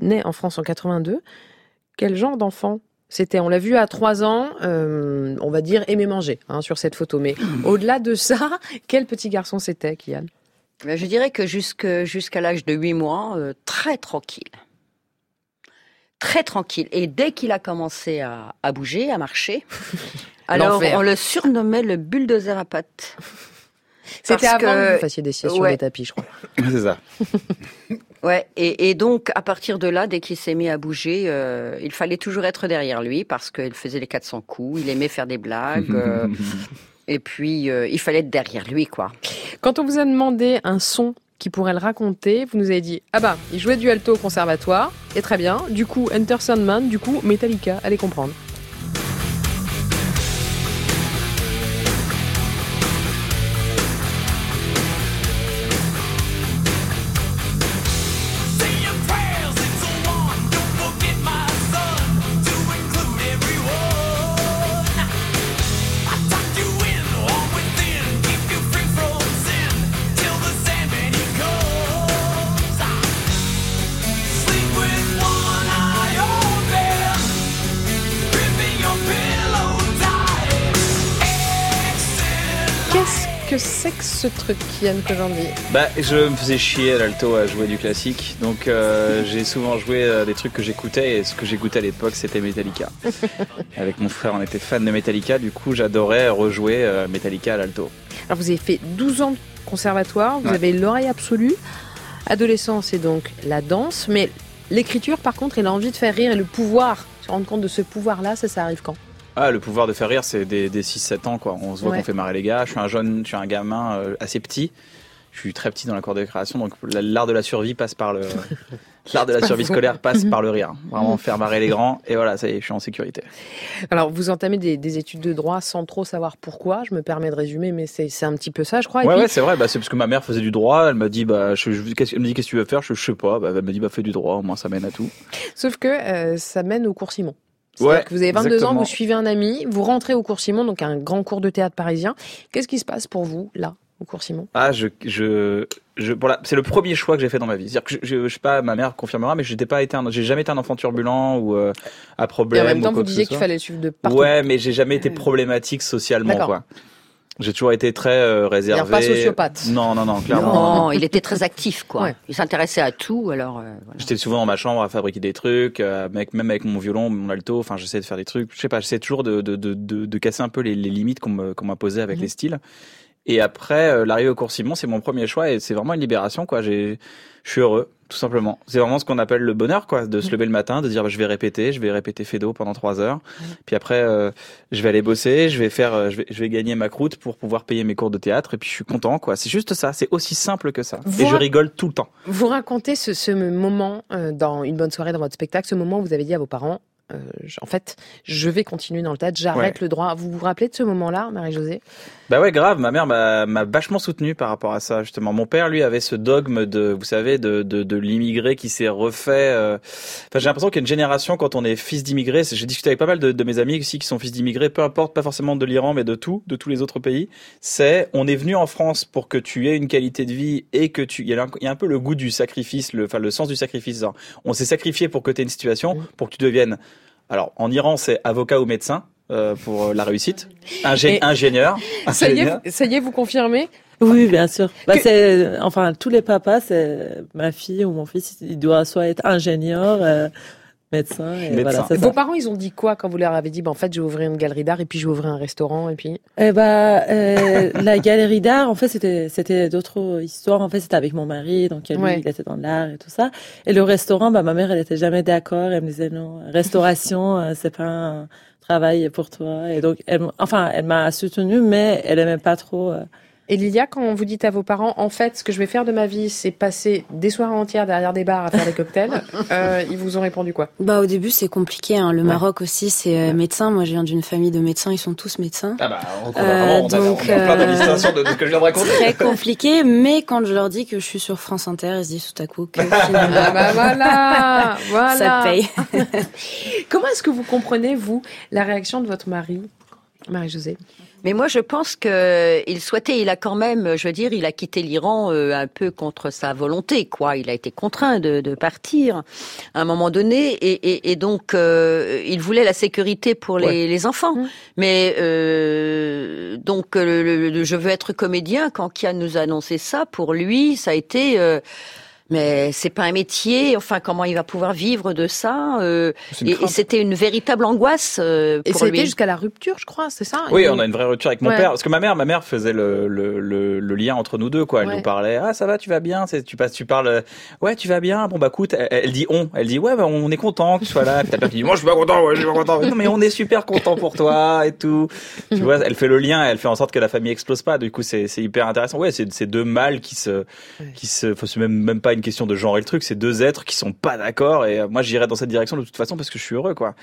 A: naît en France en 82. Quel genre d'enfant? C'était, on l'a vu à trois ans, on va dire aimer manger hein, sur cette photo. Mais *laughs* au-delà de ça, quel petit garçon c'était, Kian?
U: Je dirais que jusqu'à l'âge de 8 mois, euh, très tranquille. Très tranquille. Et dès qu'il a commencé à, bouger, à marcher, *laughs* alors on le surnommait le bulldozer à pattes.
A: C'était avant que vous fassiez des siestes sur les tapis, je crois. *laughs*
C: C'est ça. *laughs*
U: Ouais, et, donc à partir de là, dès qu'il s'est mis à bouger, euh, il fallait toujours être derrière lui parce qu'il faisait les 400 coups, il aimait faire des blagues. Euh, et puis, euh, il fallait être derrière lui, quoi.
A: Quand on vous a demandé un son qui pourrait le raconter, vous nous avez dit Ah bah, il jouait du alto au conservatoire, et très bien. Du coup, Enter Sandman, du coup, Metallica, allez comprendre.
C: Bah, je me faisais chier à l'alto à jouer du classique, donc euh, *laughs* j'ai souvent joué euh, des trucs que j'écoutais, et ce que j'écoutais à l'époque, c'était Metallica. *laughs* Avec mon frère, on était fan de Metallica, du coup, j'adorais rejouer euh, Metallica à l'alto.
A: Alors, vous avez fait 12 ans de conservatoire, vous avez l'oreille absolue. Adolescence, c'est donc la danse, mais l'écriture, par contre, et l'envie de faire rire et le pouvoir, se rendre compte de ce pouvoir-là, ça, ça arrive quand?
C: Ah, le pouvoir de faire rire, c'est des, des 6-7 ans, quoi. On se voit qu'on fait marrer les gars. Je suis un jeune, je suis un gamin euh, assez petit. Je suis très petit dans la cour de création, donc l'art de la survie passe par le. *laughs* L'art de la survie scolaire passe par le rire. Vraiment faire marrer les grands. Et voilà, ça y est, je suis en sécurité.
A: Alors, vous entamez des, études de droit sans trop savoir pourquoi. Je me permets de résumer, mais c'est un petit peu ça, je crois.
C: ouais, ouais c'est vrai. Bah, c'est parce que ma mère faisait du droit. Elle m'a dit, bah, je, me dit, qu'est-ce que tu veux faire? Je, je sais pas. Bah, elle m'a dit, bah, fais du droit. Au moins, ça mène à tout.
A: Sauf que euh, ça mène au cours Simon. Ouais, que vous avez 22 ans, vous suivez un ami, vous rentrez au cours Simon, donc un grand cours de théâtre parisien. Qu'est-ce qui se passe pour vous là au cours Simon
C: Ah, je, je, je voilà, c'est le premier choix que j'ai fait dans ma vie. C'est-à-dire que je, je, sais pas, ma mère confirmera, mais j'étais pas été, j'ai jamais été un enfant turbulent ou euh, à problème.
A: Et en même temps, vous disiez qu'il fallait suivre de partout.
C: Ouais, mais j'ai jamais été problématique socialement, quoi. J'ai toujours été très euh, réservé.
A: pas sociopathe.
C: Non, non, non, clairement.
U: Non, il était très actif, quoi. Il s'intéressait à tout, alors. Euh,
C: J'étais souvent dans ma chambre à fabriquer des trucs, euh, même avec mon violon, mon alto. Enfin, j'essaie de faire des trucs. Je sais pas, j'essaie toujours de, de, de, de, casser un peu les, les limites qu'on m'a posées avec mhm. les styles. Et après, euh, l'arrivée au cours Simon, c'est mon premier choix et c'est vraiment une libération, quoi. J'ai, je suis heureux, tout simplement. C'est vraiment ce qu'on appelle le bonheur, quoi, de se lever le matin, de dire bah, je vais répéter, je vais répéter Fedo pendant trois heures, puis après euh, je vais aller bosser, je vais faire, euh, je vais, je vais gagner ma croûte pour pouvoir payer mes cours de théâtre et puis je suis content, quoi. C'est juste ça, c'est aussi simple que ça. et je rigole tout le temps.
A: Vous racontez ce, ce moment dans une bonne soirée dans votre spectacle, ce moment où vous avez dit à vos parents euh, en fait, je vais continuer dans le théâtre, j'arrête le droit. Vous vous rappelez de ce moment-là, Marie-Josée?
C: Bah ouais, grave. Ma mère m'a vachement soutenu par rapport à ça, justement. Mon père, lui, avait ce dogme de, vous savez, de, de, de l'immigré qui s'est refait. Euh, enfin, j'ai l'impression qu'il y a une génération, quand on est fils d'immigré, j'ai discuté avec pas mal de, de mes amis aussi qui sont fils d'immigrés, peu importe, pas forcément de l'Iran, mais de tout, de tous les autres pays. C'est, on est venu en France pour que tu aies une qualité de vie et que tu, il y a un, il y a un peu le goût du sacrifice, le, enfin, le sens du sacrifice. On s'est sacrifié pour que tu aies une situation, pour que tu deviennes alors, en Iran, c'est avocat ou médecin euh, pour euh, la réussite. ingénieur. *laughs*
A: Ça y, est, ça y est, vous confirmez?
E: Oui, bien sûr. Bah, enfin, tous les papas, c'est ma fille ou mon fils, il doit soit être ingénieur, euh, médecin. Et Voilà,
A: Vos parents, ils ont dit quoi quand vous leur avez dit, bah, en fait, je vais ouvrir une galerie d'art et puis je vais ouvrir un restaurant et puis.
E: Eh bah, euh, *laughs* la galerie d'art, en fait, c'était c'était d'autres histoires. En fait, c'était avec mon mari, donc lui, il était dans l'art et tout ça. Et le restaurant, bah, ma mère, elle était jamais d'accord. Elle me disait non, restauration, euh, c'est pas un travail pour toi. Et donc, elle, enfin, elle m'a soutenue, mais elle aimait pas trop. Euh,
A: et Lilia, quand vous dites à vos parents, en fait, ce que je vais faire de ma vie, c'est passer des soirées entières derrière des bars à faire des cocktails, *laughs* euh, ils vous ont répondu quoi?
T: Bah au début c'est compliqué. Hein. Le Maroc aussi c'est euh, médecin. Moi je viens d'une famille de médecins, ils sont tous médecins.
C: Ah bah on, euh, on, donc, a, on a plein de ce que je viens de raconter.
T: Très compliqué, mais quand je leur dis que je suis sur France Inter, ils se disent tout à coup que *laughs*
A: ah bah voilà, *laughs* voilà,
T: ça paye.
A: Comment est-ce que vous comprenez vous la réaction de votre mari, Marie-Josée?
U: Mais moi, je pense qu'il souhaitait, il a quand même, je veux dire, il a quitté l'Iran euh, un peu contre sa volonté, quoi. Il a été contraint de, de partir à un moment donné, et, et, et donc euh, il voulait la sécurité pour les, les enfants. Mmh. Mais euh, donc, le, je veux être comédien. Quand Kian nous a annoncé ça, pour lui, ça a été euh, mais c'est pas un métier. Enfin, comment il va pouvoir vivre de ça euh, Et, c'était une véritable angoisse euh,
A: pour et ça a été jusqu'à la rupture, je crois, c'est ça?
C: Oui, on a une vraie rupture avec mon père, parce que ma mère, ma mère faisait le, le, le, lien entre nous deux, quoi. Elle nous parlait, ah ça va, tu vas bien, tu passes, tu parles, ouais, tu vas bien? Bon bah écoute, elle, dit on, elle dit ouais, bah, on est content que tu sois là. Puis t'as dit moi je suis pas content, ouais, je suis pas content. non mais on est super content pour toi et tout. tu vois, elle fait le lien, elle fait en sorte que la famille explose pas. Du coup, c'est hyper intéressant. Ouais, c'est deux mâles qui se, qui se, faut même même pas une question de genre et le truc. C'est deux êtres qui sont pas d'accord et euh, moi j'irai dans cette direction de toute façon parce que je suis heureux quoi.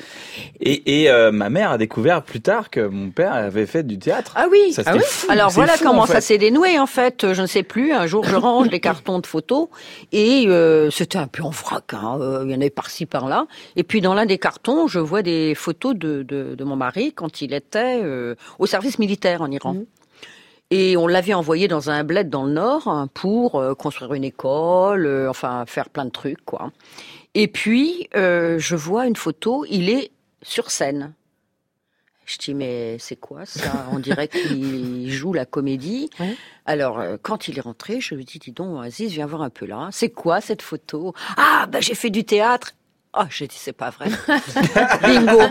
C: Et, et euh, ma mère a découvert plus tard que mon père avait fait du théâtre.
U: Ah oui. Ça, ah Alors voilà comment ça s'est dénoué en fait. Je ne sais plus. Un jour je range les cartons de photos et euh, c'était un peu en vrac. Hein. Il y en avait par-ci par-là. Et puis dans l'un des cartons, je vois des photos de, de, de mon mari quand il était au service militaire en Iran. Mmh. Et on l'avait envoyé dans un bled dans le nord hein, pour euh, construire une école, euh, enfin faire plein de trucs quoi. Et puis euh, je vois une photo, il est sur scène. Je dis mais c'est quoi ça? On dirait qu'il *laughs* joue la comédie. Alors quand il est rentré, je lui dis dis donc Aziz viens voir un peu là. C'est quoi cette photo? Ah bah j'ai fait du théâtre. Oh, j'ai dit, c'est pas vrai. *laughs* Bingo.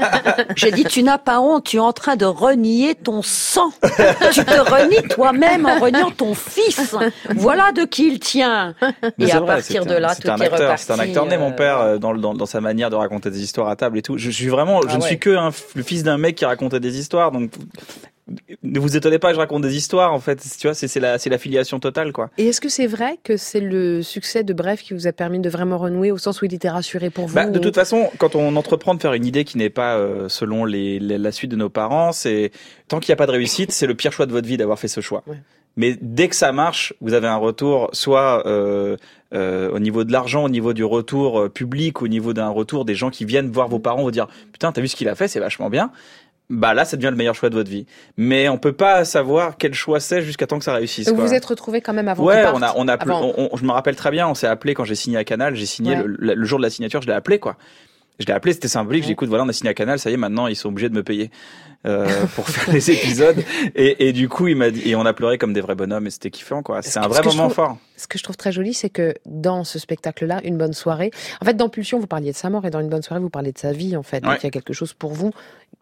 U: J'ai dit, tu n'as pas honte, tu es en train de renier ton sang. tu te renies toi-même en reniant ton fils. Voilà de qui il tient. et à partir de là, tout est, reparti.
C: C'est un acteur né, mon père, euh, dans, dans, dans, sa manière de raconter des histoires à table et tout. Je, suis vraiment, je ah ne suis que le fils d'un mec qui racontait des histoires, donc ne vous étonnez pas que je raconte des histoires en fait. Tu vois c'est la filiation totale quoi.
A: Et est-ce que c'est vrai que c'est le succès de Bref qui vous a permis de vraiment renouer au sens où il était rassuré pour vous
C: bah, de toute façon quand on entreprend de faire une idée qui n'est pas euh, selon les, la suite de nos parents c'est tant qu'il n'y a pas de réussite c'est le pire choix de votre vie d'avoir fait ce choix. Mais dès que ça marche vous avez un retour soit euh, euh, au niveau de l'argent, au niveau du retour euh, public, au niveau d'un retour des gens qui viennent voir vos parents, vous dire putain t'as vu ce qu'il a fait, c'est vachement bien bah là, ça devient le meilleur choix de votre vie. Mais on peut pas savoir quel choix c'est jusqu'à temps que ça réussisse.
A: Donc vous vous êtes retrouvé quand même avant.
C: Ouais, on a, on a, je me rappelle très bien. On s'est appelé quand j'ai signé à Canal. J'ai signé le, jour de la signature, je l'ai appelé quoi. Je l'ai appelé, c'était symbolique. Ouais. J'écoute, voilà, on a signé à Canal, ça y est, maintenant ils sont obligés de me payer euh, pour faire les *laughs* épisodes. Et, et du coup, il m'a dit, et on a pleuré comme des vrais bonhommes, et c'était kiffant, quoi. C'est un vrai moment fort.
A: Ce que je trouve très joli, c'est que dans ce spectacle-là, une bonne soirée. En fait, dans Pulsion, vous parliez de sa mort, et dans une bonne soirée, vous parlez de sa vie, en fait. Donc il y a quelque chose pour vous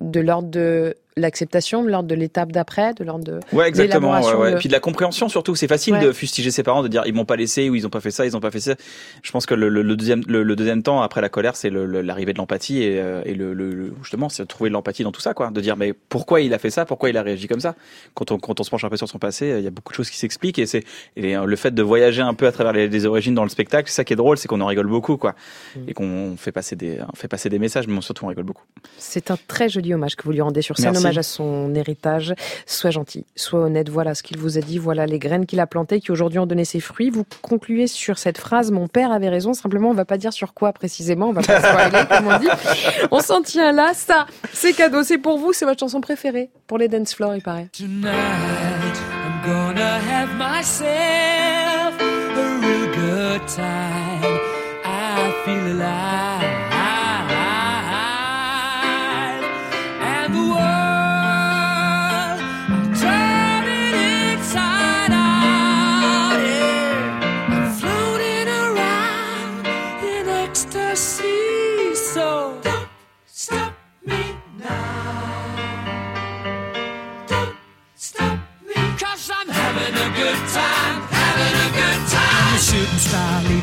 A: de l'ordre de l'acceptation, de l'ordre de l'étape d'après, de l'ordre de
C: ouais exactement, ouais, ouais. De... puis de la compréhension surtout. C'est facile de fustiger ses parents, de dire ils m'ont pas laissé ou ils ont pas fait ça, ils ont pas fait ça. Je pense que le, le, deuxième le, deuxième temps après la colère, c'est l'arrivée de l'empathie et, euh, et le, justement c'est de trouver de l'empathie dans tout ça quoi, de dire mais pourquoi il a fait ça, pourquoi il a réagi comme ça? Quand on quand on se penche un peu sur son passé, il y a beaucoup de choses qui s'expliquent et c'est le fait de voyager un peu à travers les, les origines dans le spectacle, c'est ça qui est drôle, c'est qu'on en rigole beaucoup quoi mm. et qu'on fait passer des on fait passer des messages, mais surtout on rigole beaucoup.
A: C'est un très joli hommage que vous lui rendez sur scène, hommage à son héritage. Sois gentil, sois honnête, voilà ce qu'il vous a dit, voilà les graines qu'il a plantées qui aujourd'hui ont donné ses fruits. Vous concluez sur cette phrase, mon père avait raison, simplement on va pas dire sur quoi précisément, on va pas *laughs* spoiler comme on dit. On s'en tient là, ça, c'est cadeau, c'est pour vous, c'est chanson préférée pour les dance floors, il paraît. Tonight, I'm gonna have myself a real good time.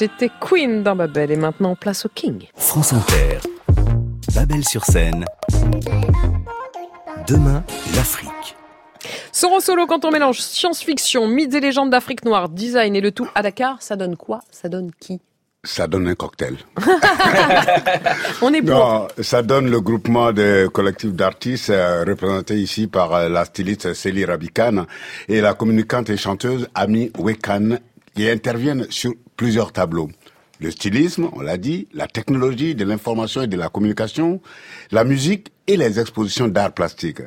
A: C'était Queen dans Babel et maintenant place au King.
B: France Inter. Babel sur scène. Demain, l'Afrique.
A: Soro solo quand on mélange science-fiction, mythes et légendes d'Afrique noire, design et le tout à Dakar, ça donne quoi? Ça donne qui?
Y: Ça donne un cocktail. *laughs*
A: On est pour.
Y: Non, ça donne le groupement de collectifs d'artistes euh, représenté ici par euh, la styliste Célie Rabican et la communicante et chanteuse Ami Wekan qui interviennent sur plusieurs tableaux. Le stylisme, on l'a dit, la technologie de l'information et de la communication, la musique et les expositions d'art plastique.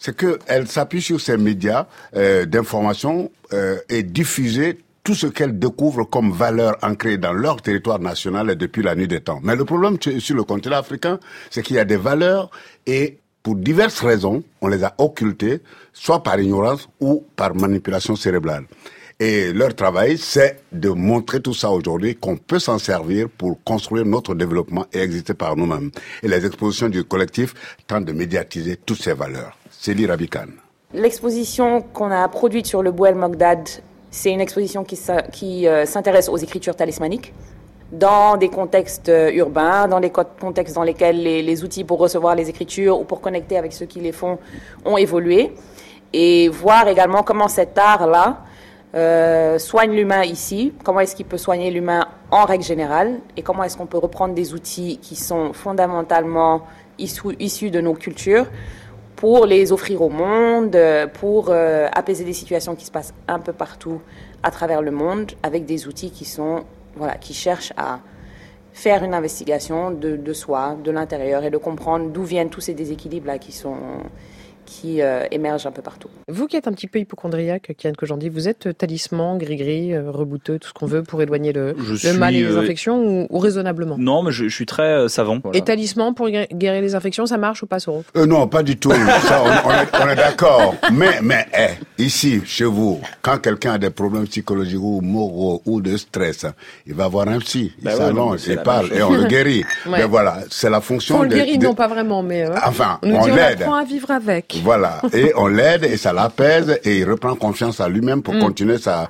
Y: C'est que elle s'appuie sur ces médias euh, d'information euh, et diffuser tout ce qu'elles découvrent comme valeur ancrée dans leur territoire national depuis la nuit des temps. Mais le problème sur le continent africain, c'est qu'il y a des valeurs et pour diverses raisons, on les a occultées, soit par ignorance ou par manipulation cérébrale. Et leur travail, c'est de montrer tout ça aujourd'hui, qu'on peut s'en servir pour construire notre développement et exister par nous-mêmes. Et les expositions du collectif tentent de médiatiser toutes ces valeurs. Célie Rabican.
Z: L'exposition qu'on a produite sur le Bouel Mogdad, c'est une exposition qui, euh, s'intéresse aux écritures talismaniques dans des contextes euh, urbains, dans des contextes dans lesquels les, les, outils pour recevoir les écritures ou pour connecter avec ceux qui les font ont évolué, et voir également comment cet art-là euh, soigne l'humain ici, comment est-ce qu'il peut soigner l'humain en règle générale, et comment est-ce qu'on peut reprendre des outils qui sont fondamentalement issus, de nos cultures pour les offrir au monde, pour euh, apaiser des situations qui se passent un peu partout à travers le monde, avec des outils qui sont, voilà, qui cherchent à faire une investigation de, de soi, de l'intérieur, et de comprendre d'où viennent tous ces déséquilibres là qui sont qui euh, émergent un peu partout.
A: Vous qui êtes un petit peu hypochondriaque, Kian dis, vous êtes talisman, gris-gris, euh, rebouteux, tout ce qu'on veut pour éloigner le, mal et les infections ou, raisonnablement?
C: Non, mais je, suis très savant.
A: Et talisman pour guérir les infections, ça marche ou pas, Soro?
Y: Non, pas du tout. *laughs* on, est, d'accord. Mais, mais eh, ici, chez vous, quand quelqu'un a des problèmes psychologiques ou moraux ou de stress, il va voir un psy, il ben s'allonge, il parle et on le guérit. *laughs* Mais voilà, c'est la fonction.
A: On le guérit, non pas vraiment, mais.
Y: enfin, on, l'aide.
A: On apprend à vivre avec.
Y: Voilà, et on l'aide et ça l'apaise et il reprend confiance à lui-même pour mm. continuer sa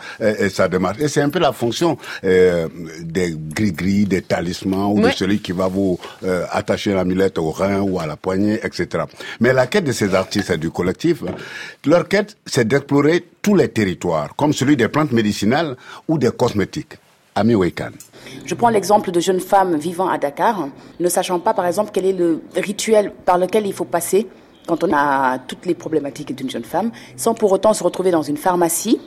Y: sa démarche. Et c'est un peu la fonction euh, des gris-gris, des talismans ou de celui qui va vous euh, attacher l'amulette au rein ou à la poignée, etc. Mais la quête de ces artistes et du collectif, leur quête, c'est d'explorer tous les territoires, comme celui des plantes médicinales ou des cosmétiques. Ami Wekan.
Z: Je prends l'exemple de jeunes femmes vivant à Dakar, ne sachant pas, par exemple, quel est le rituel par lequel il faut passer quand on a toutes les problématiques d'une jeune femme, sans pour autant se retrouver dans une pharmacie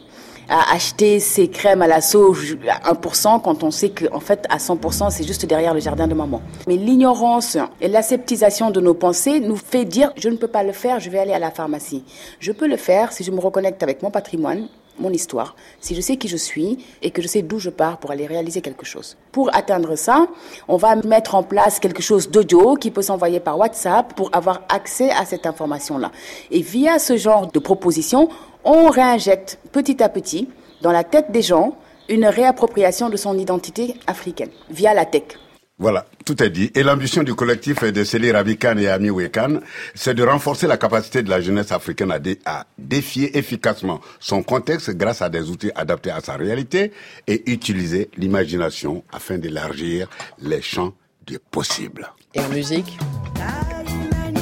Z: à acheter ses crèmes à la sauge à 1% quand on sait qu'en fait à 100% c'est juste derrière le jardin de maman. Mais l'ignorance et l'aseptisation de nos pensées nous fait dire je ne peux pas le faire, je vais aller à la pharmacie. Je peux le faire si je me reconnecte avec mon patrimoine, mon histoire, si je sais qui je suis et que je sais d'où je pars pour aller réaliser quelque chose. Pour atteindre ça, on va mettre en place quelque chose d'audio qui peut s'envoyer par WhatsApp pour avoir accès à cette information-là. Et via ce genre de proposition, on réinjecte petit à petit dans la tête des gens une réappropriation de son identité africaine via la tech.
Y: Voilà, tout est dit. Et l'ambition du collectif de Célie Rabikan et Ami Wekan, c'est de renforcer la capacité de la jeunesse africaine à, à, défier efficacement son contexte grâce à des outils adaptés à sa réalité et utiliser l'imagination afin d'élargir les champs du possible.
A: Et en musique?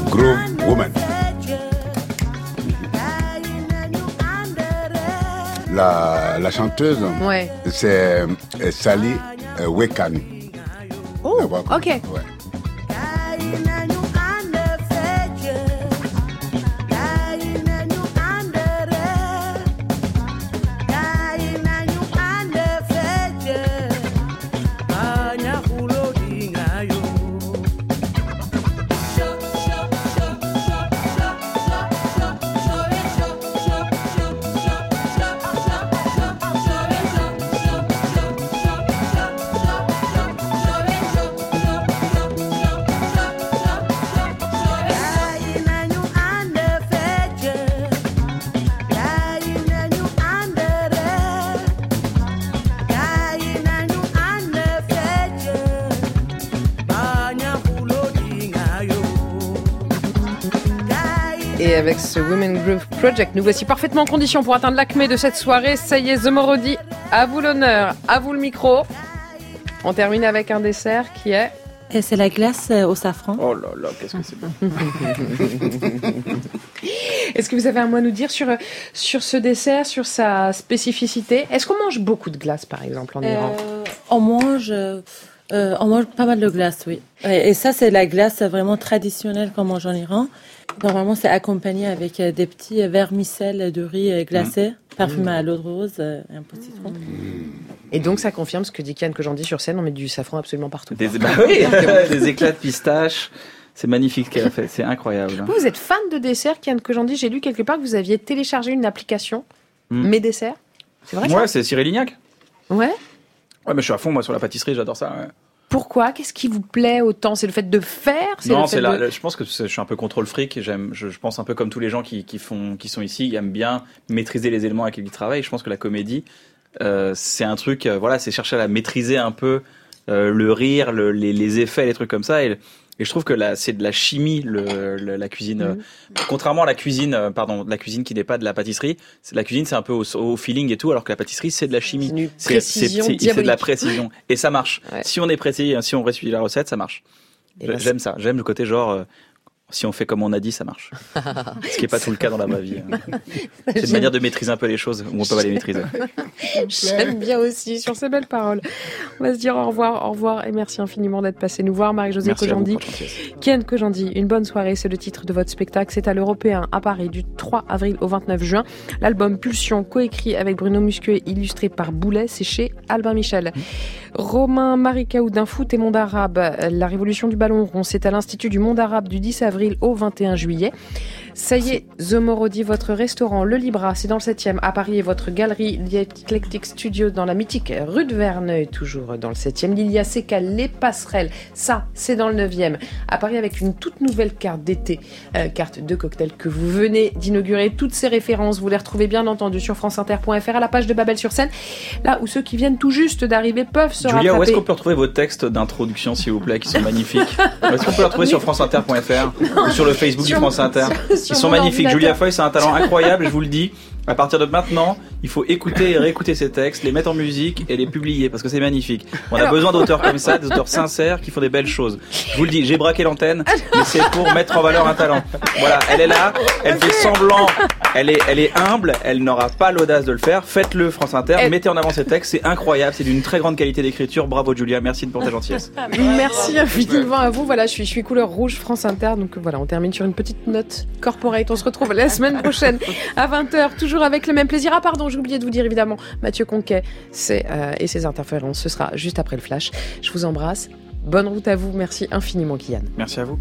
Y: Groove Woman. La, la chanteuse,
A: ouais.
Y: c'est euh, Sally euh, Wekan.
A: Oh, ok. Avec ce Women Groove Project. Nous voici parfaitement en condition pour atteindre l'acmé de cette soirée. Ça y est, The Morodi, à vous l'honneur, à vous le micro. On termine avec un dessert qui est...
E: Et c'est la glace euh, au safran.
C: Oh là là, qu'est-ce que c'est bon. *laughs*
A: Est-ce que vous avez un mot à nous dire sur, sur ce dessert, sur sa spécificité? Est-ce qu'on mange beaucoup de glace, par exemple, en Iran?
E: Euh, On mange... Euh, on mange pas mal de glace, oui. Et, ça, c'est la glace vraiment traditionnelle qu'on mange en Iran. Normalement, c'est accompagné avec euh, des petits vermicelles de riz euh, glacé, mmh. parfumé à l'eau de rose et un peu de citron.
A: Mmh. Et donc, ça confirme ce que dit Kian que j'en dis sur scène, on met du safran absolument partout.
C: Des, *laughs* bah *laughs* des éclats de pistache. C'est magnifique ce qu'elle a fait, c'est incroyable.
A: Vous, êtes fan de dessert, Kian que j'en dis. J'ai lu quelque part que vous aviez téléchargé une application, mmh. Mes desserts.
C: C'est vrai Ouais, c'est Cyril Lignac.
A: Ouais.
C: Ouais, mais je suis à fond, moi, sur la pâtisserie, j'adore ça. Ouais.
A: Pourquoi? Qu'est-ce qui vous plaît autant? C'est le fait de faire?
C: Non, c'est là. Je pense que je suis un peu contrôle fric. J'aime. Je, pense un peu comme tous les gens qui, font, qui sont ici, ils aiment bien maîtriser les éléments avec lesquels ils travaillent. Je pense que la comédie, euh, c'est un truc. Euh, voilà, c'est chercher à maîtriser un peu euh, le rire, les, les, effets, les trucs comme ça. Et et je trouve que là, c'est de la chimie, le, la cuisine. Mhm. Contrairement à la cuisine, euh, pardon, la cuisine qui n'est pas de la pâtisserie, la cuisine, c'est un peu au, feeling et tout, alors que la pâtisserie, c'est de la chimie.
A: C'est de
C: la précision. Et ça marche. Si on est précis, si on suit la recette, ça marche. J'aime ça. J'aime le côté genre, euh, si on fait comme on a dit, ça marche. *laughs* Ce qui n'est pas tout le cas dans la vraie vie. *laughs* C'est une manière de maîtriser un peu les choses où on peut pas les maîtriser.
A: J'aime bien aussi sur ces belles paroles. On va se dire au revoir, au revoir et merci infiniment d'être passé nous voir, Marie-Josée Kojandi. Ken Kojandi, une bonne soirée, c'est le titre de votre spectacle. C'est à l'Européen à Paris du 3 avril au 29 juin. L'album Pulsion, coécrit avec Bruno Musquet, illustré par Boulet, c'est chez Albin Michel. Romain Maricaou d'un foot et monde arabe. La révolution du ballon rond, c'est à l'Institut du monde arabe du 10 avril au 21 juillet. Ça y est, Zomorodi, votre restaurant Le Libra, c'est dans le 7e à Paris et votre galerie The Eclectic Studio dans la mythique rue de Verneuil, toujours dans le 7e. Lilia Seca, Les Passerelles, ça, c'est dans le 9e à Paris avec une toute nouvelle carte d'été, euh, carte de cocktail que vous venez d'inaugurer. Toutes ces références, vous les retrouvez bien entendu sur franceinter.fr à la page de Babel sur scène, là où ceux qui viennent tout juste d'arriver peuvent se
C: Julia, où est-ce qu'on peut retrouver vos textes d'introduction, s'il vous plaît, qui sont *laughs* magnifiques? Est-ce qu'on peut les retrouver sur franceinter.fr ou sur le Facebook du France Inter? Ils sont magnifiques. Julia Foy, c'est un talent incroyable, je vous le dis. À partir de maintenant, il faut écouter et réécouter ces textes, les mettre en musique et les publier parce que c'est magnifique. On a besoin d'auteurs comme ça, des auteurs sincères qui font des belles choses. Je vous le dis, j'ai braqué l'antenne, mais c'est pour mettre en valeur un talent. Voilà, elle est là, elle fait semblant, elle est, elle est humble, elle n'aura pas l'audace de le faire. Faites-le, France Inter, mettez en avant ces textes, c'est incroyable, c'est d'une très grande qualité d'écriture. Bravo Julia, merci pour ta gentillesse. *laughs*
A: Merci infiniment à vous. Voilà, je suis, je suis couleur rouge France Inter, donc voilà, on termine sur une petite note corporate. On se retrouve la semaine prochaine à 20h, avec le même plaisir. Ah pardon, j'ai oublié de vous dire évidemment, Mathieu Conquet euh, et ses interférences, ce sera juste après le flash. Je vous embrasse. Bonne route à vous. Merci infiniment, Kian.
C: Merci à vous.